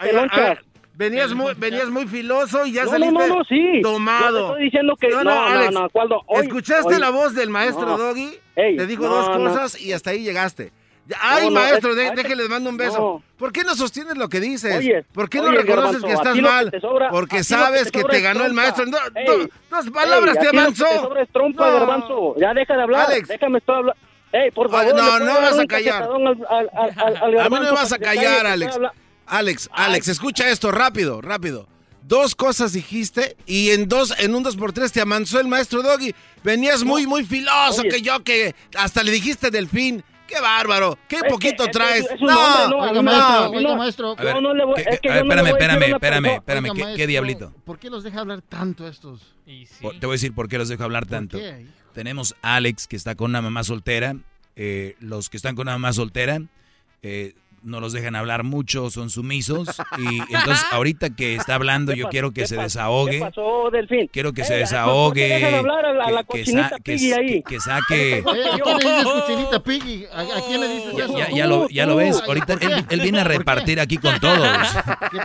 E: Venías muy, venías muy filoso y ya
R: No,
E: saliste
R: no, no, no, sí.
E: tomado.
R: Yo te estoy diciendo que- no, no,
E: Alex,
R: no, ¿cuál do- hoy-
E: ¿Escuchaste
R: hoy-
E: la voz del maestro
R: no.
E: Doggy?
R: Ey,
E: Te dijo
R: no,
E: dos
R: no.
E: cosas y hasta ahí llegaste. Ay,
R: No, no,
E: maestro,
R: es-
E: de- mando un beso.
R: no.
E: ¿Por qué no sostienes lo que dices?
R: Oye,
E: ¿Por qué no reconoces
R: Garbanzo,
E: que estás
R: que
E: mal?
R: sobra-
E: Porque sabes
R: te
E: que te ganó el maestro. No,
R: Ey,
E: no, dos palabras
R: ey,
E: te avanzó.
R: te sobra es trompa,
E: No.
R: garbanzo. Ya deja de hablar.
E: Alex.
R: Déjame estar hablando. Ey, por favor.
E: no,
R: ¿le
E: no vas a callar.
R: al-
E: A mí no me vas a callar,
R: calle,
E: Alex. Alex, escucha esto rápido, rápido. Dos cosas dijiste y en dos, en un dos por tres te amansó el maestro Doggy. Venías muy, muy filoso
R: Oye.
E: que yo que hasta le dijiste delfín. ¡Qué bárbaro! ¡Qué
R: Es
E: poquito
R: es que
E: traes!
R: es un hombre, no,
G: Oiga,
R: mí no,
G: maestro,
R: mí
G: oiga,
R: no.
G: maestro.
F: A ver,
R: no le voy-
F: ¿qué-
R: es que
F: a
R: yo
F: ver,
R: no le voy
F: espérame,
R: a decir a
F: espérame, espérame, espérame,
G: Oiga,
F: ¿qué, diablito?
G: ¿Por qué los deja hablar tanto estos?
F: Por- Te voy a decir por qué los dejo hablar tanto.
G: qué?
F: Tenemos a Alex que está con una mamá soltera. eh, los que están con una mamá soltera eh, no los dejan hablar mucho, son sumisos. Y entonces ahorita que está hablando yo quiero que se desahogue.
R: ¿Qué pasó, Delfín?
F: Quiero que
R: Ey,
F: se
R: ¿por qué
F: desahogue. que- saque.
G: Eh, ¿A quién le dices cochinita piggy? ¿A, a quién le dices
F: Ya,
G: eso?
F: ya- ya lo, ya lo ves.
G: Ay,
F: Ahorita él, él viene a repartir aquí con todos.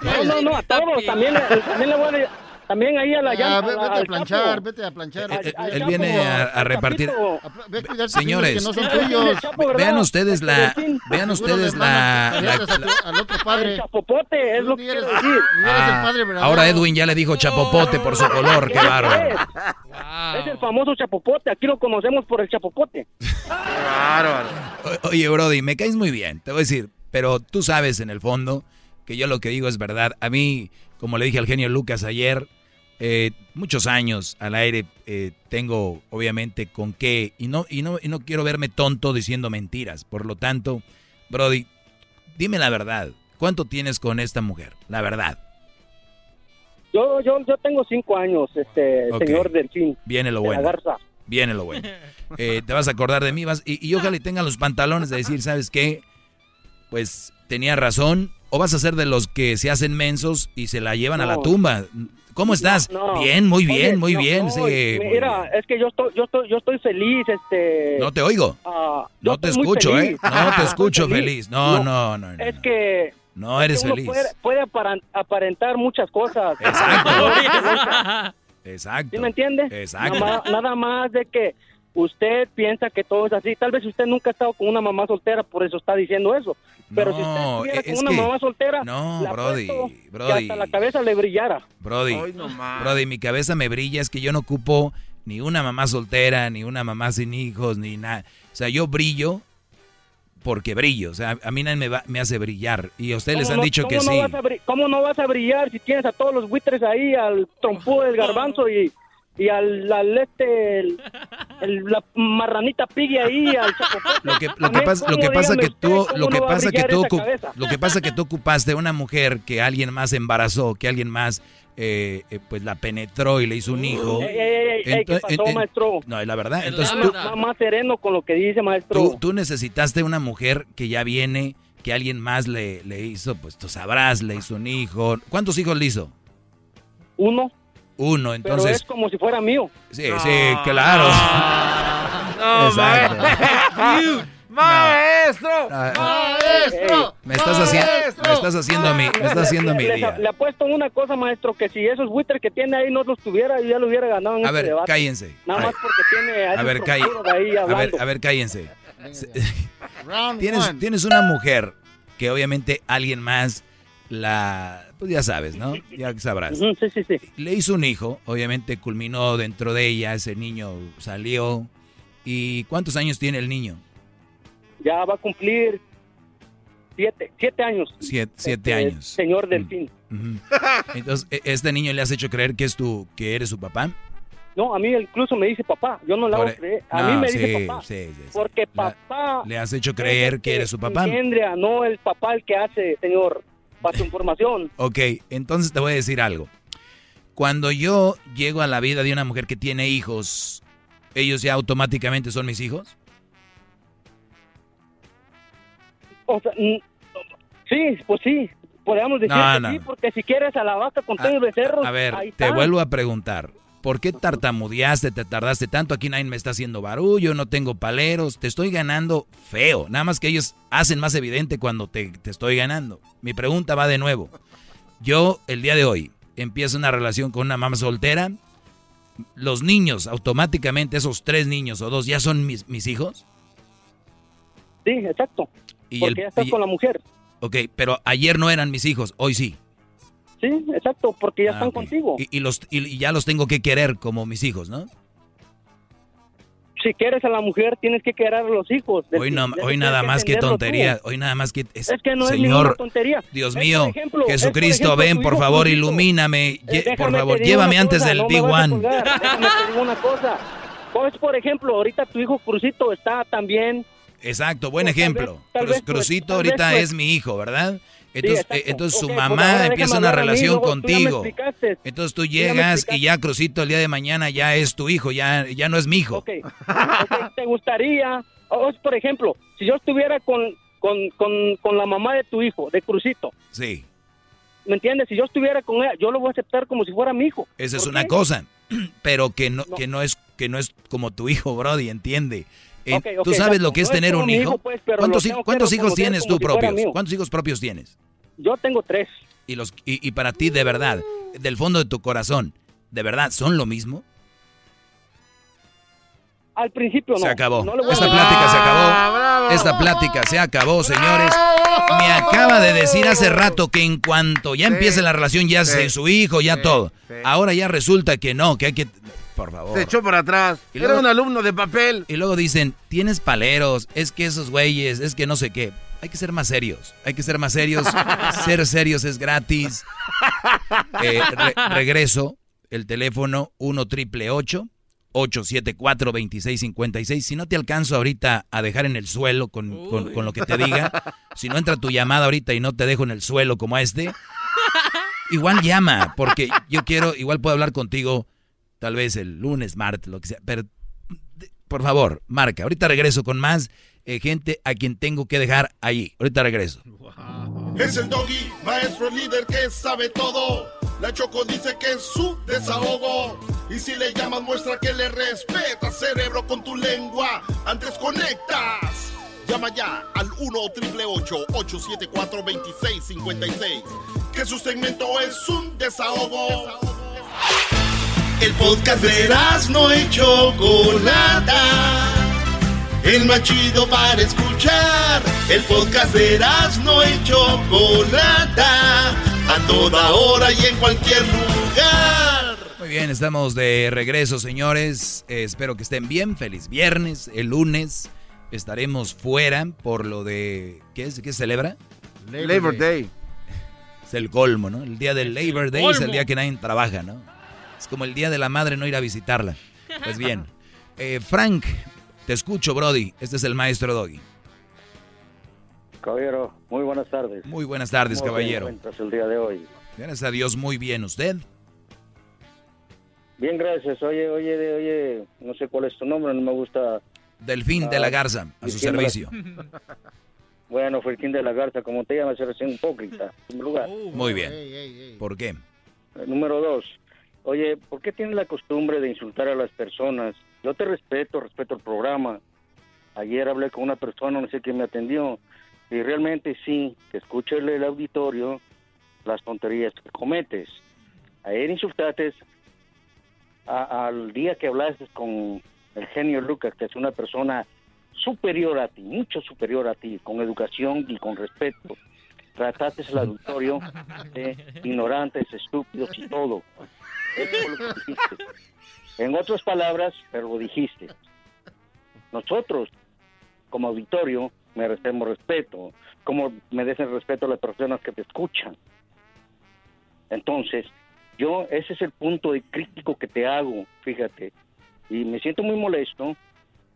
R: No, no, no, a todos. También, le- también le voy a También ahí a la
G: Ah,
R: llanta.
G: ve- vete a planchar, vete a planchar.
F: Él- viene a, repartir. Señores,
G: hijos que no
R: Ah,
G: son tuyos.
R: el Chapo, ¿verdad?
F: Vean ustedes la, vean ustedes la,
G: al otro
R: El
G: padre.
R: chapopote, es lo que quiero decir.
F: Ah, ahora Edwin ya le dijo chapopote por su color, qué bárbaro.
R: Es el famoso chapopote. Aquí lo conocemos por el chapopote.
E: Bárbaro.
F: Oye, Brody, me caes muy bien, te voy a decir, pero tú sabes en el fondo que yo lo que digo es verdad. A mí, como le dije al genio Lucas ayer, eh, muchos años al aire eh, tengo obviamente con qué y no y no y no quiero verme tonto diciendo mentiras. Por lo tanto, Brody, dime la verdad. ¿Cuánto tienes con esta mujer? La verdad.
R: Yo, yo, yo tengo cinco años, este,
F: Ok.
R: señor Delfín.
F: Viene lo bueno.
R: Garza.
F: Viene lo bueno. <laughs> Eh, te vas a acordar de mí vas, y, y ojalá y tengan los pantalones de decir, ¿sabes qué? Pues tenía razón. O vas a ser de los que se hacen mensos y se la llevan a la tumba. ¿Cómo estás?
R: No.
F: Bien, muy bien,
R: Oye,
F: muy
R: no,
F: bien. sí,
R: mira, es que yo estoy, yo estoy, yo estoy feliz, este.
F: No te oigo.
R: ah, yo
F: No te <laughs> escucho, ¿eh? No te escucho feliz. No, no, no. no.
R: Es que.
F: No
R: es
F: eres
R: que uno
F: feliz.
R: Puede, aparentar muchas cosas.
F: Exacto. <laughs>
R: ¿Sí me entiende?
F: Exacto.
R: Nada, nada más de que usted piensa que todo es así. Tal vez usted nunca ha estado con una mamá soltera, por eso está diciendo eso. Pero si usted
F: No,
R: estuviera
F: es
R: con una
F: que-
R: mamá soltera,
F: no,
R: le
F: Brody,
R: apuesto que
F: Brody.
R: hasta la cabeza le brillara.
F: Brody, Brody, mi cabeza me brilla, es que yo no ocupo ni una mamá soltera, ni una mamá sin hijos, ni nada. O sea, yo brillo porque brillo. O sea, a mí nadie me, va- me hace brillar. Y a ustedes les
R: ¿Cómo
F: han
R: no-
F: dicho que
R: no
F: sí.
R: vas a ¿Cómo no vas a brillar si tienes a todos los buitres ahí, al trompudo del <laughs> garbanzo y, y al, al este, el- el- la marranita Piggy ahí, al.
F: Lo que, lo que pasa, lo
R: ¿cómo,
F: que pasa que
R: dígame
F: tú, lo que pasa que tú,
R: esa
F: ocu-
R: cabeza?
F: lo que pasa que tú ocupaste una mujer que alguien más embarazó, que alguien más, eh, eh, pues la penetró y le hizo un hijo.
R: Ey, ey, ey, ¿qué pasó, maestro?
F: No, la verdad, entonces
R: Más-
F: tú,
R: más, más sereno con lo que dice, maestro.
F: tú, tú necesitaste una mujer que ya viene, que alguien más le, le hizo, pues tú sabrás, le hizo un hijo. ¿Cuántos hijos le hizo?
R: Uno.
F: Uno,
R: pero
F: entonces.
R: es como si fuera mío.
F: Sí, sí, claro. <laughs> Exacto.
E: ¡Maestro!
F: Ah,
E: ¡Maestro!
F: Me estás haciendo, me estás haciendo mi, me estás haciendo mi
R: le,
F: día.
R: Le apuesto una cosa, maestro, que si esos buitres que tiene ahí no los tuviera, yo ya lo hubiera ganado en
F: A
R: este
F: ver,
R: debate.
F: cállense.
R: Nada más porque tiene a,
F: A ver,
R: ahí
F: A ver, a ver, cállense. <laughs> Tienes, tienes una mujer que obviamente alguien más la, pues ya sabes, ¿no? Ya sabrás.
R: Sí, sí, sí.
F: Le hizo un hijo, obviamente culminó dentro de ella, ese niño salió. ¿Y cuántos años tiene el niño?
R: Ya va a cumplir siete, siete años.
F: Siete, siete
R: Este,
F: años.
R: Señor Delfín.
F: Ujú. Entonces, ¿e- ¿este niño le has hecho creer que es tu, que eres su papá?
R: No, a mí incluso me dice papá. Yo no le hago creer. A
F: no,
R: mí me
F: sí,
R: dice papá.
F: sí, sí, sí.
R: Porque papá.
F: Le has hecho creer que eres su papá.
R: Engendra, no el papá el que hace, señor. Para su información. <laughs>
F: Ok, entonces te voy a decir algo. Cuando yo llego a la vida de una mujer que tiene hijos, ¿ellos ya automáticamente son mis hijos?
R: O sea, sí, pues sí. Podríamos decir
F: No,
R: que
F: no.
R: sí, porque si quieres a la vaca con tenis becerros,
F: A ver,
R: ahí
F: te
R: está.
F: vuelvo a preguntar. ¿Por qué tartamudeaste, te tardaste tanto? Aquí nadie me está haciendo barullo, no tengo paleros, te estoy ganando feo. Nada más que ellos hacen más evidente cuando te, te estoy ganando. Mi pregunta va de nuevo. Yo, el día de hoy, empiezo una relación con una mamá soltera. Los niños, automáticamente, esos tres niños o dos, ¿ya son mis, mis hijos?
R: Sí, exacto.
F: Y
R: porque
F: el-
R: ya estás
F: y-
R: con la mujer.
F: Ok, pero ayer no eran mis hijos, hoy sí.
R: Sí, exacto, porque ya
F: Ah,
R: están contigo.
F: Y, y los, y, y ya los tengo que querer como mis hijos, ¿no?
R: Si quieres a la mujer, tienes que querer a los hijos.
F: Hoy, no, hoy nada más que tontería,
R: tú.
F: hoy nada más que... Es,
R: Es que no es ninguna
F: señor,
R: tontería.
F: Dios
R: Es, por
F: mío,
R: es, por
F: Jesucristo,
R: ejemplo,
F: ven, por
R: hijo
F: favor,
R: Cruzito.
F: ilumíname.
R: Eh,
F: por favor, llévame antes
R: cosa,
F: del
R: no
F: Big One.
R: una cosa. Pues, por ejemplo, ahorita tu hijo Crucito está también...
F: Exacto, buen
R: Pues, tal
F: ejemplo.
R: vez- tal
F: Cruz-
R: vez, pues,
F: Crucito ahorita
R: vez, pues.
F: es mi hijo, ¿verdad? Entonces, su mamá empieza una
R: mí,
F: relación contigo. Entonces tú llegas y ya Crucito el día de mañana ya es tu hijo, ya, ya no es mi hijo.
R: Ok, ok, ¿te gustaría, o, por ejemplo, si yo estuviera con, con, con, con la mamá de tu hijo, de Crucito,
F: Sí,
R: ¿me entiendes? Si yo estuviera con ella, yo lo voy a aceptar como si fuera mi hijo.
F: esa es
R: ¿Por
F: una
R: qué?
F: cosa, <clears throat> pero que no, que no es que no es como tu hijo, Brody, entiende. Eh, ¿Tú sabes lo que es
R: No es
F: tener un hijo?
R: hijo, pues, pero
F: ¿Cuántos, cuántos hijos tienes tú
R: si
F: propios? ¿Cuántos hijos propios tienes?
R: Yo tengo tres.
F: Y, los, y, y para ti, de verdad, del fondo de tu corazón, ¿de verdad son lo mismo?
R: Al principio no.
F: Se acabó.
R: No a
F: Esta plática se acabó. Esta plática se acabó, señores. Me acaba de decir hace rato que en cuanto ya empiece la relación, ya
E: sí,
F: se su hijo, ya
E: sí,
F: todo.
E: sí.
F: Ahora ya resulta que no, que hay que... Por favor.
E: Se echó por atrás.
F: Y
E: Era un alumno de papel.
F: Y luego dicen, tienes paleros, es que esos güeyes, es que no sé qué. Hay que ser más serios, hay que ser más serios. <laughs> ser serios es gratis. Eh, re- regreso, el teléfono 1 triple 874 2656 Si no te alcanzo ahorita a dejar en el suelo con, con- con lo que te diga, si no entra tu llamada ahorita y no te dejo en el suelo como a este, igual llama, porque yo quiero, igual puedo hablar contigo tal vez el lunes, martes, lo que sea, pero por favor, marca. Ahorita regreso con más eh, gente a quien tengo que dejar ahí. Ahorita regreso.
B: Es el doggy, maestro líder que sabe todo. La Choco dice que es su desahogo. Y si le llamas, muestra que le respeta, cerebro, con tu lengua. Antes conectas. Llama ya al 1 874 2656 Que su segmento es un desahogo. El podcast de no y Chocolata. El más chido para escuchar. El podcast de no y Chocolata. A toda hora y en cualquier lugar.
F: Muy bien, estamos de regreso, señores. Eh, espero que estén bien. Feliz viernes. El lunes estaremos fuera por lo de... ¿Qué es? ¿Qué se celebra?
E: Labor Day.
F: Es el colmo, ¿no? El día del Labor Day es el día que nadie trabaja, ¿no? Es como el día de la madre no ir a visitarla. Pues bien, <laughs> eh, Frank, te escucho, Brody. Este es el maestro Doggy.
V: Caballero, muy buenas tardes.
F: Muy buenas tardes,
V: ¿Cómo
F: caballero.
V: el día de hoy?
F: Gracias a Dios, muy bien. ¿Usted?
V: Bien, gracias. Oye, oye, oye, no sé cuál es tu nombre, no me gusta.
F: Delfín de la Garza, a su
V: la-
F: servicio. <laughs>
V: Bueno, Firquín de la Garza, como te llamas, eres un hipócrita. En primer lugar.
F: Muy bien. ¿Por qué?
V: Eh, Número dos. Oye, ¿por qué tienes la costumbre de insultar a las personas? Yo te respeto, respeto el programa. Ayer hablé con una persona, no sé quién me atendió, y realmente sí, que escuche el, auditorio las tonterías que cometes. Ayer insultaste a- al día que hablaste con el genio Lucas, que es una persona superior a ti, mucho superior a ti, con educación y con respeto. Trataste el auditorio de ignorantes, estúpidos y todo. Eso lo que dijiste. En otras palabras, pero lo dijiste. Nosotros, como auditorio, merecemos respeto, como merecen respeto a las personas que te escuchan. Entonces, yo, ese es el punto de crítico que te hago, fíjate. Y me siento muy molesto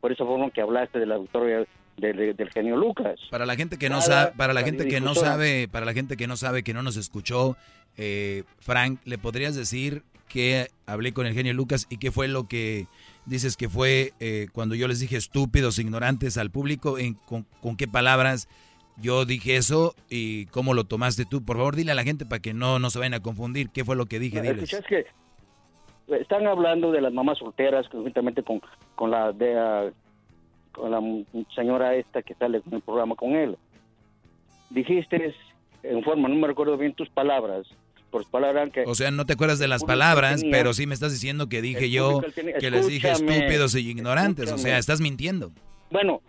V: por esa forma que hablaste del auditorio de- de- del genio Lucas.
F: Para la gente que no sabe, para la gente que no sabe, para la gente que no sabe, que no nos escuchó, eh, Frank, ¿le podrías decir que hablé con el genio Lucas y qué fue lo que dices que fue eh, cuando yo les dije estúpidos, ignorantes al público? En, con, con qué palabras yo dije eso y cómo lo tomaste tú? Por favor, dile a la gente para que no, no se vayan a confundir. ¿Qué fue lo que dije? Diles.
V: Escuchas que están hablando de las mamás solteras conjuntamente con, con la de ah, con la señora esta que sale en el programa con él. Dijiste en forma, no me recuerdo bien tus palabras, por palabras que
F: O sea, no te acuerdas de las palabras,
V: tenía-
F: pero sí me estás diciendo que dije yo
V: tenía-
F: que les dije estúpidos y ignorantes. O sea, estás mintiendo.
V: bueno,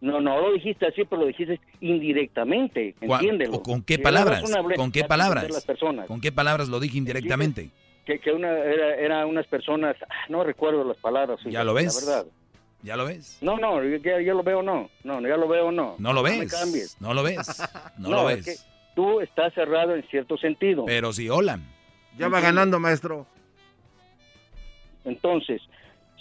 V: no no lo dijiste así, pero lo dijiste indirectamente,
F: ¿Cuá-
V: entiéndelo.
F: ¿Con qué palabras? ¿Con qué palabras?
V: las personas.
F: ¿Con qué palabras lo dije indirectamente?
V: que, que una era, era unas personas, ah, no recuerdo las palabras.
F: ¿Ya lo ves?
V: La verdad.
F: ¿Ya lo ves?
V: No, no, yo, lo veo, no. No, ya lo veo, no.
F: No lo
V: me
F: ves.
V: cambies.
F: No lo ves. <laughs> No,
V: No,
F: lo
V: es
F: ves.
V: que tú estás cerrado en cierto sentido.
F: Pero sí, hola.
E: Ya va ganando, maestro.
V: Entonces,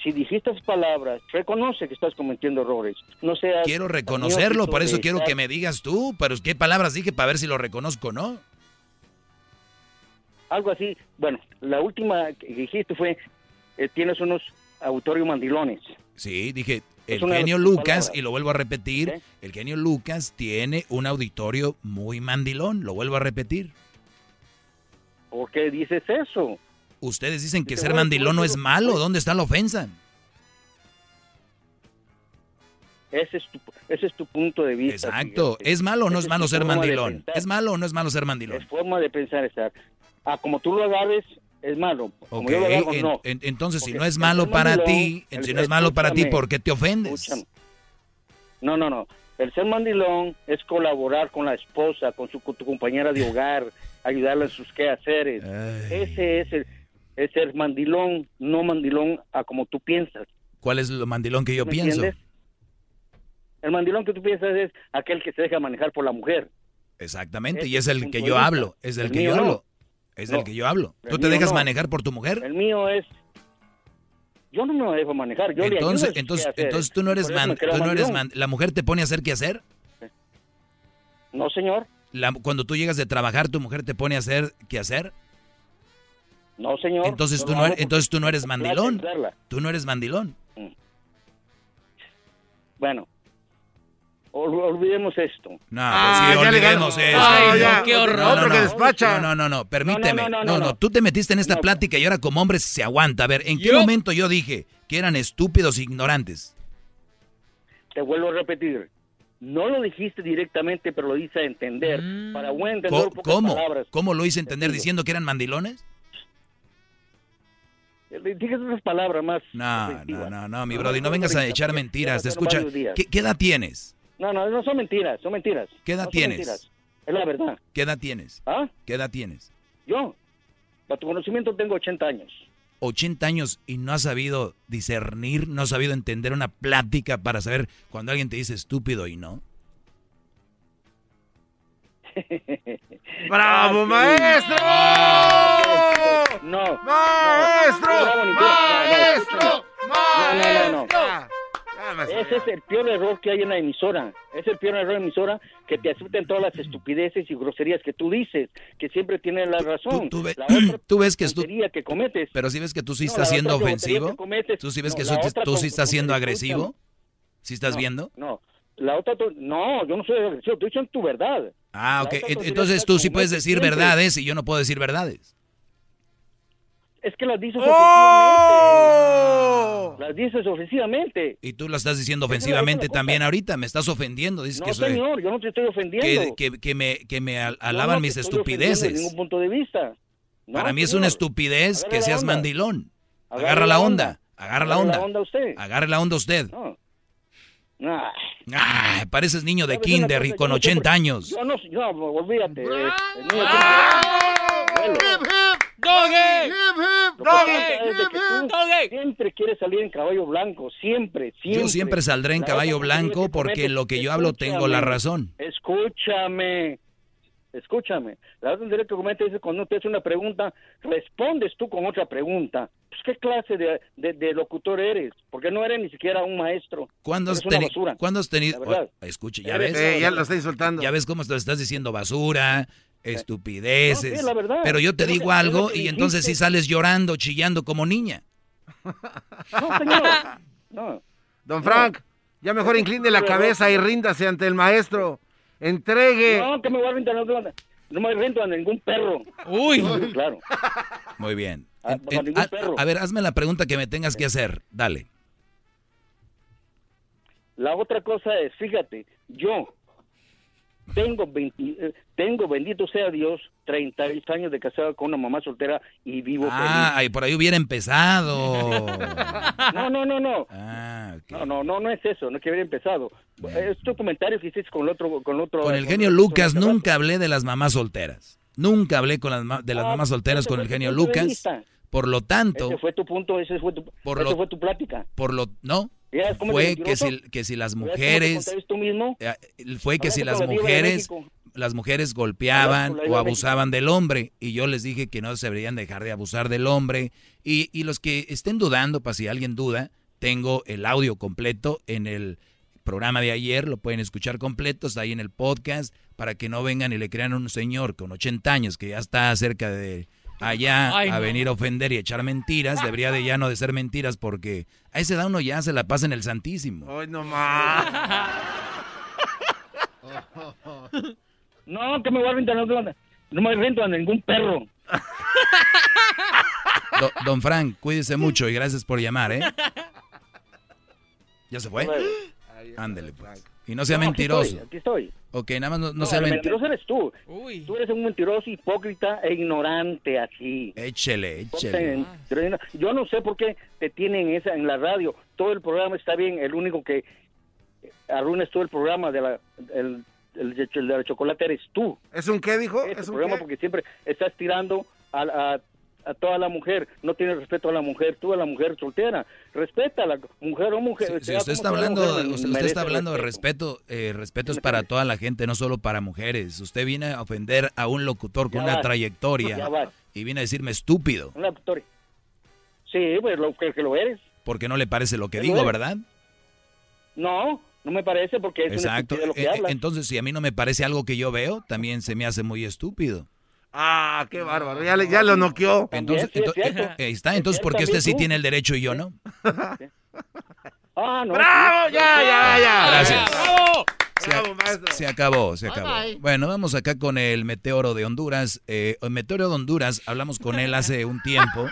V: si dijiste esas palabras, reconoce que estás cometiendo errores. No seas
F: Quiero reconocerlo, por eso quiero
V: estar-
F: que me digas tú, pero ¿qué palabras dije para ver si lo reconozco o no?
V: Algo así. Bueno, la última que dijiste fue, eh, tienes unos autorios mandilones.
F: Sí, dije, el genio Lucas,
V: palabras.
F: y lo vuelvo a repetir, el genio Lucas tiene un auditorio muy mandilón, lo vuelvo a repetir.
V: ¿Por qué dices eso?
F: Ustedes dicen que ser mandilón no es malo, ¿dónde está la ofensa?
V: Ese es tu, ese es tu punto de vista.
F: Exacto,
V: fíjate.
F: ¿es malo o no es malo ser mandilón? ¿Es malo o no es malo ser mandilón?
V: Es forma de pensar, estar. Ah, como tú lo agarres, es malo. Como
F: Ok,
V: yo lo agarro,
F: en-
V: no.
F: en- entonces si no es
V: el
F: malo para ti,
V: el-
F: si no es malo para ti, ¿por qué te ofendes?
V: escúchame. No, no, no. El ser mandilón es colaborar con la esposa, con su con tu compañera de hogar, <laughs> ayudarla en sus quehaceres. Ese es el es ser mandilón, no mandilón a como tú piensas.
F: ¿Cuál es lo mandilón que yo
V: ¿Me
F: pienso?
V: entiendes? El mandilón que tú piensas es aquel que se deja manejar por la mujer.
F: Exactamente, y es el que yo hablo, es del
V: El
F: que
V: mío
F: yo hablo, es del
V: No.
F: que yo hablo. ¿Tú te dejas
V: no.
F: manejar por tu mujer?
V: El mío es yo no me dejo manejar, yo le
F: Entonces,
V: sus
F: entonces, entonces tú no eres man- tú no eres man- la mujer te pone a hacer qué hacer.
V: No, señor.
F: La- cuando tú llegas de trabajar, tu mujer te pone a hacer qué hacer.
V: No, señor.
F: Entonces tú no eres, entonces tú no eres mandilón. Tú no eres mandilón.
V: Bueno, ol- olvidemos esto.
F: No,
V: Ah,
F: pues sí,
V: ya le
F: olvidemos eso.
V: Ay, no, qué horror.
F: No, no, no.
V: despacha.
F: No, no, no, permíteme.
V: No,
F: No,
V: no,
F: no,
V: no, no.
F: tú te metiste en esta plática y ahora como hombre se aguanta. A ver, ¿en qué
V: Yo-
F: momento yo dije que eran estúpidos e ignorantes?
V: Te vuelvo a repetir. No lo dijiste directamente, pero lo hice a entender. Para buen entender
F: ¿Cómo?
V: pocas
F: ¿Cómo?
V: palabras.
F: ¿Cómo lo hice entender diciendo que eran mandilones?
V: Dije esas palabras más.
F: No, no, no, no, mi
V: No,
F: brody, no
V: no,
F: vengas
V: no,
F: a
V: no,
F: echar mentiras. Te escucha. ¿Qué, qué edad tienes?
V: No, no, no son mentiras, son mentiras.
F: ¿Qué edad
V: No
F: tienes?
V: mentiras. Es la verdad.
F: ¿Qué edad tienes?
V: ¿Ah?
F: ¿Qué edad tienes?
V: Yo, para tu conocimiento, tengo 80 años.
F: 80 años y no has sabido discernir, no has sabido entender una plática para saber cuando alguien te dice estúpido y no.
E: ¡Bravo, maestro!
V: No.
E: ¡Maestro!
V: No, no, no,
E: ¡Maestro!
V: Ese es el peor error que hay en la emisora. Es el peor error en la emisora que te acepten todas las estupideces y groserías que tú dices, que siempre tienen la razón.
F: tú ve-
V: la otra <clears throat>
F: tú ves que tú-
V: tontería que cometes.
F: Pero si ves que tú sí
V: No,
F: estás siendo ofensivo,
V: que cometes-
F: tú sí ves
V: no,
F: que tú,
V: otra
F: tú sí estás siendo agresivo, ¿sí estás
V: No,
F: viendo?
V: No, la otra no, yo no soy agresivo, estoy diciendo tu verdad.
F: Ah, ok. Entonces tú sí puedes decir
V: siempre.
F: verdades y yo no puedo decir verdades.
V: Es que las dices
F: ¡Oh!
V: ofensivamente. Las dices ofensivamente.
F: Y tú lo estás diciendo
V: es
F: ofensivamente también ahorita. Me estás ofendiendo. Dices
V: No,
F: que soy...
V: señor, yo no te estoy ofendiendo.
F: Que, que- que me, que me alaban
V: no te
F: mis estupideces.
V: desde ningún punto de vista. No,
F: Para mí es
V: señor.
F: una estupidez
V: Agarre
F: que seas
V: onda.
F: mandilón.
V: Agarre
F: Agarra
V: la onda.
F: onda. Agarra la
V: Agarre la
F: onda.
V: onda usted.
F: Agarre la onda usted.
V: Ay.
F: Ah, pareces niño de
V: ¿Sabes una
F: kinder y
V: cosa?
F: con
V: Yo no sé
F: 80
V: por-
F: años.
V: Yo no, yo, olvídate. eh, Siempre quieres salir en caballo blanco, siempre, siempre.
F: Yo siempre saldré en caballo blanco
V: que
F: porque lo que yo hablo tengo la
V: escúchame,
F: razón.
V: Escúchame, escúchame. La otra tontería que cometes es cuando te hace una pregunta, respondes tú con otra pregunta. Pues, ¿Qué clase de, de- de locutor eres? Porque no eres ni siquiera un maestro.
F: ¿Cuándo has,
V: Eres una
F: teni-
V: basura.
F: ¿cuándo has tenido...
V: La verdad.
F: Oh, escuche,
V: Ya ves. Eh, ya lo
E: está insultando.
F: Ya ves cómo te estás diciendo basura, estupideces.
V: No, sí, es la verdad.
F: Pero yo te digo algo y entonces sí sales llorando, chillando como niña.
V: No, señor. <laughs> No.
E: Don Frank, ya mejor incline la cabeza y ríndase ante el maestro. Entregue.
V: No, que me voy a rentar, no, no me rento a ningún perro.
F: Uy.
V: Claro.
F: Muy bien.
V: A-
F: En-
V: bajo
F: en-
V: ningún
F: a,
V: perro.
F: a ver, hazme la pregunta que me tengas que hacer. Dale.
V: La otra cosa es, fíjate, yo tengo 20, eh, tengo, bendito sea Dios, 36 años de casado con una mamá soltera y vivo
F: Ah, ay, por ahí hubiera empezado.
V: feliz. <laughs> No, no, no, no.
F: Ah,
V: No, no, no, no es eso, no que hubiera empezado. Es tu comentario que hiciste con el otro, con el otro.
F: Con el genio Lucas nunca hablé de las mamás solteras. Nunca hablé con las de las
V: Ah,
F: mamás solteras con el genio Lucas. Por lo tanto,
V: Ese fue tu punto, ese fue tu,
F: Por lo-
V: fue tu plática.
F: por lo no
V: ¿Ya ves cómo
F: fue que si, que si las
V: ¿Ya ves cómo te
F: mujeres fue que si las mujeres las mujeres golpeaban o abusaban del hombre y yo les dije que no se deberían dejar de abusar del hombre y, y los que estén dudando, para si alguien duda, tengo el audio completo en el programa de ayer, lo pueden escuchar completo, está ahí en el podcast, para que no vengan y le crean a un señor con 80 años que ya está cerca de allá
S: Ay,
F: a
S: no.
F: venir a ofender y echar mentiras, debería de ya no de ser mentiras porque a esa edad uno ya se la pasa en el Santísimo.
E: Hoy no más. <laughs>
V: No, que me voy a rentar, no, me rento a ningún perro. <laughs>
F: Do- don Frank, cuídese mucho y gracias por llamar, ¿eh? ¿Ya se fue? Ándele, pues. Y no sea
V: No, aquí
F: mentiroso.
V: estoy, Aquí estoy.
F: Ok, nada más no, no
V: No,
F: sea mentiroso.
V: mentiroso eres tú. Tú eres un mentiroso, hipócrita e ignorante así.
F: Échele, échele.
V: Yo no sé por qué te tienen esa en la radio. Todo el programa está bien. El único que arruinas todo el programa de la, el, el de el de la chocolate eres tú.
E: ¿Es un qué, dijo?
V: Este
E: ¿Es un
V: programa
E: qué?
V: porque siempre estás tirando a, a, a toda la mujer. No tienes respeto a la mujer. Tú a la mujer soltera. Respeta a la mujer o mujer.
F: Si usted está hablando,
V: mujer,
F: usted, está hablando de respeto, eh, respeto es para toda la gente, no solo para mujeres. Usted viene a ofender a un locutor con
V: Ya
F: una
V: vas,
F: trayectoria y viene a decirme estúpido,
V: Una victoria. Sí, pues lo que, que lo eres.
F: porque no le parece lo que digo. ¿verdad?
V: No, no me parece porque es
F: Exacto.
V: una lo que
F: eh,
V: hablas.
F: Entonces, si a mí no me parece algo que yo veo, también se me hace muy estúpido.
E: Ah, qué bárbaro. Ya, le- ya lo noqueó.
F: Entonces, ento- eh, ahí está. Entonces, ¿por qué usted sí tiene el derecho y yo no?
V: Ah, no.
E: ¡Bravo! Ya, ya, ya.
F: Gracias.
E: ¡Bravo!
F: Se,
E: Bravo, maestro.
F: se acabó, se acabó.
E: bye.
F: Bueno, vamos acá con el meteoro de Honduras. Eh, el meteoro de Honduras, hablamos con él hace un tiempo.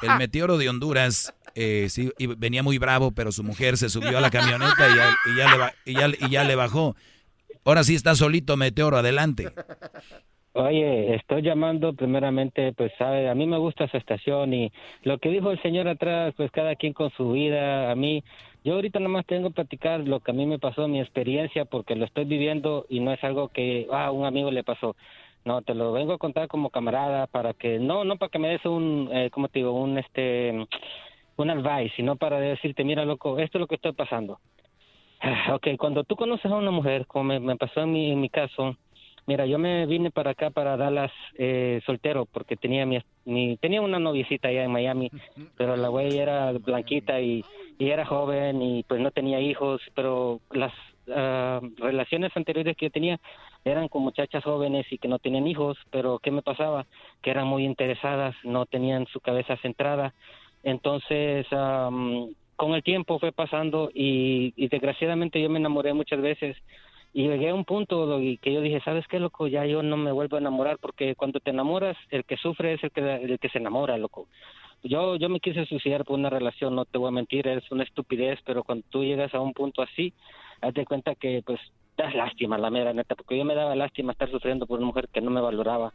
F: El meteoro de Honduras eh, sí, y venía muy bravo, pero su mujer se subió a la camioneta y ya, y ya le, y ya- y ya le bajó. Ahora sí está solito, meteoro, adelante.
W: Oye, estoy llamando primeramente, pues sabe, a mí me gusta su estación y lo que dijo el señor atrás, pues cada quien con su vida, a mí, yo ahorita nomás tengo que platicar lo que a mí me pasó, mi experiencia, porque lo estoy viviendo y no es algo que, ah, un amigo le pasó. No, te lo vengo a contar como camarada para que, no, no para que me des un, eh, ¿cómo te digo? Un, este, un advice, sino para decirte, mira, loco, esto es lo que estoy pasando. Ah, Ok, cuando tú conoces a una mujer, como me, pasó en mi caso, Mira, yo me vine para acá, para Dallas, eh, soltero, porque tenía mi, mi- tenía una noviecita allá en Miami, pero la güey era blanquita y, era joven y pues no tenía hijos, pero las ah, relaciones anteriores que yo tenía eran con muchachas jóvenes y que no tenían hijos, pero ¿qué me pasaba? Que eran muy interesadas, no tenían su cabeza centrada. Entonces, am, con el tiempo fue pasando y desgraciadamente yo me enamoré muchas veces y llegué a un punto Doggy, que yo dije, ¿sabes qué, loco? Ya yo no me vuelvo a enamorar porque cuando te enamoras, el que sufre es el que, el que se enamora, loco. Yo, yo me quise suicidar por una relación, no te voy a mentir, es una estupidez, pero cuando tú llegas a un punto así, haz de cuenta que pues das lástima, la mera neta, porque yo me daba lástima estar sufriendo por una mujer que no me valoraba.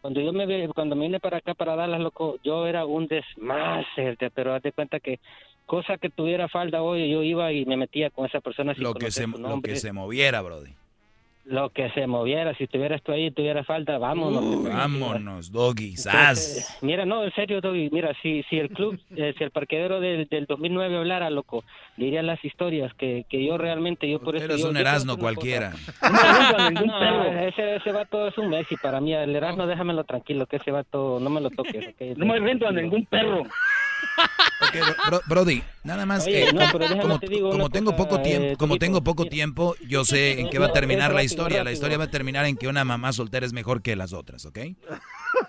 W: Cuando yo me cuando me vine para acá, para Dallas, loco, yo era un desmaster, pero haz de cuenta que cosa que tuviera falda hoy, yo iba y me metía con esa persona sin
F: Lo que, se, lo que se moviera, Brody.
W: Lo que se moviera, si estuvieras tú ahí, tuviera falta, vámonos.
F: Uh, vámonos, Doggy, sas.
W: mira, no, en serio, Doggy, mira, si, si el club, <laughs> eh, si el parquedero del, del 2009 hablara, loco, diría las historias que, que yo realmente, yo por eso...
F: Eres
W: yo-
F: un Erasmo cualquiera.
W: cosa- <laughs> No, ese, ese vato es un Messi para mí, el Erasmo déjamelo tranquilo, que ese vato no me lo toques.
R: No me vendo a ningún perro. <laughs>
F: Bro- Brody, nada más
W: Oye,
F: eh,
W: no,
F: como, como-
W: te digo
F: como tengo
W: cosa,
F: poco tiempo,
W: eh,
F: como
W: Tito,
F: tengo poco tiempo, yo sé en qué va a terminar la historia. La historia va a terminar en que una mamá soltera es mejor que las otras, ¿ok?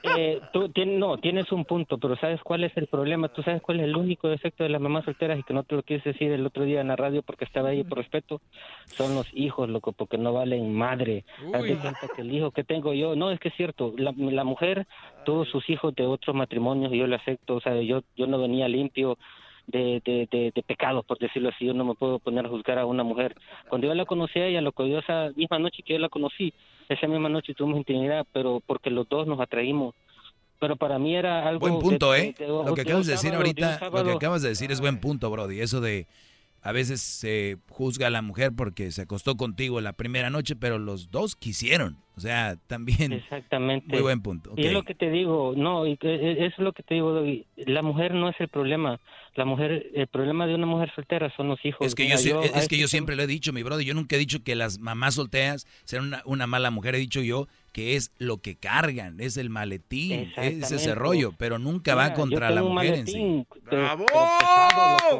W: Eh, tú tienes, no, tienes un punto, pero ¿sabes cuál es el problema? ¿Tú sabes cuál es el único defecto de las mamás solteras y que no te lo quise decir el otro día en la radio porque estaba ahí por respeto? Son los hijos, loco, porque no valen madre. Haz de cuenta que el hijo que tengo yo, no, es que es cierto, la, la mujer tuvo sus hijos de otros matrimonios y yo le acepto, o sea, yo, yo no venía limpio de, de, de, de pecados, por decirlo así, yo no me puedo poner a juzgar a una mujer. Cuando yo la conocí a ella, loco, yo esa misma noche que yo la conocí, esa misma noche tuvimos intimidad, pero porque los dos nos atraímos. Pero para mí era algo...
F: Buen punto, ¿eh? Lo que acabas de decir ahorita, lo que acabas de decir es buen punto, Brody. Eso de a veces se juzga a la mujer porque se acostó contigo la primera noche, pero los dos quisieron. O sea, también.
W: Exactamente.
F: Muy buen punto.
W: Y es lo que te digo, no, y que- e- eso es lo que te digo, la mujer no es el problema, la mujer, el problema de una mujer soltera son los hijos.
F: Es que,
W: Mira,
F: yo, sie-
W: a
F: es que yo siempre lo he dicho, mi brother. Yo nunca he dicho que las mamás solteras sean una, una mala mujer. He dicho yo que es lo que cargan, es el maletín, es ese rollo, pero nunca
W: Mira,
F: va
W: yo
F: contra
W: tengo
F: la
W: un
F: mujer en sí.
W: pero-
E: ¡Bravo!
W: pero pesado,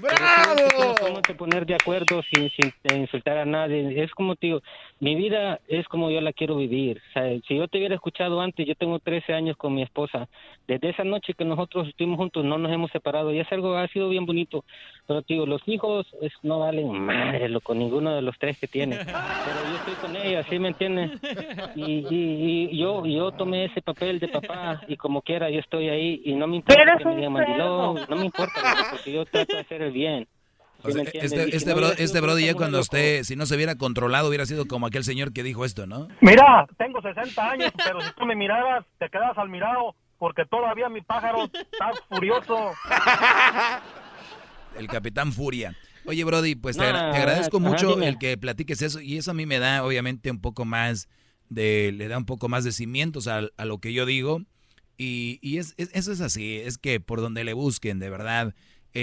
W: Pero que
E: ¡Bravo!
W: te poner de acuerdo sin, sin insultar a nadie. Es como digo, mi vida es como yo la quiero vivir. O sea, si yo te hubiera escuchado antes, yo tengo 13 años con mi esposa. Desde esa noche que nosotros estuvimos juntos, no nos hemos separado y es algo, ha sido bien bonito. Pero te digo, los hijos es- no valen madre, loco, ninguno de los tres que tiene. <laughs> Pero yo estoy con ella, ¿sí me entiendes? Y, y, y yo, yo tomé ese papel de papá y como quiera yo estoy ahí y no me importa que me digan mandilón, no me importa, loco, porque yo trato de hacer el bien. Y
F: este, este, bro- este brody ya cuando usted, si no se hubiera controlado, hubiera sido como aquel señor que dijo esto, ¿no?
X: Mira, tengo 60 años, pero si tú me miraras, te quedas al mirado, porque todavía mi pájaro está furioso. <laughs>
F: El Capitán Furia. Oye, Brody, pues te,
X: No,
F: agra- te agradezco mucho
X: dime.
F: el que platiques eso y eso a mí me da obviamente un poco más de, le da un poco más de cimientos a, a lo que yo digo y, y es, es- eso es así, es que por donde le busquen, de verdad,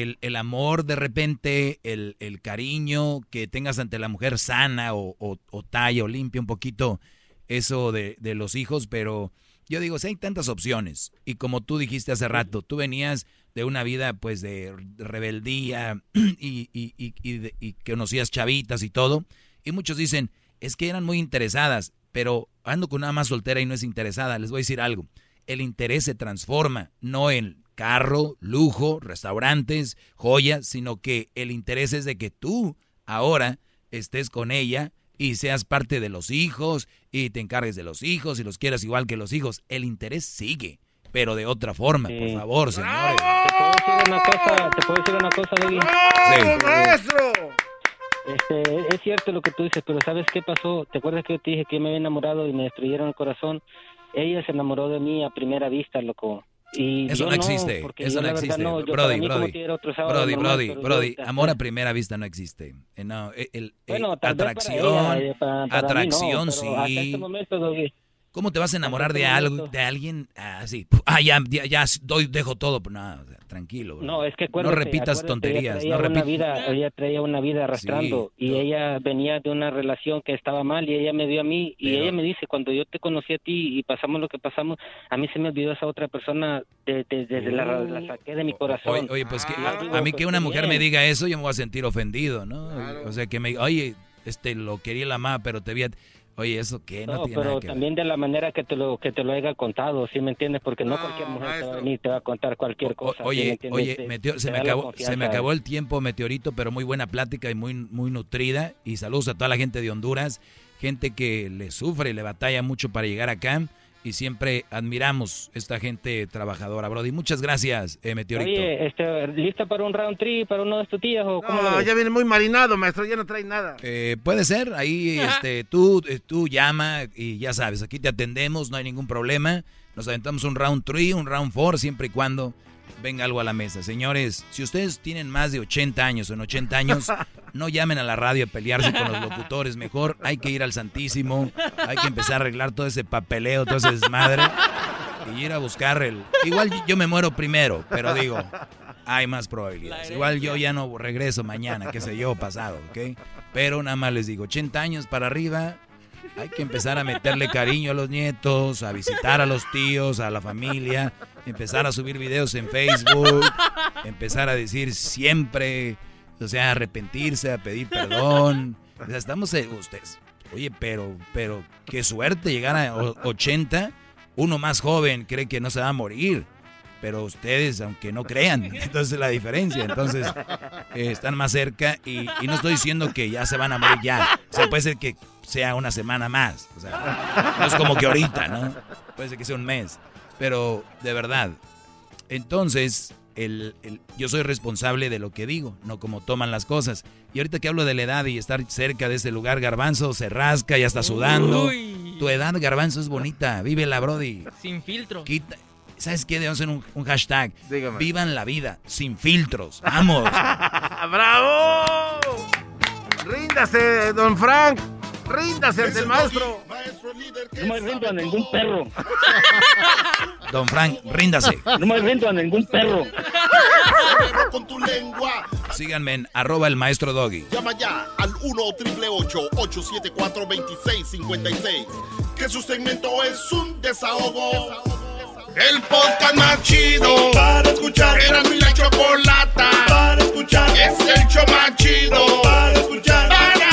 F: el, el amor de repente, el, el cariño que tengas ante la mujer sana o, o, o talla o limpia un poquito eso de, de los hijos, pero yo digo, si hay tantas opciones y como tú dijiste hace rato, tú venías de una vida pues de rebeldía <clears throat> y, y, y, y de- y conocías chavitas y todo, y muchos dicen, es que eran muy interesadas, pero ando con una más soltera y no es interesada, les voy a decir algo, el interés se transforma, no en carro, lujo, restaurantes, joyas, sino que el interés es de que tú ahora estés con ella y seas parte de los hijos y te encargues de los hijos y los quieras igual que los hijos. El interés sigue, pero de otra forma, por favor, señores.
W: ¿Te puedo decir una cosa? ¿Te puedo decir una cosa?
F: Sí.
E: maestro!
W: Este, es cierto lo que tú dices, pero ¿sabes qué pasó? ¿Te acuerdas que yo te dije que yo me había enamorado y me destruyeron el corazón? Ella se enamoró de mí a primera vista, loco. Y
F: Eso no existe, eso no existe.
W: no,
F: Brody, Brody, Brody,
W: normal,
F: Brody, Brody, amor a primera vista no existe. No, el, el-
W: Bueno, tal vez para
F: atracción,
W: ella, para- para mí no,
F: atracción
W: hasta este
F: sí.
W: momento,
F: ¿Cómo te vas a enamorar de algo, de alguien así? Ah, ya, ya, ya doy, dejo todo, pero nada, o sea, tranquilo. bro.
W: No, es que
F: no repitas tonterías,
W: Ella
F: no
W: traía, una
F: repitas.
W: vida, ella traía una vida arrastrando y ella venía de una relación que estaba mal y ella me vio a mí y ella me dice, cuando yo te conocí a ti y pasamos lo que pasamos, a mí se me olvidó esa otra persona, de, de- de- de la, la saqué de mi corazón.
F: Oye, oye, pues que
W: Ah,
F: a,
W: digo,
F: a mí
W: pues,
F: que una
W: qué
F: mujer
W: bien.
F: me diga eso, yo me voy a sentir ofendido, ¿no? O sea, que me oye, este, lo quería la mamá, pero te vi a- Oye, ¿eso qué? No,
W: No,
F: tiene nada
W: pero
F: ver.
W: también de la manera que te lo que te lo haya contado, ¿sí me entiendes? Porque no cualquier mujer te va a venir y te va a contar cualquier cosa. ¿sí me
F: Oye, oye,
W: Te-
F: meteo-
W: te
F: se, me acabó, se me acabó el tiempo, Meteorito, pero muy buena plática y muy, muy nutrida. Y saludos a toda la gente de Honduras, gente que le sufre y le batalla mucho para llegar acá. Y siempre admiramos esta gente trabajadora, Brody. Muchas gracias, eh, Meteorito.
W: Oye, este, ¿lista para un round tree para uno de tus tías o cómo
E: No, ya viene muy marinado, maestro, ya no trae nada.
F: Eh, puede ser, ahí este, tú, eh, tú llama y ya sabes, aquí te atendemos, no hay ningún problema. Nos aventamos un round 3, un round 4, siempre y cuando venga algo a la mesa. Señores, si ustedes tienen más de 80 años o en 80 años, <laughs> no llamen a la radio a pelearse con los locutores. Mejor hay que ir al Santísimo, hay que empezar a arreglar todo ese papeleo, todo ese desmadre y ir a buscar el... Igual yo me muero primero, pero digo, hay más probabilidades. Igual yo ya no regreso mañana, qué sé yo, pasado, ¿ok? Pero nada más les digo, 80 años para arriba, hay que empezar a meterle cariño a los nietos, a visitar a los tíos, a la familia, empezar a subir videos en Facebook, empezar a decir siempre, o sea, arrepentirse, a pedir perdón. O sea, estamos, eh, ustedes, oye, pero, pero, qué suerte llegar a o- 80, uno más joven cree que no se va a morir. Pero ustedes, aunque no crean, <laughs> entonces es la diferencia. Entonces, eh, están más cerca y, y no estoy diciendo que ya se van a morir ya. O sea, puede ser que sea una semana más. O sea, no es como que ahorita, ¿no? Puede ser que sea un mes. Pero, de verdad. Entonces, el, el- yo soy responsable de lo que digo, no como toman las cosas. Y ahorita que hablo de la edad y estar cerca de ese lugar, Garbanzo se rasca, ya está sudando.
H: Uy.
F: Tu edad, Garbanzo, es bonita. Vive la Brody.
H: Sin filtro.
F: Quita- ¿Sabes qué? Debemos hacer un, un hashtag.
E: Dígame.
F: Vivan la vida, sin filtros. Vamos. <laughs>
E: ¡Bravo! Ríndase, don Frank. Ríndase ante el maestro.
V: No me rindo a ningún perro. <laughs>
F: Don Frank, ríndase.
V: No me rindo a ningún perro.
B: con tu lengua.
F: Síganme en arroba el maestro Doggy.
B: Llama ya al 1-888-874-2656. Que su segmento es un desahogo. El podcast más chido para escuchar. Era mi la chocolata para escuchar. Es el show más chido para escuchar. Para